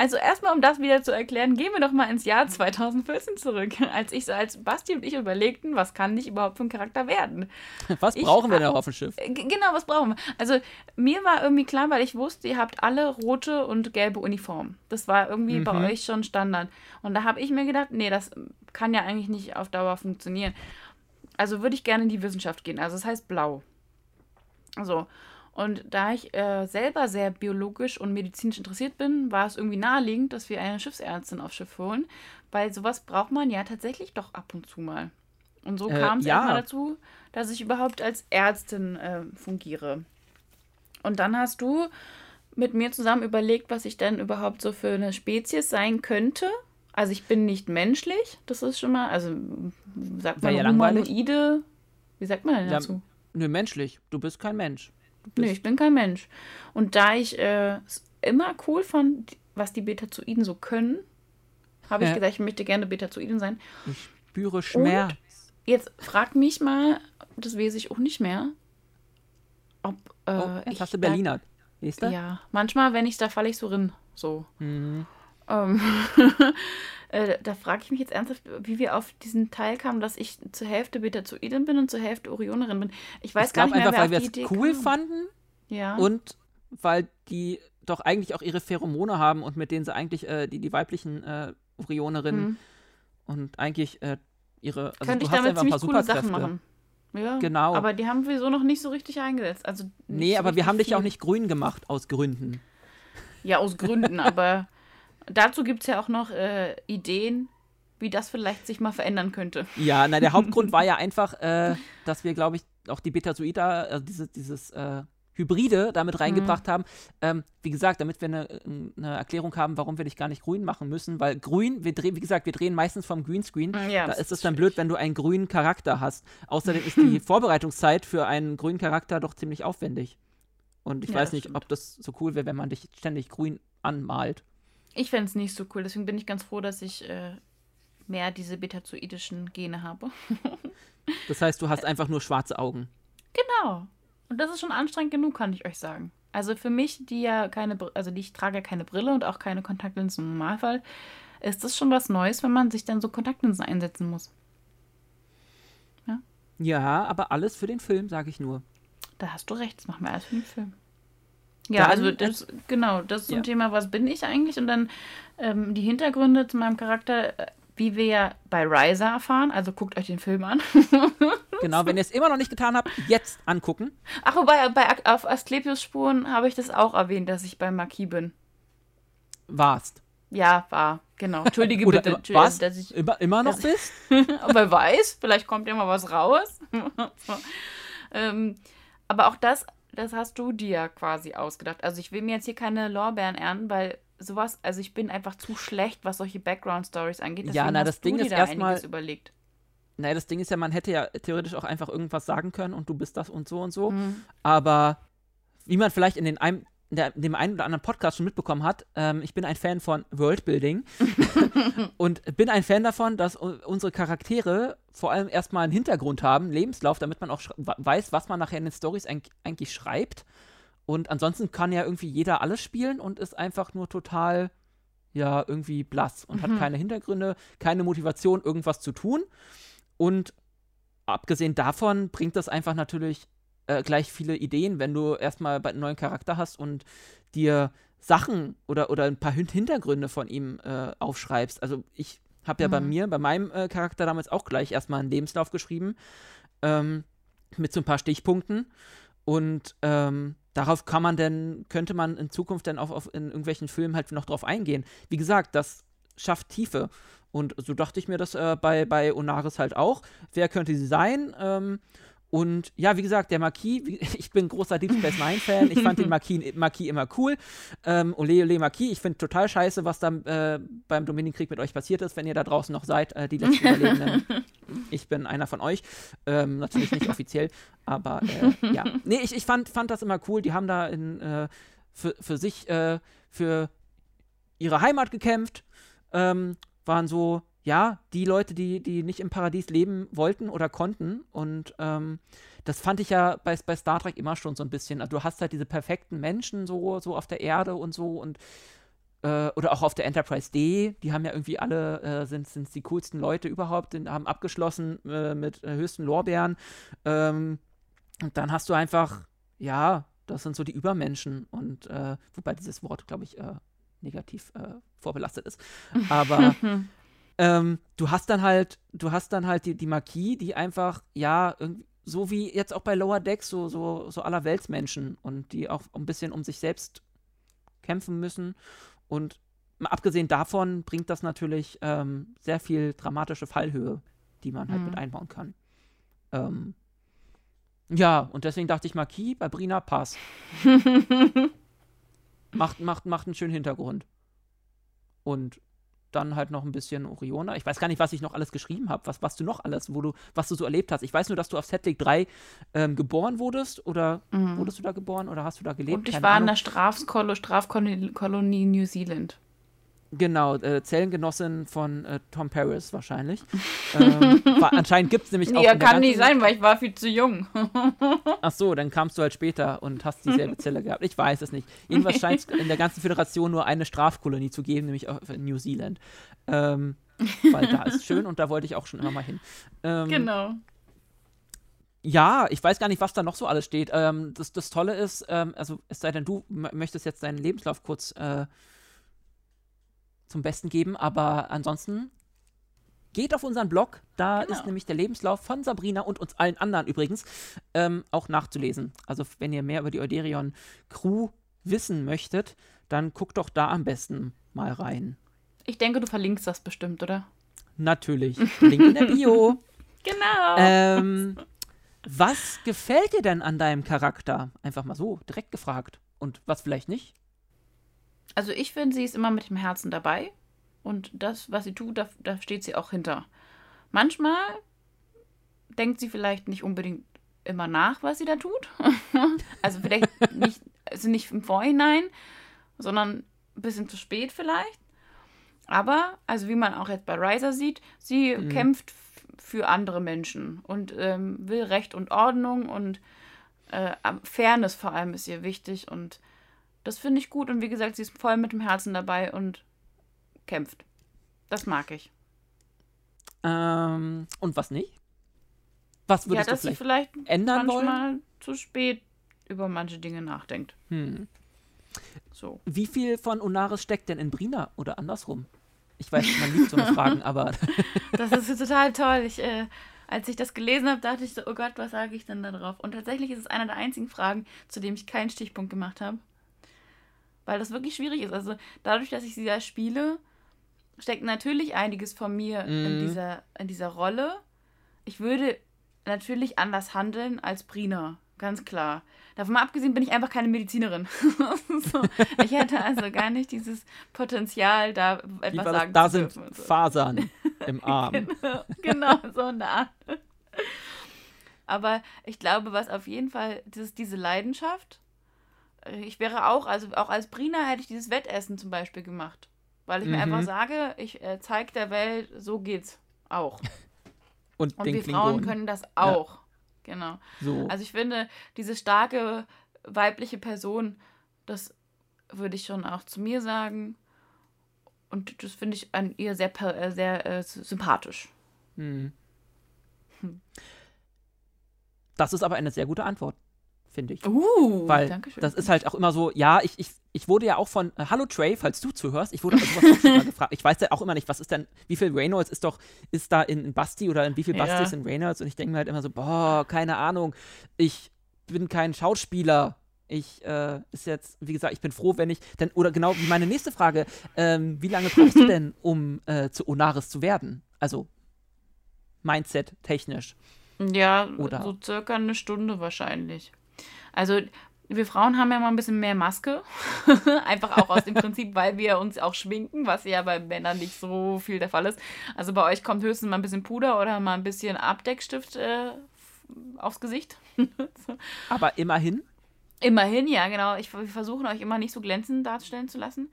Also erstmal, um das wieder zu erklären, gehen wir doch mal ins Jahr 2014 zurück, [laughs] als ich so als Basti und ich überlegten, was kann ich überhaupt für ein Charakter werden. Was brauchen ich, wir denn auf dem Schiff? Genau, was brauchen wir? Also mir war irgendwie klar, weil ich wusste, ihr habt alle rote und gelbe Uniformen. Das war irgendwie mhm. bei euch schon Standard. Und da habe ich mir gedacht, nee, das kann ja eigentlich nicht auf Dauer funktionieren. Also würde ich gerne in die Wissenschaft gehen. Also das heißt blau. So. Und da ich äh, selber sehr biologisch und medizinisch interessiert bin, war es irgendwie naheliegend, dass wir eine Schiffsärztin aufs Schiff holen, weil sowas braucht man ja tatsächlich doch ab und zu mal. Und so äh, kam es ja. erstmal dazu, dass ich überhaupt als Ärztin äh, fungiere. Und dann hast du mit mir zusammen überlegt, was ich denn überhaupt so für eine Spezies sein könnte. Also ich bin nicht menschlich, das ist schon mal, also sagt man ja humanoide, wie sagt man denn dazu? Ja, nö, menschlich, du bist kein Mensch. Nee, ich bin kein Mensch. Und da ich äh, es immer cool fand, was die Betazoiden so können, habe ich gesagt, ich möchte gerne Betazoiden sein. Ich spüre Schmerz. Und jetzt frag mich mal, das weiß ich auch nicht mehr, ob äh, oh, jetzt ich hast du Berliner. Du? Ja, manchmal, wenn ich da falle ich so rin. So. Mhm. Ähm, [laughs] äh, da frage ich mich jetzt ernsthaft, wie wir auf diesen Teil kamen, dass ich zur Hälfte Betazoidin bin und zur Hälfte Orionerin bin. Ich weiß ich gar nicht mehr, einfach, wer weil wir es cool kam. fanden. Ja. Und weil die doch eigentlich auch ihre Pheromone haben und mit denen sie eigentlich äh, die, die weiblichen äh, Orionerinnen mhm. und eigentlich äh, ihre. Also Könnte ich damit ziemlich coole Sachen machen. Ja, genau. Aber die haben wir so noch nicht so richtig eingesetzt. Also nee, so aber wir haben viel. dich ja auch nicht grün gemacht aus Gründen. Ja, aus Gründen, [laughs] aber Dazu gibt es ja auch noch äh, Ideen, wie das vielleicht sich mal verändern könnte. Ja, na, der Hauptgrund [laughs] war ja einfach, äh, dass wir, glaube ich, auch die Betazoida, also diese, dieses äh, Hybride damit mhm. reingebracht mhm. haben. Ähm, wie gesagt, damit wir eine, eine, Erklärung haben, warum wir dich gar nicht grün machen müssen, weil grün, wir drehen, wie gesagt, wir drehen meistens vom Greenscreen. Ja, da ist es dann blöd, wenn du einen grünen Charakter hast. Außerdem ist die [laughs] Vorbereitungszeit für einen grünen Charakter doch ziemlich aufwendig. Und ich ja, weiß nicht, stimmt. ob das so cool wäre, wenn man dich ständig grün anmalt. Ich fände es nicht so cool, deswegen bin ich ganz froh, dass ich äh, mehr diese betazoidischen Gene habe. [laughs] das heißt, du hast einfach nur schwarze Augen. Genau. Und das ist schon anstrengend genug, kann ich euch sagen. Also für mich, die ja keine, also die ich trage ja keine Brille und auch keine Kontaktlinsen im Normalfall, ist das schon was Neues, wenn man sich dann so Kontaktlinsen einsetzen muss. Ja, ja aber alles für den Film, sage ich nur. Da hast du recht, das machen wir alles für den Film. Ja, dann, also das, genau, das ist ja. ein Thema, was bin ich eigentlich? Und dann ähm, die Hintergründe zu meinem Charakter, äh, wie wir ja bei Riser erfahren. Also guckt euch den Film an. [laughs] genau, wenn ihr es immer noch nicht getan habt, jetzt angucken. Ach, wobei, bei, auf Asklepios-Spuren habe ich das auch erwähnt, dass ich bei Marquis bin. Warst. Ja, war, genau. Entschuldige Oder bitte, Entschuldige, was? dass ich immer, immer noch bist. [laughs] aber weiß, vielleicht kommt ja mal was raus. [laughs] ähm, aber auch das das hast du dir quasi ausgedacht. Also ich will mir jetzt hier keine Lorbeeren ernten, weil sowas, also ich bin einfach zu schlecht, was solche Background-Stories angeht. Deswegen ja, na, das Ding ist erstmal überlegt. Naja, das Ding ist ja, man hätte ja theoretisch auch einfach irgendwas sagen können und du bist das und so und so. Mhm. Aber wie man vielleicht in den einem, in, der, dem einen oder anderen Podcast schon mitbekommen hat, ähm, ich bin ein Fan von Worldbuilding [laughs] und bin ein Fan davon, dass unsere Charaktere vor allem erstmal einen Hintergrund haben, Lebenslauf, damit man auch weiß, was man nachher in den Stories eigentlich schreibt. Und ansonsten kann ja irgendwie jeder alles spielen und ist einfach nur total, ja, irgendwie blass und mhm. hat keine Hintergründe, keine Motivation, irgendwas zu tun. Und abgesehen davon bringt das einfach natürlich äh, gleich viele Ideen, wenn du erstmal einen neuen Charakter hast und dir Sachen oder, oder ein paar Hintergründe von ihm äh, aufschreibst. Also ich habe ja mhm. bei mir, bei meinem äh, Charakter damals auch gleich erstmal einen Lebenslauf geschrieben ähm, mit so ein paar Stichpunkten und ähm, darauf kann man denn, könnte man in Zukunft dann auch auf, in irgendwelchen Filmen halt noch drauf eingehen. Wie gesagt, das schafft Tiefe. Und so dachte ich mir das äh, bei, bei Onaris halt auch. Wer könnte sie sein? Ähm, und ja, wie gesagt, der Marquis, [laughs] ich bin großer Deep Space Nine-Fan. Ich fand den [laughs] Marquis, Marquis immer cool. Ähm, ole, ole, Marquis. Ich finde total scheiße, was da äh, beim Dominion-Krieg mit euch passiert ist, wenn ihr da draußen noch seid, äh, die letzten [laughs] Überlebenden. ich bin einer von euch. Ähm, natürlich nicht offiziell, aber äh, ja. Nee, ich, ich fand, fand das immer cool. Die haben da in, äh, für, für sich, äh, für ihre Heimat gekämpft. Ähm, waren so ja, die Leute, die, die nicht im Paradies leben wollten oder konnten. Und ähm, das fand ich ja bei, bei Star Trek immer schon so ein bisschen. Also du hast halt diese perfekten Menschen so, so auf der Erde und so und äh, oder auch auf der Enterprise D, die haben ja irgendwie alle, äh, sind es die coolsten Leute überhaupt, den, haben abgeschlossen äh, mit äh, höchsten Lorbeeren. Ähm, und dann hast du einfach, ja, das sind so die Übermenschen. Und äh, wobei dieses Wort, glaube ich, negativ vorbelastet ist. Aber [laughs] ähm, du hast dann halt, du hast dann halt die, die Marquis, die einfach, ja, so wie jetzt auch bei Lower Decks, so, so, so aller Weltsmenschen und die auch ein bisschen um sich selbst kämpfen müssen. Und abgesehen davon bringt das natürlich ähm, sehr viel dramatische Fallhöhe, die man halt mhm. mit einbauen kann. Ähm, ja, und deswegen dachte ich, Marquis bei Brina passt. [laughs] macht, macht, macht einen schönen Hintergrund. Und dann halt noch ein bisschen Oriona. Ich weiß gar nicht, was ich noch alles geschrieben habe, was, was du noch alles, wo du, was du so erlebt hast. Ich weiß nur, dass du auf Setlik 3 ähm, geboren wurdest oder mhm. wurdest du da geboren oder hast du da gelebt? Und ich Keine war Ahnung. in der Strafkolonie Strafkolonie New Zealand. Genau, äh, Zellengenossin von äh, Tom Paris wahrscheinlich. [laughs] ähm, war, anscheinend gibt es nämlich auch. Ja, kann nicht sein, weil ich war viel zu jung. [laughs] Ach so, dann kamst du halt später und hast dieselbe Zelle gehabt. Ich weiß es nicht. Jedenfalls scheint es in der ganzen Föderation nur eine Strafkolonie zu geben, nämlich in New Zealand. Ähm, [laughs] weil da ist schön und da wollte ich auch schon immer mal hin. Ähm, genau. Ja, ich weiß gar nicht, was da noch so alles steht. Ähm, das, das Tolle ist, ähm, also es sei denn, du möchtest jetzt deinen Lebenslauf kurz äh, zum Besten geben. Aber ansonsten geht auf unseren Blog. Da genau. ist nämlich der Lebenslauf von Sabrina und uns allen anderen übrigens ähm, auch nachzulesen. Also wenn ihr mehr über die Euderion Crew wissen möchtet, dann guckt doch da am besten mal rein. Ich denke, du verlinkst das bestimmt, oder? Natürlich. [laughs] Link in der Bio. genau. Ähm, was gefällt dir denn an deinem Charakter? Einfach mal so, direkt gefragt. Und was vielleicht nicht? Also ich finde, sie ist immer mit dem Herzen dabei. Und das, was sie tut, da, da steht sie auch hinter. Manchmal denkt sie vielleicht nicht unbedingt immer nach, was sie da tut. [laughs] also vielleicht nicht, also nicht im Vorhinein, sondern ein bisschen zu spät vielleicht. Aber, also wie man auch jetzt bei Riser sieht, sie mhm. kämpft für andere Menschen und ähm, will Recht und Ordnung und äh, Fairness vor allem ist ihr wichtig und das finde ich gut und wie gesagt, sie ist voll mit dem Herzen dabei und kämpft. Das mag ich. Ähm, und was nicht? Was würdest ja, dass du vielleicht, sie vielleicht ändern manchmal wollen? zu spät über manche Dinge nachdenkt. Hm. So. Wie viel von Unaris steckt denn in Brina oder andersrum? Ich weiß, man liebt so eine Fragen, [laughs] aber. [laughs] das ist total toll. Ich, äh, als ich das gelesen habe, dachte ich so, oh Gott, was sage ich denn da drauf? Und tatsächlich ist es einer der einzigen Fragen, zu dem ich keinen Stichpunkt gemacht habe weil das wirklich schwierig ist. Also dadurch, dass ich sie da spiele, steckt natürlich einiges von mir mm. in, mhm. dieser, in dieser Rolle. Ich würde natürlich anders handeln als Brina, ganz klar. Davon mal abgesehen bin ich einfach keine Medizinerin. [laughs] so, ich hätte also gar nicht dieses Potenzial, da etwas sagen da zu dürfen. Da sind Fasern im [laughs] Arm. genau, genau, so eine Art. Aber ich glaube, was auf jeden Fall, das ist diese Leidenschaft ich wäre auch, also auch als Brina hätte ich dieses Wettessen zum Beispiel gemacht. Weil ich mhm. mir einfach sage, ich äh, zeige der Welt, so geht's auch. [laughs] Und, Und wir Klingonen Frauen können das auch. Ja. Genau. So. Also ich finde, diese starke weibliche Person, das würde ich schon auch zu mir sagen. Und das finde ich an ihr sehr, äh, sehr äh, sympathisch. Hm. Hm. Das ist aber eine sehr gute Antwort finde ich. Uh, Weil Dankeschön. das ist halt auch immer so, ja, ich, ich, ich wurde ja auch von, äh, hallo Trey, falls du zuhörst, ich wurde also sowas auch schon mal [laughs] gefragt. Ich weiß ja auch immer nicht, was ist denn, wie viel Reynolds ist doch, ist da in, in Basti oder in wie viel Basti ja. ist in Reynolds? Und ich denke mir halt immer so, boah, keine Ahnung, ich bin kein Schauspieler. Ich äh, ist jetzt, wie gesagt, ich bin froh, wenn ich, denn, oder genau wie meine nächste Frage, ähm, wie lange brauchst du [laughs] denn, um äh, zu Onaris zu werden? Also, Mindset technisch. Ja, Oder? so circa eine Stunde wahrscheinlich. Also wir Frauen haben ja mal ein bisschen mehr Maske. [laughs] Einfach auch aus dem Prinzip, weil wir uns auch schminken, was ja bei Männern nicht so viel der Fall ist. Also bei euch kommt höchstens mal ein bisschen Puder oder mal ein bisschen Abdeckstift äh, aufs Gesicht. [laughs] Aber immerhin. Immerhin, ja, genau. Ich, wir versuchen euch immer nicht so glänzend darstellen zu lassen.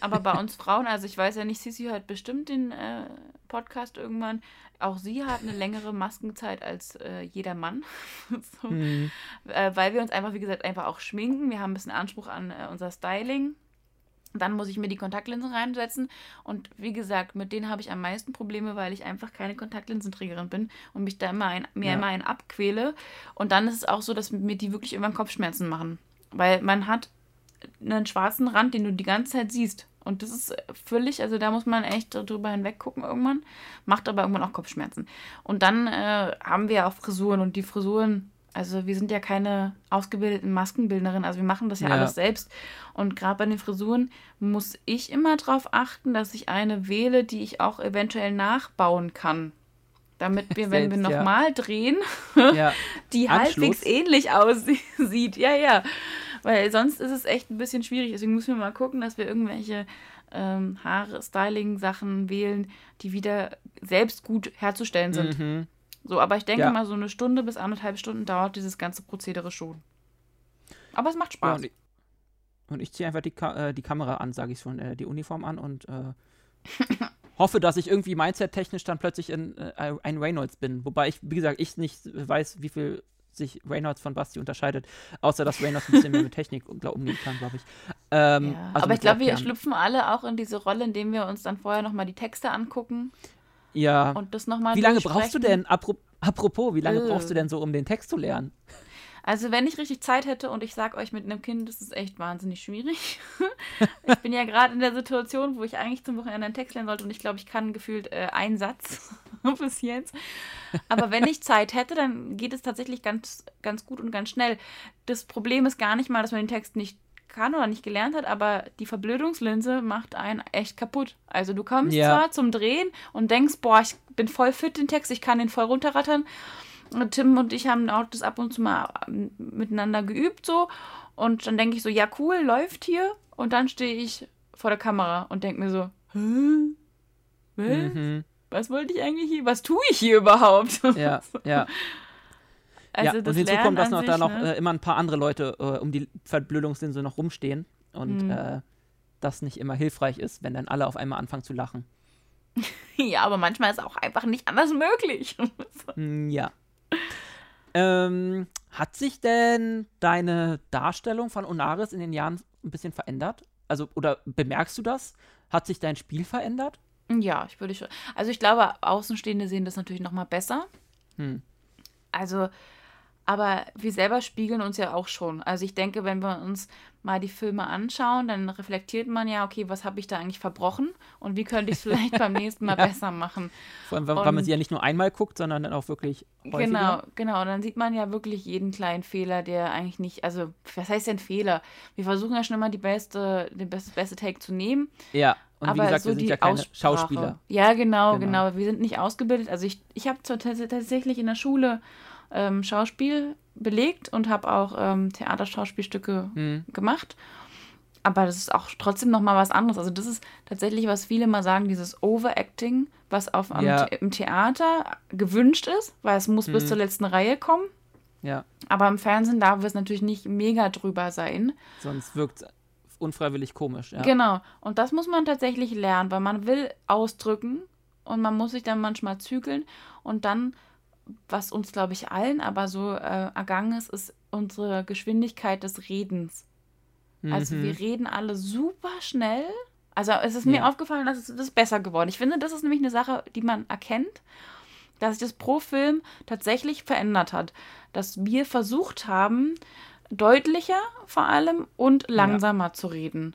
Aber bei uns Frauen, also ich weiß ja nicht, Sissi hört bestimmt den äh, Podcast irgendwann. Auch sie hat eine längere Maskenzeit als äh, jeder Mann. [laughs] so. Hm. äh, weil wir uns einfach, wie gesagt, einfach auch schminken. Wir haben ein bisschen Anspruch an äh, unser Styling. Dann muss ich mir die Kontaktlinsen reinsetzen. Und wie gesagt, mit denen habe ich am meisten Probleme, weil ich einfach keine Kontaktlinsenträgerin bin und mich da immer ein, mir Ja. immer einen abquäle. Und dann ist es auch so, dass mir die wirklich irgendwann Kopfschmerzen machen. Weil man hat einen schwarzen Rand, den du die ganze Zeit siehst. Und das ist völlig, also da muss man echt drüber hinweg gucken irgendwann. Macht aber irgendwann auch Kopfschmerzen. Und dann äh, haben wir ja auch Frisuren und die Frisuren, also wir sind ja keine ausgebildeten Maskenbildnerin, also wir machen das ja, Ja. alles selbst. Und gerade bei den Frisuren muss ich immer darauf achten, dass ich eine wähle, die ich auch eventuell nachbauen kann. Damit wir, wenn wir Selbst, ja. nochmal drehen, Ja. [laughs] die Anschluss. halbwegs ähnlich aussieht. Ja, ja. Weil sonst ist es echt ein bisschen schwierig. Deswegen müssen wir mal gucken, dass wir irgendwelche ähm, Haare, Styling-Sachen wählen, die wieder selbst gut herzustellen sind. Mhm. So, aber ich denke Ja. mal, so eine Stunde bis anderthalb Stunden dauert dieses ganze Prozedere schon. Aber es macht Ja, Spaß. und ich, und ich ziehe einfach die, Ka äh, die Kamera an, sage ich schon, äh, die Uniform an und äh, [laughs] hoffe, dass ich irgendwie mindset-technisch dann plötzlich in, äh, ein Reynolds bin. Wobei ich, wie gesagt, ich nicht weiß, wie viel sich Reynolds von Basti unterscheidet, außer dass Reynolds ein bisschen mehr mit Technik umgehen kann, glaube ich. Ähm, ja. also aber ich glaube, wir schlüpfen alle auch in diese Rolle, indem wir uns dann vorher nochmal die Texte angucken Ja. und das nochmal Wie lange brauchst du denn, apro apropos, wie lange Äh. brauchst du denn so, um den Text zu lernen? Also wenn ich richtig Zeit hätte und ich sag euch mit einem Kind, das ist echt wahnsinnig schwierig. [laughs] ich bin ja gerade in der Situation, wo ich eigentlich zum Wochenende einen Text lernen sollte und ich glaube, ich kann gefühlt äh, einen Satz [laughs] bis jetzt. Aber wenn ich Zeit hätte, dann geht es tatsächlich ganz, ganz gut und ganz schnell. Das Problem ist gar nicht mal, dass man den Text nicht kann oder nicht gelernt hat, aber die Verblödungslinse macht einen echt kaputt. Also du kommst Ja. zwar zum Drehen und denkst, boah, ich bin voll fit, den Text, ich kann den voll runterrattern. Tim und ich haben auch das ab und zu mal ähm, miteinander geübt so. Und dann denke ich so, ja cool, läuft hier. Und dann stehe ich vor der Kamera und denke mir so, Hä? Hä? Mhm. Was wollte ich eigentlich hier? Was tue ich hier überhaupt? [laughs] Ja, ja. Also ja, und hinzu kommt, dass noch sich, da noch ne? äh, immer ein paar andere Leute äh, um die Verblödungslinse noch rumstehen und Mhm. äh, das nicht immer hilfreich ist, wenn dann alle auf einmal anfangen zu lachen. [laughs] Ja, aber manchmal ist auch einfach nicht anders möglich. Mm, [laughs] Ja. ähm, hat sich denn deine Darstellung von Onaris in den Jahren ein bisschen verändert? Also, oder bemerkst du das? Hat sich dein Spiel verändert? Ja, ich würde schon. Also ich glaube, Außenstehende sehen das natürlich noch mal besser. Hm. Also, aber wir selber spiegeln uns ja auch schon. Also ich denke, wenn wir uns mal die Filme anschauen, dann reflektiert man ja, okay, was habe ich da eigentlich verbrochen und wie könnte ich es vielleicht beim nächsten [laughs] Mal Ja. besser machen. Vor allem, weil, weil man sie ja nicht nur einmal guckt, sondern dann auch wirklich häufiger. Genau, genau. Und dann sieht man ja wirklich jeden kleinen Fehler, der eigentlich nicht, also was heißt denn Fehler? Wir versuchen ja schon immer die beste, den beste, beste Take zu nehmen. Ja, und aber wie gesagt, so wir sind die ja keine Aussprache. Schauspieler. Ja, genau, Genau. genau, Wir sind nicht ausgebildet. Also ich, ich habe tatsächlich in der Schule ähm, Schauspiel belegt und habe auch ähm, Theaterschauspielstücke Hm. gemacht. Aber das ist auch trotzdem noch mal was anderes. Also das ist tatsächlich, was viele mal sagen, dieses Overacting, was auf, Ja. The- im Theater gewünscht ist, weil es muss bis Mhm. zur letzten Reihe kommen. Ja, Aber im Fernsehen darf es natürlich nicht mega drüber sein. sonst wirkt es unfreiwillig komisch. Ja. Genau. Und das muss man tatsächlich lernen, weil man will ausdrücken und man muss sich dann manchmal zügeln. Und dann, was uns, glaube ich, allen aber so äh, ergangen ist, ist unsere Geschwindigkeit des Redens. Also Mhm. wir reden alle super schnell. Also es ist mir Ja. aufgefallen, dass es das besser geworden. Ich finde, das ist nämlich eine Sache, die man erkennt, dass sich das pro Film tatsächlich verändert hat. Dass wir versucht haben, deutlicher vor allem und langsamer zu reden.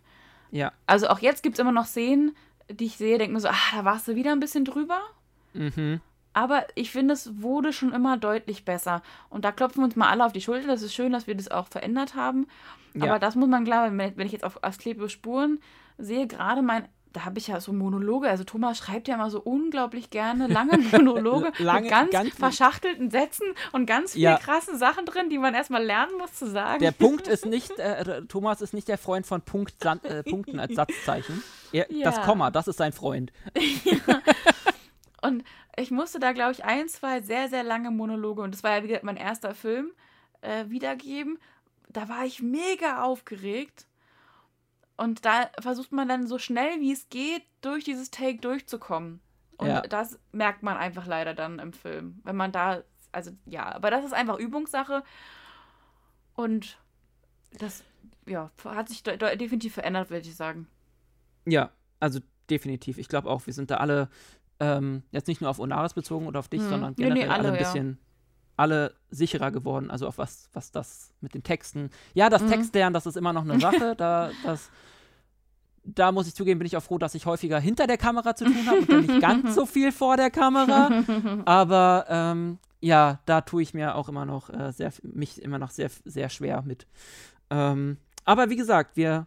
Ja. Also auch jetzt gibt es immer noch Szenen, die ich sehe, denke mir so, ah, da warst du wieder ein bisschen drüber. Mhm. Aber ich finde, es wurde schon immer deutlich besser. Und da klopfen wir uns mal alle auf die Schulter. Das ist schön, dass wir das auch verändert haben. Ja. Aber das muss man klar, wenn ich jetzt auf Asklepios Spuren sehe, gerade mein da habe ich ja so Monologe. Also Thomas schreibt ja immer so unglaublich gerne lange [laughs] Monologe Lange, mit ganz, ganz- verschachtelten Sätzen und ganz viel Ja. krassen Sachen drin, die man erstmal lernen muss zu sagen. Der Punkt [laughs] ist nicht, äh, Thomas ist nicht der Freund von Punkt, äh, Punkten als Satzzeichen. Er, Das Ja. Komma, das ist sein Freund. [laughs] Und ich musste da, glaube ich, ein, zwei sehr, sehr lange Monologe, und das war ja wieder mein erster Film, äh, wiedergeben. Da war ich mega aufgeregt. Und da versucht man dann so schnell wie es geht, durch dieses Take durchzukommen. Und Ja. das merkt man einfach leider dann im Film. Wenn man da, also ja, aber das ist einfach Übungssache. Und das, ja, hat sich de de definitiv verändert, würde ich sagen. Ja, also definitiv. Ich glaube auch, wir sind da alle ähm, jetzt nicht nur auf Onaris bezogen oder auf dich, Mhm. sondern Nee, nee, generell alle, alle, ein bisschen alle sicherer geworden, also auf was, was das mit den Texten. Ja, das Mhm. Textlernen, das ist immer noch eine Sache. [laughs] da, das, da muss ich zugeben, bin ich auch froh, dass ich häufiger hinter der Kamera zu tun habe und dann nicht ganz so viel vor der Kamera. [laughs] Aber ähm, ja, da tue ich mir auch immer noch äh, sehr, mich immer noch sehr, sehr schwer mit. Ähm, aber wie gesagt, wir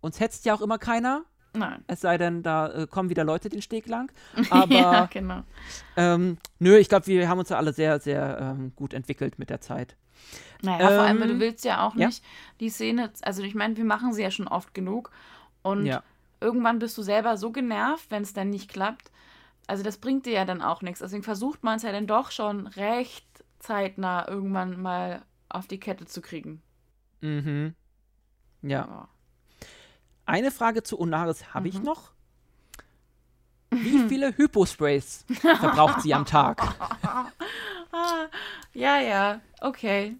uns hetzt ja auch immer keiner. Nein. Es sei denn, da äh, kommen wieder Leute den Steg lang. [laughs] Aber ja, genau. ähm, nö, ich glaube, wir haben uns ja alle sehr, sehr ähm, gut entwickelt mit der Zeit. Naja, vor allem, weil Ähm, du willst ja auch ja. nicht die Szene, also ich meine, wir machen sie ja schon oft genug und Ja. irgendwann bist du selber so genervt, wenn es dann nicht klappt. Also das bringt dir ja dann auch nichts. Deswegen versucht man es ja dann doch schon recht zeitnah irgendwann mal auf die Kette zu kriegen. Mhm. Ja. Eine Frage zu Onaris habe ich Mhm. noch. Wie [laughs] viele Hyposprays verbraucht sie am Tag? [laughs] Ah, ja, ja, okay.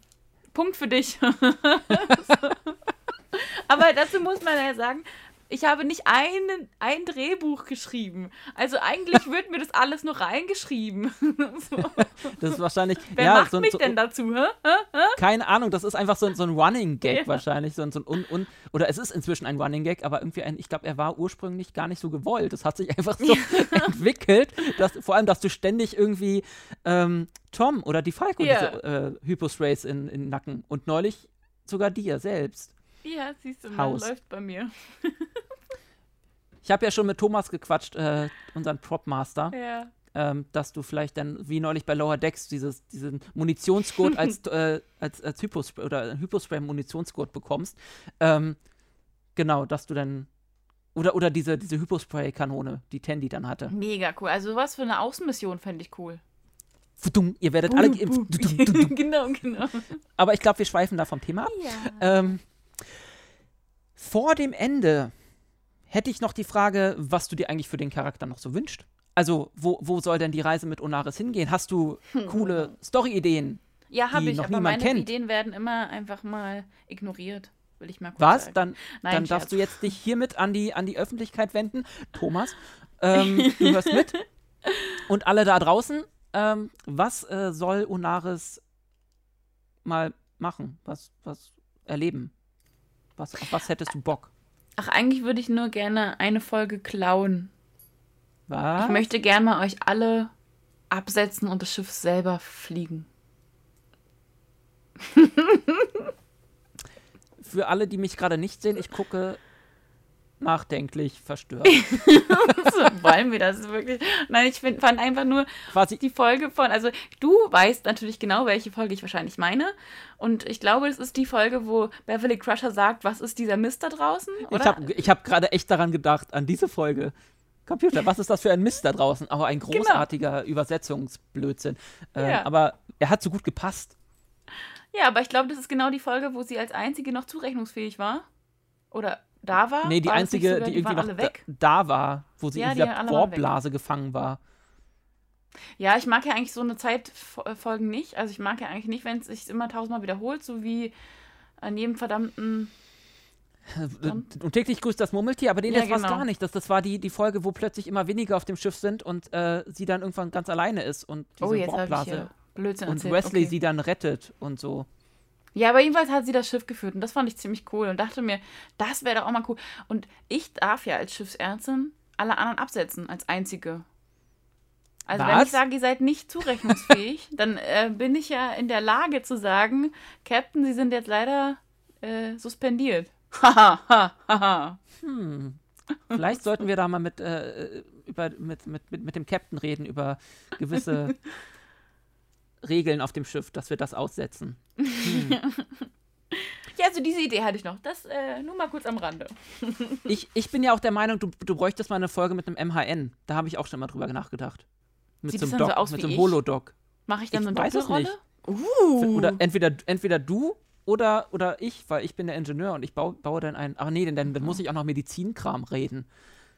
Punkt für dich. [laughs] Aber dazu muss man ja sagen, ich habe nicht einen, ein Drehbuch geschrieben. Also eigentlich wird mir das alles nur reingeschrieben. [laughs] so. Das ist wahrscheinlich. Wer ja, macht so, mich so, denn dazu? Hä? Keine Ahnung, das ist einfach so, so ein Running Gag [laughs] Ja. wahrscheinlich. So, ein- so ein un, un, oder es ist inzwischen ein Running Gag, aber irgendwie ein, ich glaube, er war ursprünglich gar nicht so gewollt. Das hat sich [laughs] einfach so entwickelt, dass, vor allem, dass du ständig irgendwie ähm, Tom oder die Falco Ja. diese äh, in, in den Nacken und neulich sogar dir selbst. Ja, siehst du, Haus. läuft bei mir. Ich habe ja schon mit Thomas gequatscht, äh, unseren Propmaster, Ja. ähm, dass du vielleicht dann, wie neulich bei Lower Decks, dieses, diesen Munitionsgurt als, [laughs] äh, als, als Hypospray oder Hypospray-Munitionsgurt bekommst. Ähm, genau, dass du dann. Oder, oder diese, diese Hypospray-Kanone, die Tandy dann hatte. Mega cool. Also sowas für eine Außenmission fände ich cool. Fudum, Ihr werdet alle geimpft. [laughs] Genau, genau. Aber ich glaube, wir schweifen da vom Thema ab. Ja. Ähm, vor dem Ende hätte ich noch die Frage, was du dir eigentlich für den Charakter noch so wünschst. Also, wo, wo soll denn die Reise mit Onaris hingehen? Hast du coole Story-Ideen? Ja, habe ich, noch aber meine kennt. Ideen werden immer einfach mal ignoriert. Will ich mal kurz Was? sagen. Dann, Nein, dann darfst du jetzt dich hiermit an die, an die Öffentlichkeit wenden. Thomas, [laughs] ähm, du hörst mit. Und alle da draußen, ähm, was äh, soll Onaris mal machen? Was, was erleben? Was, auf was hättest du Bock? Ach, eigentlich würde ich nur gerne eine Folge klauen. Was? Ich möchte gerne mal euch alle absetzen und das Schiff selber fliegen. Für alle, die mich gerade nicht sehen, ich gucke nachdenklich verstört. [laughs] so, wollen wir das wirklich? Nein, ich find, fand einfach nur Quasi, die Folge von, also du weißt natürlich genau, welche Folge ich wahrscheinlich meine. Und ich glaube, es ist die Folge, wo Beverly Crusher sagt, was ist dieser Mist da draußen? ich Oder? habe ich hab gerade echt daran gedacht, an diese Folge. Computer, was ist das für ein Mist da draußen? Aber ein großartiger Übersetzungsblödsinn. Äh, Genau. Ja. Aber er hat so gut gepasst. Ja, aber ich glaube, das ist genau die Folge, wo sie als einzige noch zurechnungsfähig war. Oder da war. Nee, die War einzige, sogar, die irgendwie waren noch da, da war, wo sie Ja, in die dieser. Warblase gefangen war. Ja, ich mag ja eigentlich so eine Zeitfolgen nicht. Also ich mag ja eigentlich nicht, wenn es sich immer tausendmal wiederholt, so wie an jedem verdammten. [laughs] Und täglich grüßt das Murmeltier, aber nee, Ja, das war genau. gar nicht. Das, das war die, die Folge, wo plötzlich immer weniger auf dem Schiff sind und äh, sie dann irgendwann ganz alleine ist und diese oh, Warblase. hier Blödsinn Und erzählt. Wesley okay. sie dann rettet und so. Ja, aber jedenfalls hat sie das Schiff geführt und das fand ich ziemlich cool und dachte mir, das wäre doch auch mal cool. Und ich darf ja als Schiffsärztin alle anderen absetzen, als einzige. Also wenn Was? ich sage, ihr seid nicht zurechnungsfähig, [laughs] dann äh, bin ich ja in der Lage zu sagen, Captain, Sie sind jetzt leider äh, suspendiert. [laughs] Haha. Hm. Vielleicht sollten wir da mal mit, äh, über, mit, mit, mit, mit dem Captain reden über gewisse [laughs] Regeln auf dem Schiff, dass wir das aussetzen. Hm. [laughs] Ja, also diese Idee hatte ich noch. Das äh, nur mal kurz am Rande. [laughs] ich, ich bin ja auch der Meinung, du, du bräuchtest mal eine Folge mit einem MHN. Da habe ich auch schon mal drüber nachgedacht. Mit Sieht so es einem, Doc, so aus mit so einem? Holodoc. Mache ich dann Ich so eine weiß es Doppelrolle? nicht. Uh. Oder entweder, entweder du oder, oder ich, weil ich bin der Ingenieur und ich baue, baue dann ein. Ach nee, denn dann, dann muss ich auch noch Medizinkram reden.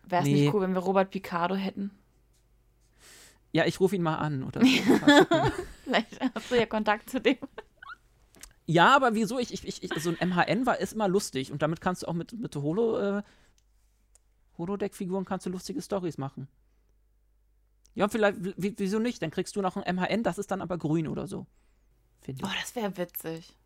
Wäre es Nee. nicht cool, wenn wir Robert Picardo hätten? Ja, ich rufe ihn mal an oder so. [laughs] Vielleicht hast du ja Kontakt zu dem. ja, aber wieso? Ich, ich, ich, so ein MHN war ist immer lustig und damit kannst du auch mit, mit Holo, äh, Holodeck-Figuren kannst du lustige Stories machen. Ja, vielleicht, wieso nicht? Dann kriegst du noch ein MHN, das ist dann aber grün oder so. Oh, das wäre witzig.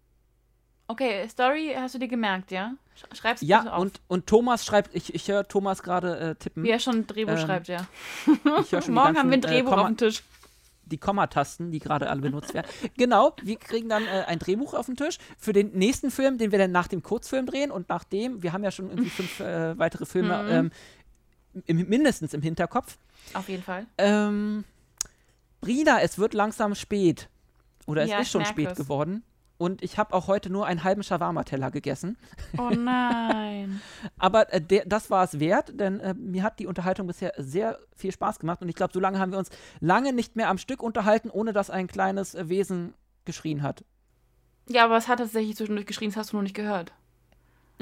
Okay, Story hast du dir gemerkt, ja? Sch- Schreib's bitte Ja, auf. und, und Thomas schreibt, ich, ich höre Thomas gerade äh, tippen. Wie er schon ein Drehbuch Ähm, schreibt, ja. [laughs] Morgen haben wir ein ganzen, Drehbuch äh, Komma- auf dem Tisch. die Kommatasten, die gerade alle benutzt werden. [laughs] Genau, wir kriegen dann äh, ein Drehbuch auf den Tisch für den nächsten Film, den wir dann nach dem Kurzfilm drehen und nachdem, wir haben ja schon irgendwie fünf äh, weitere Filme Mhm. ähm, im, mindestens im Hinterkopf. Auf jeden Fall. Ähm, Brina, es wird langsam spät. Oder es Ja, ist schon spät es. geworden. Und ich habe auch heute nur einen halben Shawarma-Teller gegessen. Oh nein. [laughs] Aber äh, der, das war es wert, denn äh, mir hat die Unterhaltung bisher sehr viel Spaß gemacht. Und ich glaube, so lange haben wir uns lange nicht mehr am Stück unterhalten, ohne dass ein kleines äh, Wesen geschrien hat. ja, aber es hat tatsächlich zwischendurch geschrien, das hast du noch nicht gehört.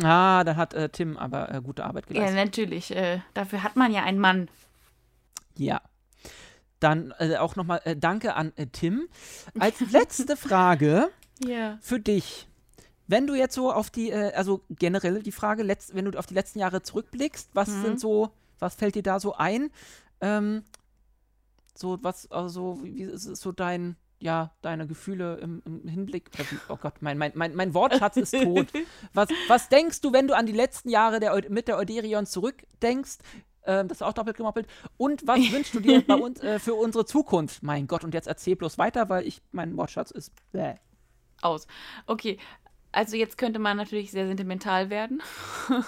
Ah, dann hat äh, Tim aber äh, gute Arbeit Ja, geleistet. natürlich. Äh, dafür hat man ja einen Mann. Ja. Dann äh, auch nochmal äh, Danke an äh, Tim. Als letzte Frage Ja. für dich. Wenn du jetzt so auf die, äh, also generell die Frage, letzt, wenn du auf die letzten Jahre zurückblickst, was Mhm. sind so, was fällt dir da so ein? Ähm, so, was, also, wie wie ist es so dein, ja, deine Gefühle im, im Hinblick, wie, oh Gott, mein, mein, mein, mein Wortschatz ist tot. [laughs] Was, was denkst du, wenn du an die letzten Jahre der, mit der Euderion zurückdenkst? Ähm, das ist auch doppelt gemoppelt. Und was [laughs] wünschst du dir bei uns äh, für unsere Zukunft? Mein Gott, und jetzt erzähl bloß weiter, weil ich, mein Wortschatz ist bäh. Aus. Okay. Also jetzt könnte man natürlich sehr sentimental werden. [laughs]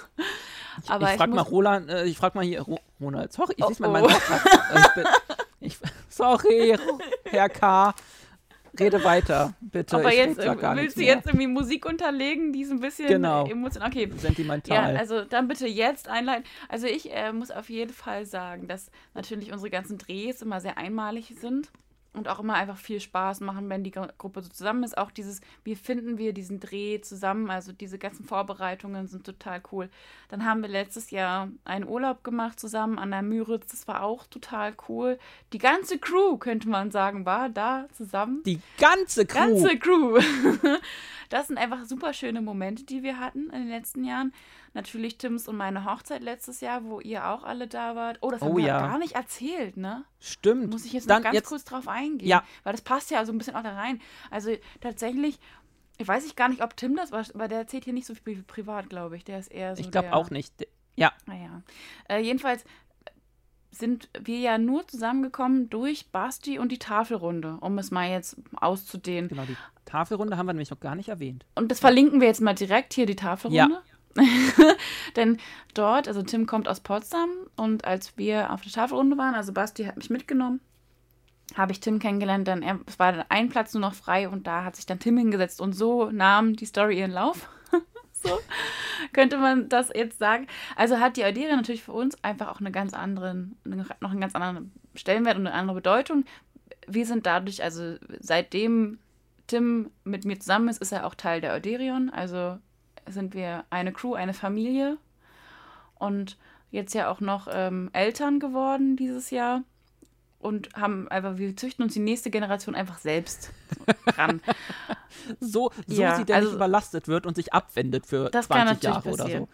Aber ich ich, frag mal Roland, äh, ich frag mal hier, Ro Ronald, sorry, ich Oh, lese mal oh. meinen Wortschatz. Äh, ich bin, ich, sorry, Herr K., rede weiter, bitte. aber ich jetzt willst du jetzt irgendwie Musik unterlegen, die ist ein bisschen Genau. emotional. Okay. Ja, Sentimental. also dann bitte jetzt einleiten. Also ich äh, muss auf jeden Fall sagen, dass natürlich unsere ganzen Drehs immer sehr einmalig sind und auch immer einfach viel Spaß machen, wenn die Gru- Gruppe so zusammen ist. Auch dieses, wie finden wir diesen Dreh zusammen? Also diese ganzen Vorbereitungen sind total cool. Dann haben wir letztes Jahr einen Urlaub gemacht zusammen an der Müritz. Das war auch total cool. Die ganze Crew, könnte man sagen, war da zusammen. die ganze Crew. Ganze Crew. [laughs] Das sind einfach super schöne Momente, die wir hatten in den letzten Jahren. Natürlich Tims und meine Hochzeit letztes Jahr, wo ihr auch alle da wart. Oh, das haben Oh wir ja. gar nicht erzählt, ne? Stimmt. Muss ich jetzt Dann noch ganz jetzt, kurz drauf eingehen. Ja. Weil das passt ja so ein bisschen auch da rein. Also tatsächlich, ich weiß ich gar nicht, ob Tim das war, aber der erzählt hier nicht so viel privat, glaube ich. Der ist eher so Ich glaube auch nicht. Ja, Naja. Äh, jedenfalls sind wir ja nur zusammengekommen durch Basti und die Tafelrunde, um es mal jetzt auszudehnen. genau, die Tafelrunde haben wir nämlich noch gar nicht erwähnt. Und das verlinken wir jetzt mal direkt hier, die Tafelrunde. [laughs] Denn dort, also Tim kommt aus Potsdam und als wir auf der Tafelrunde waren, also Basti hat mich mitgenommen, habe ich Tim kennengelernt, denn er, es war ein Platz nur noch frei und da hat sich dann Tim hingesetzt und so nahm die Story ihren Lauf. [laughs] so könnte man das jetzt sagen. Also hat die Euderia natürlich für uns einfach auch eine ganz anderen, noch einen ganz anderen Stellenwert und eine andere Bedeutung. Wir sind dadurch, also seitdem Tim mit mir zusammen ist, ist er auch Teil der Euderion. Also sind wir eine Crew, eine Familie und jetzt ja auch noch ähm, Eltern geworden dieses Jahr und haben einfach, wir züchten uns die nächste Generation einfach selbst [laughs] ran. So, so Ja, sie denn also- nicht überlastet wird und sich abwendet für Das kann 20 natürlich Jahre oder so.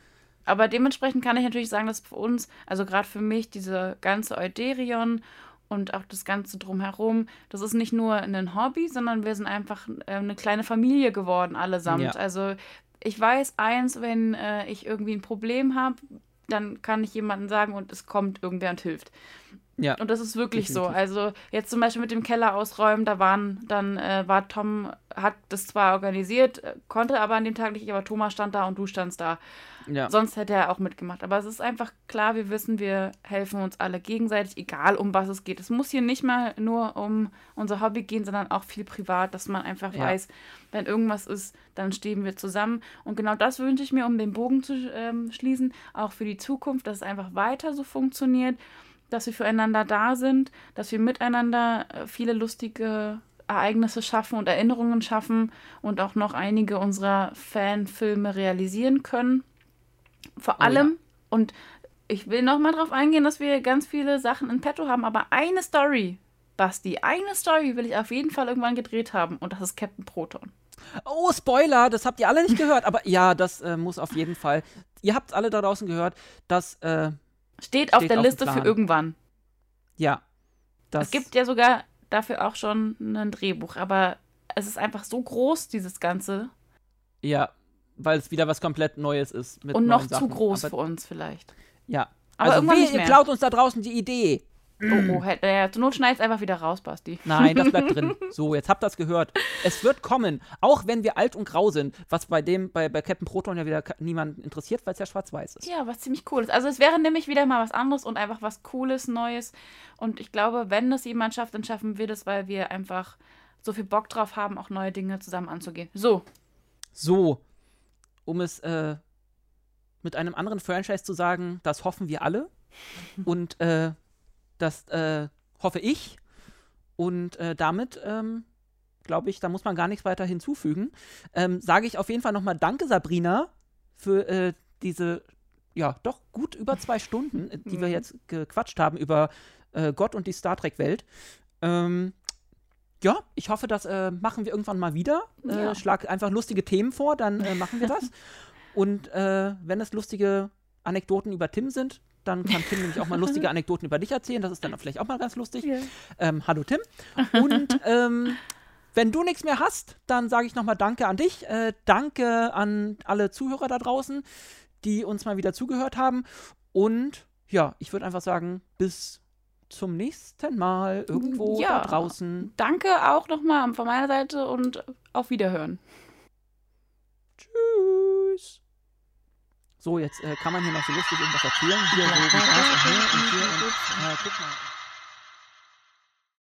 Aber dementsprechend kann ich natürlich sagen, dass für uns, also gerade für mich, diese ganze Euderion und auch das Ganze drumherum, das ist nicht nur ein Hobby, sondern wir sind einfach äh, eine kleine Familie geworden, allesamt. Ja. Also ich weiß eins, wenn äh, ich irgendwie ein Problem habe, dann kann ich jemandem sagen und es kommt irgendwer und hilft. Ja. Und das ist wirklich so. definitiv. Also jetzt zum Beispiel mit dem Keller ausräumen, da waren, dann äh, war Tom, hat das zwar organisiert, äh, konnte aber an dem Tag nicht, aber Thomas stand da und du standst da. Ja. Sonst hätte er auch mitgemacht. Aber es ist einfach klar, wir wissen, wir helfen uns alle gegenseitig, egal um was es geht. Es muss hier nicht mal nur um unser Hobby gehen, sondern auch viel privat, dass man einfach Ja. weiß, wenn irgendwas ist, dann stehen wir zusammen. Und genau das wünsche ich mir, um den Bogen zu ähm, schließen, auch für die Zukunft, dass es einfach weiter so funktioniert, dass wir füreinander da sind, dass wir miteinander äh, viele lustige Ereignisse schaffen und Erinnerungen schaffen und auch noch einige unserer Fanfilme realisieren können. Vor Oh ja. allem, und ich will noch mal drauf eingehen, dass wir ganz viele Sachen in petto haben, aber eine Story, Basti, eine Story will ich auf jeden Fall irgendwann gedreht haben und das ist Captain Proton. Oh, Spoiler, das habt ihr alle nicht gehört, aber ja, das äh, muss auf jeden Fall. Ihr habt alle da draußen gehört, dass, äh, Steht auf der auf Liste für irgendwann. ja, das. Es gibt ja sogar dafür auch schon ein Drehbuch, aber es ist einfach so groß, dieses Ganze. Ja, weil es wieder was komplett Neues ist. Und noch neuen zu Sachen. groß Aber, für uns vielleicht. Ja. Aber also irgendwann nicht ihr klaut uns da draußen die Idee. Oh, oh, ja, zur Not schneid's einfach wieder raus, Basti. Nein, das bleibt drin. [laughs] So, jetzt habt ihr das gehört. Es wird kommen, auch wenn wir alt und grau sind, was bei dem, bei, bei Captain Proton ja wieder niemanden interessiert, weil es ja schwarz-weiß ist. Ja, was ziemlich cool ist. Also es wäre nämlich wieder mal was anderes und einfach was Cooles, Neues. Und ich glaube, wenn das jemand schafft, dann schaffen wir das, weil wir einfach so viel Bock drauf haben, auch neue Dinge zusammen anzugehen. So, So, um es äh, mit einem anderen Franchise zu sagen, das hoffen wir alle. Und äh, das äh, hoffe ich. Und äh, damit, ähm, glaube ich, da muss man gar nichts weiter hinzufügen. Ähm, Sage ich auf jeden Fall nochmal Danke, Sabrina, für äh, diese, ja, doch gut über zwei Stunden, äh, die wir Mhm. jetzt gequatscht haben über äh, Gott und die Star Trek-Welt. Ähm, ja, ich hoffe, das äh, machen wir irgendwann mal wieder. Äh, Ja. Schlag einfach lustige Themen vor, dann äh, machen wir das. [laughs] Und wenn es lustige Anekdoten über Tim sind, dann kann Tim nämlich auch mal lustige Anekdoten über dich erzählen. Das ist dann vielleicht auch mal ganz lustig. Ähm, hallo Tim. Und ähm, wenn du nichts mehr hast, dann sage ich nochmal Danke an dich. Äh, danke an alle Zuhörer da draußen, die uns mal wieder zugehört haben. Und ja, ich würde einfach sagen, bis zum nächsten Mal irgendwo Ja. da draußen. danke auch nochmal von meiner Seite und auf Wiederhören. Tschüss. So, jetzt äh, kann man hier noch so lustig irgendwas erzählen. Hier, so, wie das, und hier, und hier, und, äh, guck mal.